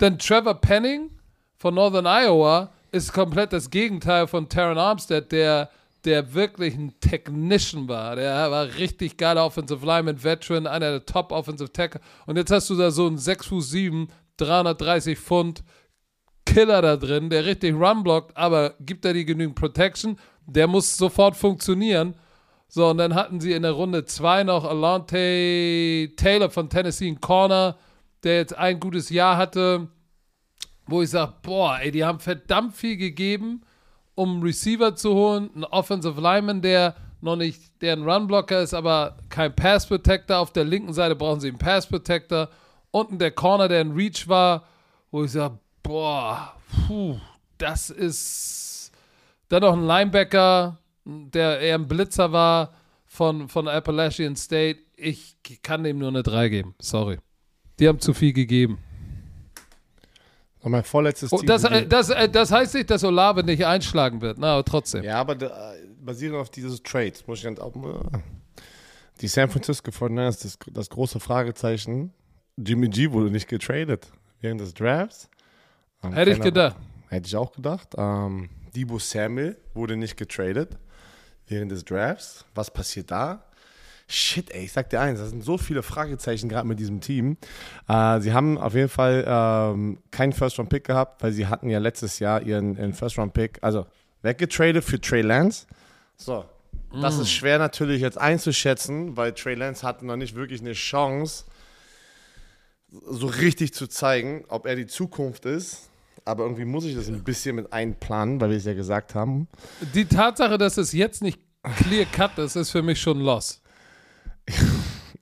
Speaker 1: Denn Trevor Penning von Northern Iowa ist komplett das Gegenteil von Taron Armstead, der, der wirklich ein Technician war. Der war richtig geiler Offensive Lineman, Veteran, einer der Top Offensive Tackle. Und jetzt hast du da so einen 6 Fuß 7, 330 Pfund Killer da drin, der richtig Run blockt, aber gibt er die genügend Protection? Der muss sofort funktionieren. So, und dann hatten sie in der Runde 2 noch Alante Taylor von Tennessee, ein Corner, der jetzt ein gutes Jahr hatte, wo ich sage, boah, ey, die haben verdammt viel gegeben, um einen Receiver zu holen, einen Offensive Lineman, der noch nicht, der ein Runblocker ist, aber kein Pass Protector. Auf der linken Seite brauchen sie einen Pass Protector. Unten der Corner, der ein Reach war, wo ich sage, boah, puh, das ist dann noch ein Linebacker, der eher ein Blitzer war von, von Appalachian State. Ich kann dem nur eine 3 geben. Sorry. Die haben zu viel gegeben.
Speaker 2: Und mein vorletztes
Speaker 1: Oh,
Speaker 2: Team.
Speaker 1: das, äh, das, äh, das heißt nicht, dass Olave nicht einschlagen wird. Na, aber trotzdem.
Speaker 2: ja, aber da, basierend auf dieses Trade, muss ich ganz auch. Die San Francisco 49ers, das, das große Fragezeichen. Jimmy G wurde nicht getradet während des Drafts. Ähm,
Speaker 1: Hätte ich gedacht.
Speaker 2: Hätte ich auch gedacht. Ähm, Debo Samuel wurde nicht getradet während des Drafts. Was passiert da? Shit, ey, ich sag dir eins, das sind so viele Fragezeichen gerade mit diesem Team. Äh, sie haben auf jeden Fall ähm, keinen First-Round-Pick gehabt, weil sie hatten ja letztes Jahr ihren, ihren First-Round-Pick, also weggetradet für Trey Lance. So, das ist schwer natürlich jetzt einzuschätzen, weil Trey Lance hatte noch nicht wirklich eine Chance, so richtig zu zeigen, ob er die Zukunft ist. Aber irgendwie muss ich das ein bisschen mit einplanen, weil wir es ja gesagt haben.
Speaker 1: Die Tatsache, dass es jetzt nicht clear cut ist, ist für mich schon lost.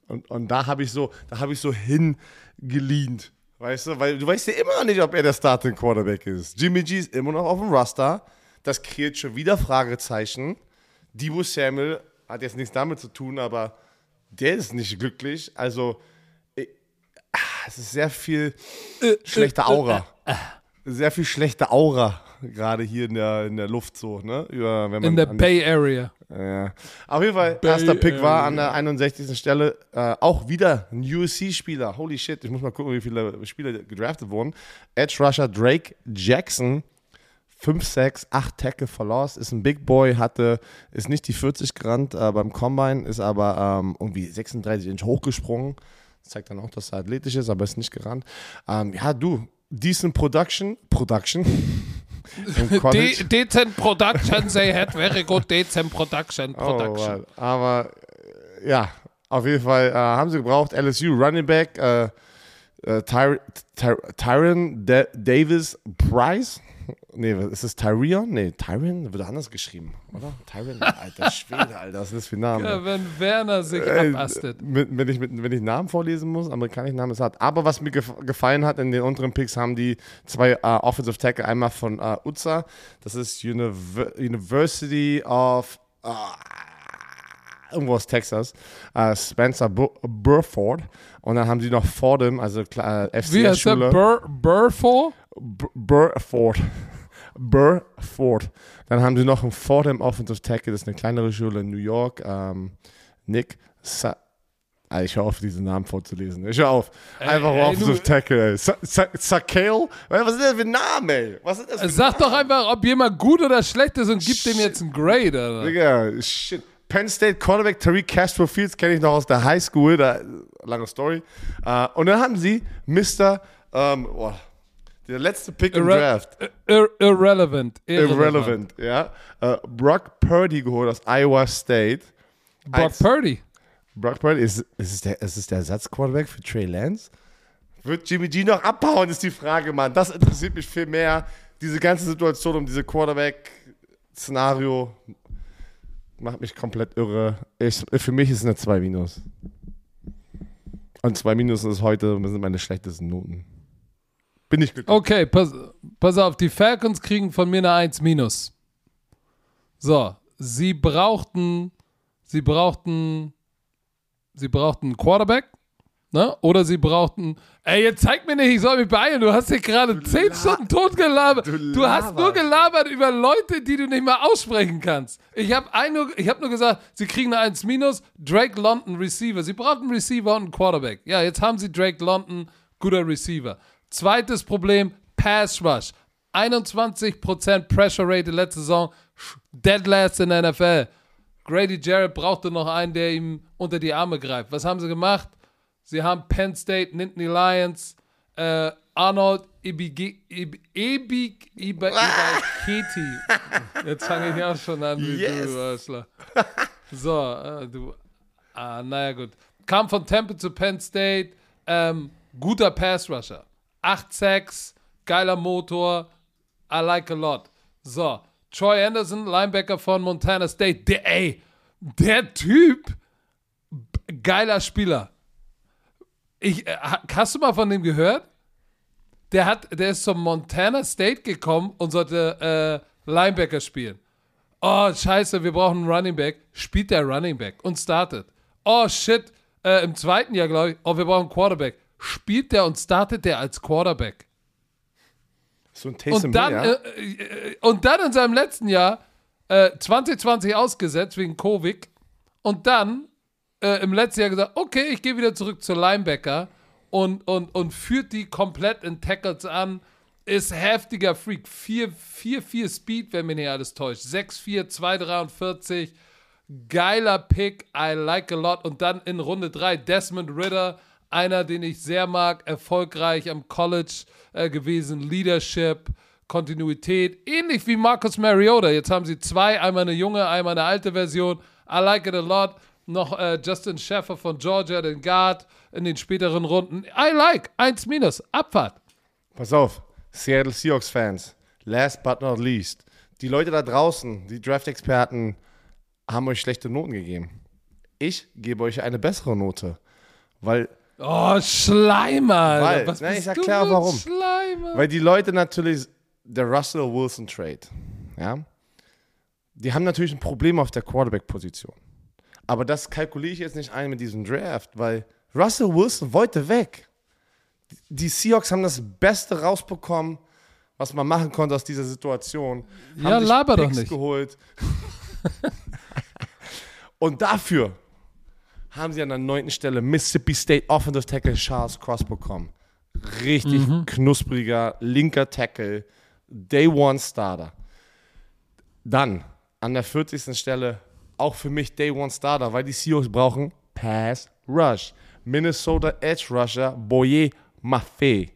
Speaker 2: Und, und da habe ich so, da habe ich so hingelehnt. Weißt du, weil du weißt ja immer noch nicht, ob er der Starting Quarterback ist. Jimmy G ist immer noch auf dem Raster. Das kreiert schon wieder Fragezeichen. Debo Samuel hat jetzt nichts damit zu tun, aber der ist nicht glücklich. Also, ich, ah, es ist sehr viel schlechte Aura. Sehr viel schlechte Aura gerade hier in der, in der Luft so, ne? Über, wenn man
Speaker 1: In der Bay Area.
Speaker 2: ja. Auf jeden Fall,
Speaker 1: Bay
Speaker 2: erster Pick war an der
Speaker 1: Area.
Speaker 2: 61. Stelle äh, auch wieder ein USC-Spieler. Holy shit, ich muss mal gucken, wie viele Spieler gedraftet wurden. Edge Rusher Drake Jackson. 5, 6, 8 Tackle for Loss, ist ein Big Boy, hatte, ist nicht die 40 gerannt äh, beim Combine, ist aber ähm, irgendwie 36 Inch hochgesprungen. Das zeigt dann auch, dass er athletisch ist, aber ist nicht gerannt. Ähm, ja, du, decent Production, Production,
Speaker 1: De decent Production, they had very good decent Production.
Speaker 2: Oh,
Speaker 1: production.
Speaker 2: Mann. Aber äh, ja, auf jeden Fall äh, haben sie gebraucht. LSU Running Back, äh, äh, Ty Ty Tyron Da- Davis Price. Nee, ist das Tyrion? Nee, Tyron wird anders geschrieben, oder? Tyron, alter Schwede, Alter, was ist das für ein Name?
Speaker 1: ja, wenn Werner sich
Speaker 2: Äh,
Speaker 1: abastet.
Speaker 2: wenn, ich, mit, wenn ich Namen vorlesen muss, amerikanischen Namen ist hart. Aber was mir gef gefallen hat in den unteren Picks, haben die zwei äh, Offensive Tackle, einmal von äh, UTSA, das ist Univer University of äh, irgendwo aus Texas, äh, Spencer Bu Burford. Und dann haben sie noch Fordham, also äh,
Speaker 1: Wie heißt der?
Speaker 2: FCS-Schule.
Speaker 1: Bur Burford?
Speaker 2: B- Burford. Burford. Dann haben sie noch einen Fordham Offensive Tackle, das ist eine kleinere Schule in New York. Ähm, Nick Sa Ah, ich höre auf, diesen Namen vorzulesen. Ich höre auf. Einfach
Speaker 1: ey,
Speaker 2: Offensive
Speaker 1: du-
Speaker 2: Tackle, ey. Sa Sa Sakale? Was ist das für ein Name, ey? Was ist das für
Speaker 1: Sag doch einfach, ob jemand gut oder schlecht ist und gib dem jetzt ein Grade. Oder?
Speaker 2: Digga, shit. Penn State Quarterback Tariq Castro Fields kenne ich noch aus der High School, da, lange Story. Äh, und dann haben sie Mr. Ähm, boah, der letzte Pick im
Speaker 1: Irre
Speaker 2: Draft.
Speaker 1: Ir irrelevant.
Speaker 2: Irrelevant, ja. Äh, Brock Purdy geholt aus Iowa State.
Speaker 1: Brock
Speaker 2: Als-
Speaker 1: Purdy.
Speaker 2: Brock Purdy, ist, ist, es der, ist es der Ersatzquarterback für Trey Lance? Wird Jimmy G noch abhauen, ist die Frage, Mann. Das interessiert mich viel mehr. Diese ganze Situation um diese Quarterback-Szenario macht mich komplett irre. Ich, für mich ist es eine 2 Minus. Und 2 Minus ist heute, sind meine schlechtesten Noten. Bin ich glücklich.
Speaker 1: Okay, pass, pass auf, die Falcons kriegen von mir eine 1 minus. So, sie brauchten, sie brauchten, sie brauchten einen Quarterback, ne? Oder sie brauchten, ey, jetzt zeig mir nicht, ich soll mich beeilen, du hast hier gerade 10 Stunden tot gelabert.
Speaker 2: du
Speaker 1: Du, hast nur gelabert über Leute, die du nicht mal aussprechen kannst. Ich habe nur, ich hab nur gesagt, sie kriegen eine 1 minus, Drake London Receiver. Sie brauchten einen Receiver und einen Quarterback. Ja, jetzt haben sie Drake London, guter Receiver. Zweites Problem, Pass Rush. 21% Pressure Rate letzte Saison, dead last in der NFL. Grady Jarrett brauchte noch einen, der ihm unter die Arme greift. Was haben sie gemacht? Sie haben Penn State, Nittany Lions, äh, Arnold Ibigi- Ib- Ebig Iba- Ibaketi. Jetzt fange ich auch schon an, wie
Speaker 2: Yes.
Speaker 1: du, Arschloch. So, äh, du. Ah, naja, gut. Kam von Temple zu Penn State. Ähm, guter Pass-Rusher. 8 Sacks, geiler Motor. I like a lot. So, Troy Anderson, Linebacker von Montana State. Der, ey, der Typ, geiler Spieler. Ich, äh, ha- hast du mal von dem gehört? Der, hat, der ist zum Montana State gekommen und sollte äh, Linebacker spielen. Oh, scheiße, wir brauchen einen Running Back. Spielt der Running Back und startet. Oh, shit, äh, im zweiten Jahr, glaube ich, oh, wir brauchen einen Quarterback. Spielt der und startet der als Quarterback.
Speaker 2: So ein Taysom
Speaker 1: Und dann,
Speaker 2: Hill, ja?
Speaker 1: äh, äh, und dann in seinem letzten Jahr äh, 2020 ausgesetzt wegen Covid und dann äh, im letzten Jahr gesagt, okay, ich gehe wieder zurück zu Linebacker und, und, und führt die komplett in Tackles an. Ist heftiger Freak. 4-4 Speed, wenn mich nicht alles täuscht. 6-4, 243. Geiler Pick. I like a lot. Und dann in Runde 3 Desmond Ritter. Einer, den ich sehr mag. Erfolgreich am College äh, gewesen. Leadership, Kontinuität. Ähnlich wie Marcus Mariota. Jetzt haben sie zwei. Einmal eine junge, einmal eine alte Version. I like it a lot. Noch äh, Justin Sheffer von Georgia, den Guard in den späteren Runden. I like. 1 minus. Abfahrt.
Speaker 2: Pass auf, Seattle Seahawks Fans, last but not least, die Leute da draußen, die Draft-Experten, haben euch schlechte Noten gegeben. Ich gebe euch eine bessere Note, weil,
Speaker 1: Oh, Schleimer.
Speaker 2: Weil-
Speaker 1: Was
Speaker 2: Nein,
Speaker 1: bist
Speaker 2: ich
Speaker 1: du
Speaker 2: erklär
Speaker 1: für ein
Speaker 2: warum.
Speaker 1: Schleimer.
Speaker 2: weil die Leute natürlich, der Russell Wilson Trade, ja, die haben natürlich ein Problem auf der Quarterback-Position. Aber das kalkuliere ich jetzt nicht ein mit diesem Draft, weil Russell Wilson wollte weg. Die Seahawks haben das Beste rausbekommen, was man machen konnte aus dieser Situation.
Speaker 1: Ja,
Speaker 2: haben sich
Speaker 1: laber doch nicht.
Speaker 2: geholt. Und dafür haben sie an der neunten Stelle Mississippi State Offensive Tackle Charles Cross bekommen. Richtig
Speaker 1: Mhm.
Speaker 2: knuspriger linker Tackle, Day One Starter. Dann an der 40. Stelle auch für mich Day One Starter, weil die Seahawks brauchen Pass Rush. Minnesota Edge Rusher Boye Maffei.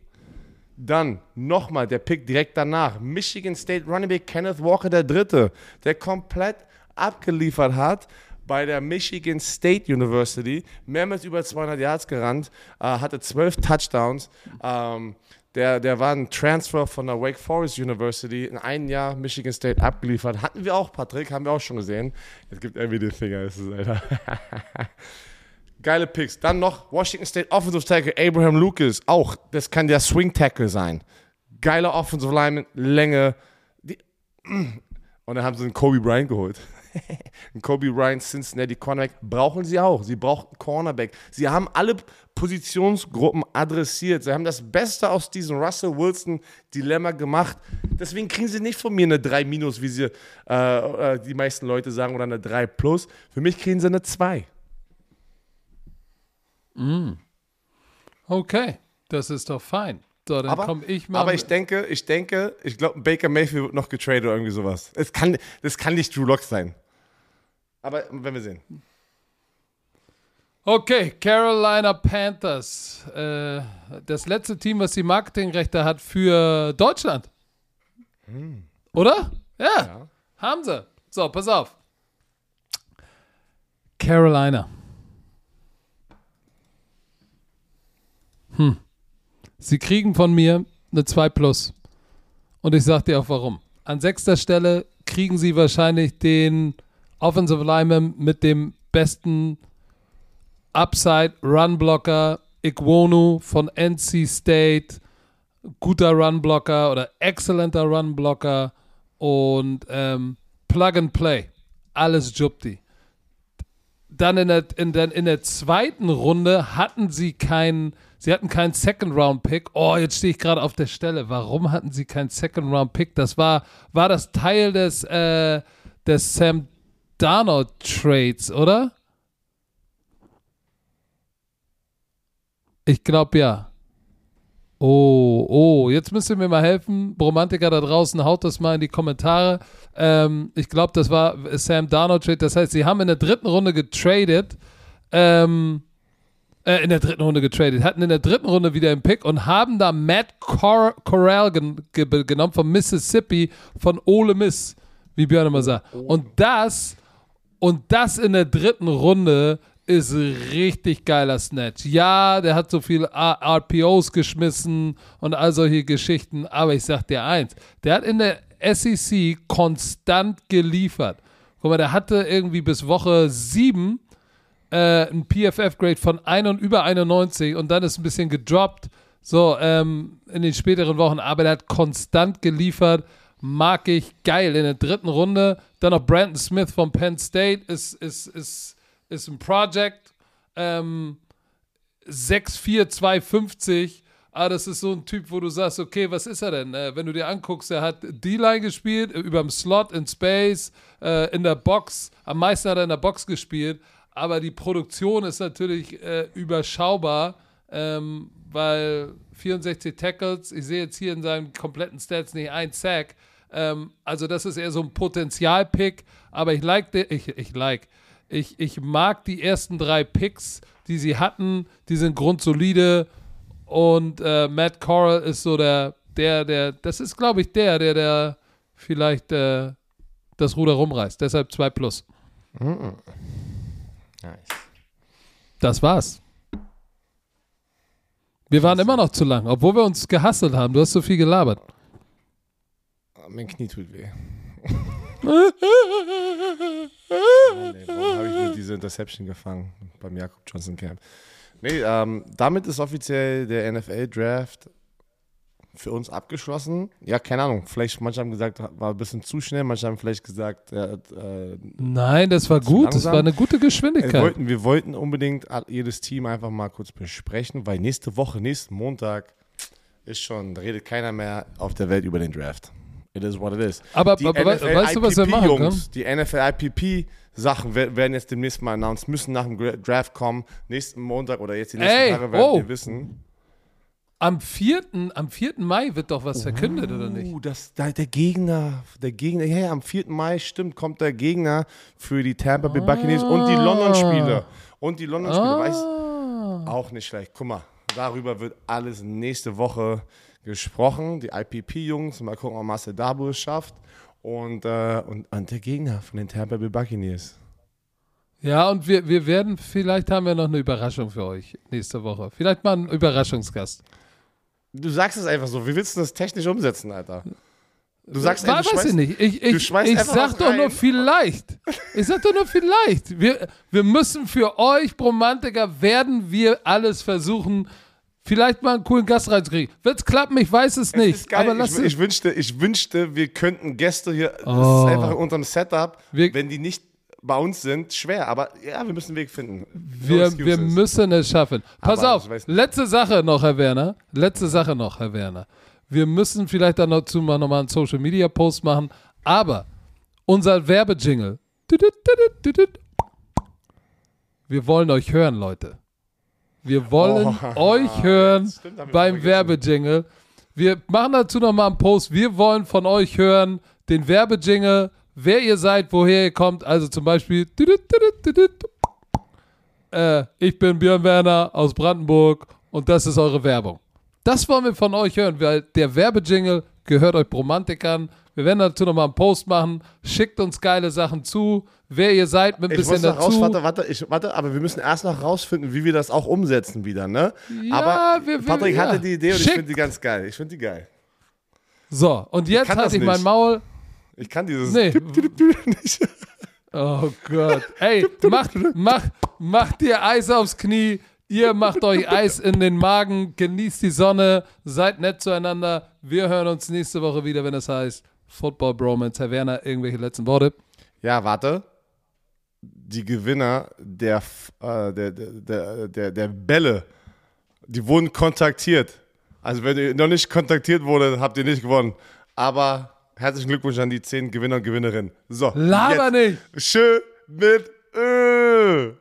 Speaker 2: Dann nochmal der Pick direkt danach. Michigan State Running Back Kenneth Walker der Dritte, der komplett abgeliefert hat bei der Michigan State University. Mehrmals über 200 Yards gerannt, äh, hatte 12 Touchdowns. Ähm, der, der war ein Transfer von der Wake Forest University, in einem Jahr Michigan State abgeliefert. Hatten wir auch, Patrick, haben wir auch schon gesehen. Es gibt irgendwie den Finger, ist es, Alter. Geile Picks. Dann noch Washington State Offensive Tackle Abraham Lucas. Auch, das kann der Swing Tackle sein. Geiler Offensive Lineman, Länge. Die, und dann haben sie einen Kobe Bryant geholt. ein Kobe Bryant, Cincinnati Cornerback brauchen sie auch. Sie brauchen Cornerback. Sie haben alle Positionsgruppen adressiert. Sie haben das Beste aus diesem Russell Wilson Dilemma gemacht. Deswegen kriegen sie nicht von mir eine 3 minus, wie sie äh, äh, die meisten Leute sagen, oder eine 3 plus. Für mich kriegen sie eine 2.
Speaker 1: Mm. Okay, das ist doch fein. So, dann
Speaker 2: aber,
Speaker 1: komme ich mal.
Speaker 2: Aber ich denke, ich denke, ich glaube, Baker Mayfield wird noch getradet oder irgendwie sowas. Es kann, das kann nicht Drew Lock sein. Aber wenn wir sehen.
Speaker 1: Okay, Carolina Panthers. Äh, das letzte Team, was die Marketingrechte hat für Deutschland. Hm. Oder? Ja, ja, haben sie. So, pass auf. Carolina. Hm. Sie kriegen von mir eine 2 Plus. Und ich sag dir auch warum. An sechster Stelle kriegen sie wahrscheinlich den Offensive Lineman mit dem besten Upside Run Blocker Ikwonu von NC State. Guter Run Blocker oder exzellenter Run Blocker und ähm, Plug and Play. Alles Jupti. Dann in der, in, der, in der zweiten Runde hatten sie keinen Sie hatten keinen Second-Round-Pick. Oh, jetzt stehe ich gerade auf der Stelle. Warum hatten sie keinen Second-Round-Pick? Das war, war das Teil des, äh, des Sam Darnold-Trades, oder? Ich glaube ja. Oh, oh, jetzt müsst ihr mir mal helfen. Bromantiker da draußen, haut das mal in die Kommentare. Ähm, ich glaube, das war Sam Darnold Trade. Das heißt, sie haben in der dritten Runde getradet. Ähm, äh, in der dritten Runde getradet, hatten in der dritten Runde wieder einen Pick und haben da Matt Cor Corral gen genommen von Mississippi, von Ole Miss, wie Björn immer sagt. Und das, und das in der dritten Runde ist richtig geiler Snatch. Ja, der hat so viele RPOs geschmissen und all solche Geschichten, aber ich sag dir eins, der hat in der SEC konstant geliefert. Guck mal, der hatte irgendwie bis Woche sieben äh, ein PFF-Grade von 1 und über 91 und dann ist ein bisschen gedroppt. So, ähm, in den späteren Wochen, aber der hat konstant geliefert. Mag ich geil. In der dritten Runde. Dann noch Brandon Smith von Penn State ist, ist, ist, ist ein Project. Ähm, 6'4, 250. Ah, das ist so ein Typ, wo du sagst, okay, was ist er denn? Äh, wenn du dir anguckst, er hat D-Line gespielt, über dem Slot, in Space, äh, in der Box. Am meisten hat er in der Box gespielt aber die Produktion ist natürlich äh, überschaubar, ähm, weil 64 Tackles, ich sehe jetzt hier in seinen kompletten Stats nicht ein Sack. Ähm, also das ist eher so ein Potenzialpick, aber ich like, ich, ich like, ich, ich mag die ersten drei Picks, die sie hatten, die sind grundsolide und äh, Matt Corral ist so der, der, der, das ist glaube ich der, der, der vielleicht äh, das Ruder rumreißt. Deshalb 2 plus. Mhm. Nice. Das war's. Wir waren immer noch zu lang, obwohl wir uns gehasselt haben. Du hast so viel gelabert.
Speaker 2: Mein Knie tut weh. warum habe ich nur diese Interception gefangen beim Jakob Johnson Camp? Nee, ähm, damit ist offiziell der NFL-Draft für uns abgeschlossen. Ja, keine Ahnung. Vielleicht, manche haben gesagt, war ein bisschen zu schnell, manche haben vielleicht gesagt, äh,
Speaker 1: Nein, das war gut. Das war eine gute Geschwindigkeit. Wir
Speaker 2: wollten, wir wollten unbedingt jedes Team einfach mal kurz besprechen, weil nächste Woche, nächsten Montag ist schon, redet keiner mehr auf der Welt über den Draft. It is what it is.
Speaker 1: Aber, die aber NFL weißt du, was wir machen Jungs,
Speaker 2: Die NFL-IPP Sachen werden jetzt demnächst mal announced, müssen nach dem Draft kommen. Nächsten Montag oder jetzt die nächsten Ey, Tage werden oh. wir wissen.
Speaker 1: Am 4. Am 4. Mai wird doch was verkündet, uh, oder nicht?
Speaker 2: Uh, das, der Gegner, der Gegner, ja, ja, am 4. Mai stimmt, kommt der Gegner für die Tampa Bay Buccaneers ah. und die London-Spiele. Und die London-Spiele, ah. weiß auch nicht schlecht. Guck mal, darüber wird alles nächste Woche gesprochen, die IPP-Jungs. Mal gucken, ob Marcel Dabo es schafft. Und, äh, und, und der Gegner von den Tampa Bay Buccaneers.
Speaker 1: Ja, und wir, wir werden, vielleicht haben wir noch eine Überraschung für euch nächste Woche. Vielleicht mal einen Überraschungsgast.
Speaker 2: Du sagst es einfach so. Wie willst du das technisch umsetzen, Alter? Du sagst
Speaker 1: War,
Speaker 2: einfach,
Speaker 1: weiß ich nicht. Ich, ich,
Speaker 2: schmeißt
Speaker 1: ich sag doch nur
Speaker 2: rein.
Speaker 1: vielleicht. Ich sag doch nur vielleicht. Wir, wir müssen für euch, Bromantiker, werden wir alles versuchen, vielleicht mal einen coolen Gast reinzukriegen. Wird's klappen? Ich weiß es nicht.
Speaker 2: Ist geil.
Speaker 1: Aber lass
Speaker 2: ich, ich, wünschte, ich wünschte, wir könnten Gäste hier. Das
Speaker 1: Oh.
Speaker 2: ist einfach in unserem Setup,
Speaker 1: Wir-
Speaker 2: wenn die nicht bei uns sind, schwer. Aber ja, wir müssen einen Weg finden.
Speaker 1: Wir, wir müssen es schaffen. Pass
Speaker 2: Aber
Speaker 1: auf,
Speaker 2: nicht.
Speaker 1: letzte Sache noch, Herr Werner. Letzte Sache noch, Herr Werner. Wir müssen vielleicht dann dazu mal nochmal einen Social Media Post machen. Aber unser Werbejingle. Wir wollen euch hören, Leute. Wir wollen
Speaker 2: Oh,
Speaker 1: euch hören
Speaker 2: stimmt,
Speaker 1: beim. Werbejingle. Wir machen dazu nochmal einen Post. Wir wollen von euch hören den Werbejingle, wer ihr seid, woher ihr kommt. Also zum Beispiel. Äh, ich bin Björn Werner aus Brandenburg und das ist eure Werbung. Das wollen wir von euch hören, weil der Werbejingle gehört euch Bromantikern. Wir werden dazu nochmal einen Post machen. Schickt uns geile Sachen zu, wer ihr seid, mit ein
Speaker 2: Ich
Speaker 1: bisschen
Speaker 2: noch raus,
Speaker 1: dazu.
Speaker 2: warte, warte, ich, warte, aber wir müssen erst noch rausfinden, wie wir das auch umsetzen wieder, ne?
Speaker 1: Ja,
Speaker 2: aber
Speaker 1: wir- wir-
Speaker 2: Patrick
Speaker 1: ja.
Speaker 2: hatte die Idee und ich
Speaker 1: Schickt.
Speaker 2: finde die ganz geil. Ich finde die geil.
Speaker 1: So, und jetzt halte ich mein. Maul.
Speaker 2: Ich kann dieses
Speaker 1: Nee.
Speaker 2: Nicht.
Speaker 1: Oh Gott. Ey, macht, macht, macht dir Eis aufs Knie. Ihr macht euch Eis in den Magen. Genießt die Sonne. Seid nett zueinander. Wir hören uns nächste Woche wieder, wenn es heißt Football Bromance. Herr Werner, irgendwelche letzten Worte?
Speaker 2: Ja, warte. Die Gewinner der, äh, der, der, der, der, der Bälle, die wurden kontaktiert. Also wenn ihr noch nicht kontaktiert wurde, habt ihr nicht gewonnen. Aber herzlichen Glückwunsch an die zehn Gewinner und Gewinnerinnen. So,
Speaker 1: Laber
Speaker 2: jetzt
Speaker 1: nicht.
Speaker 2: schön mit Ö.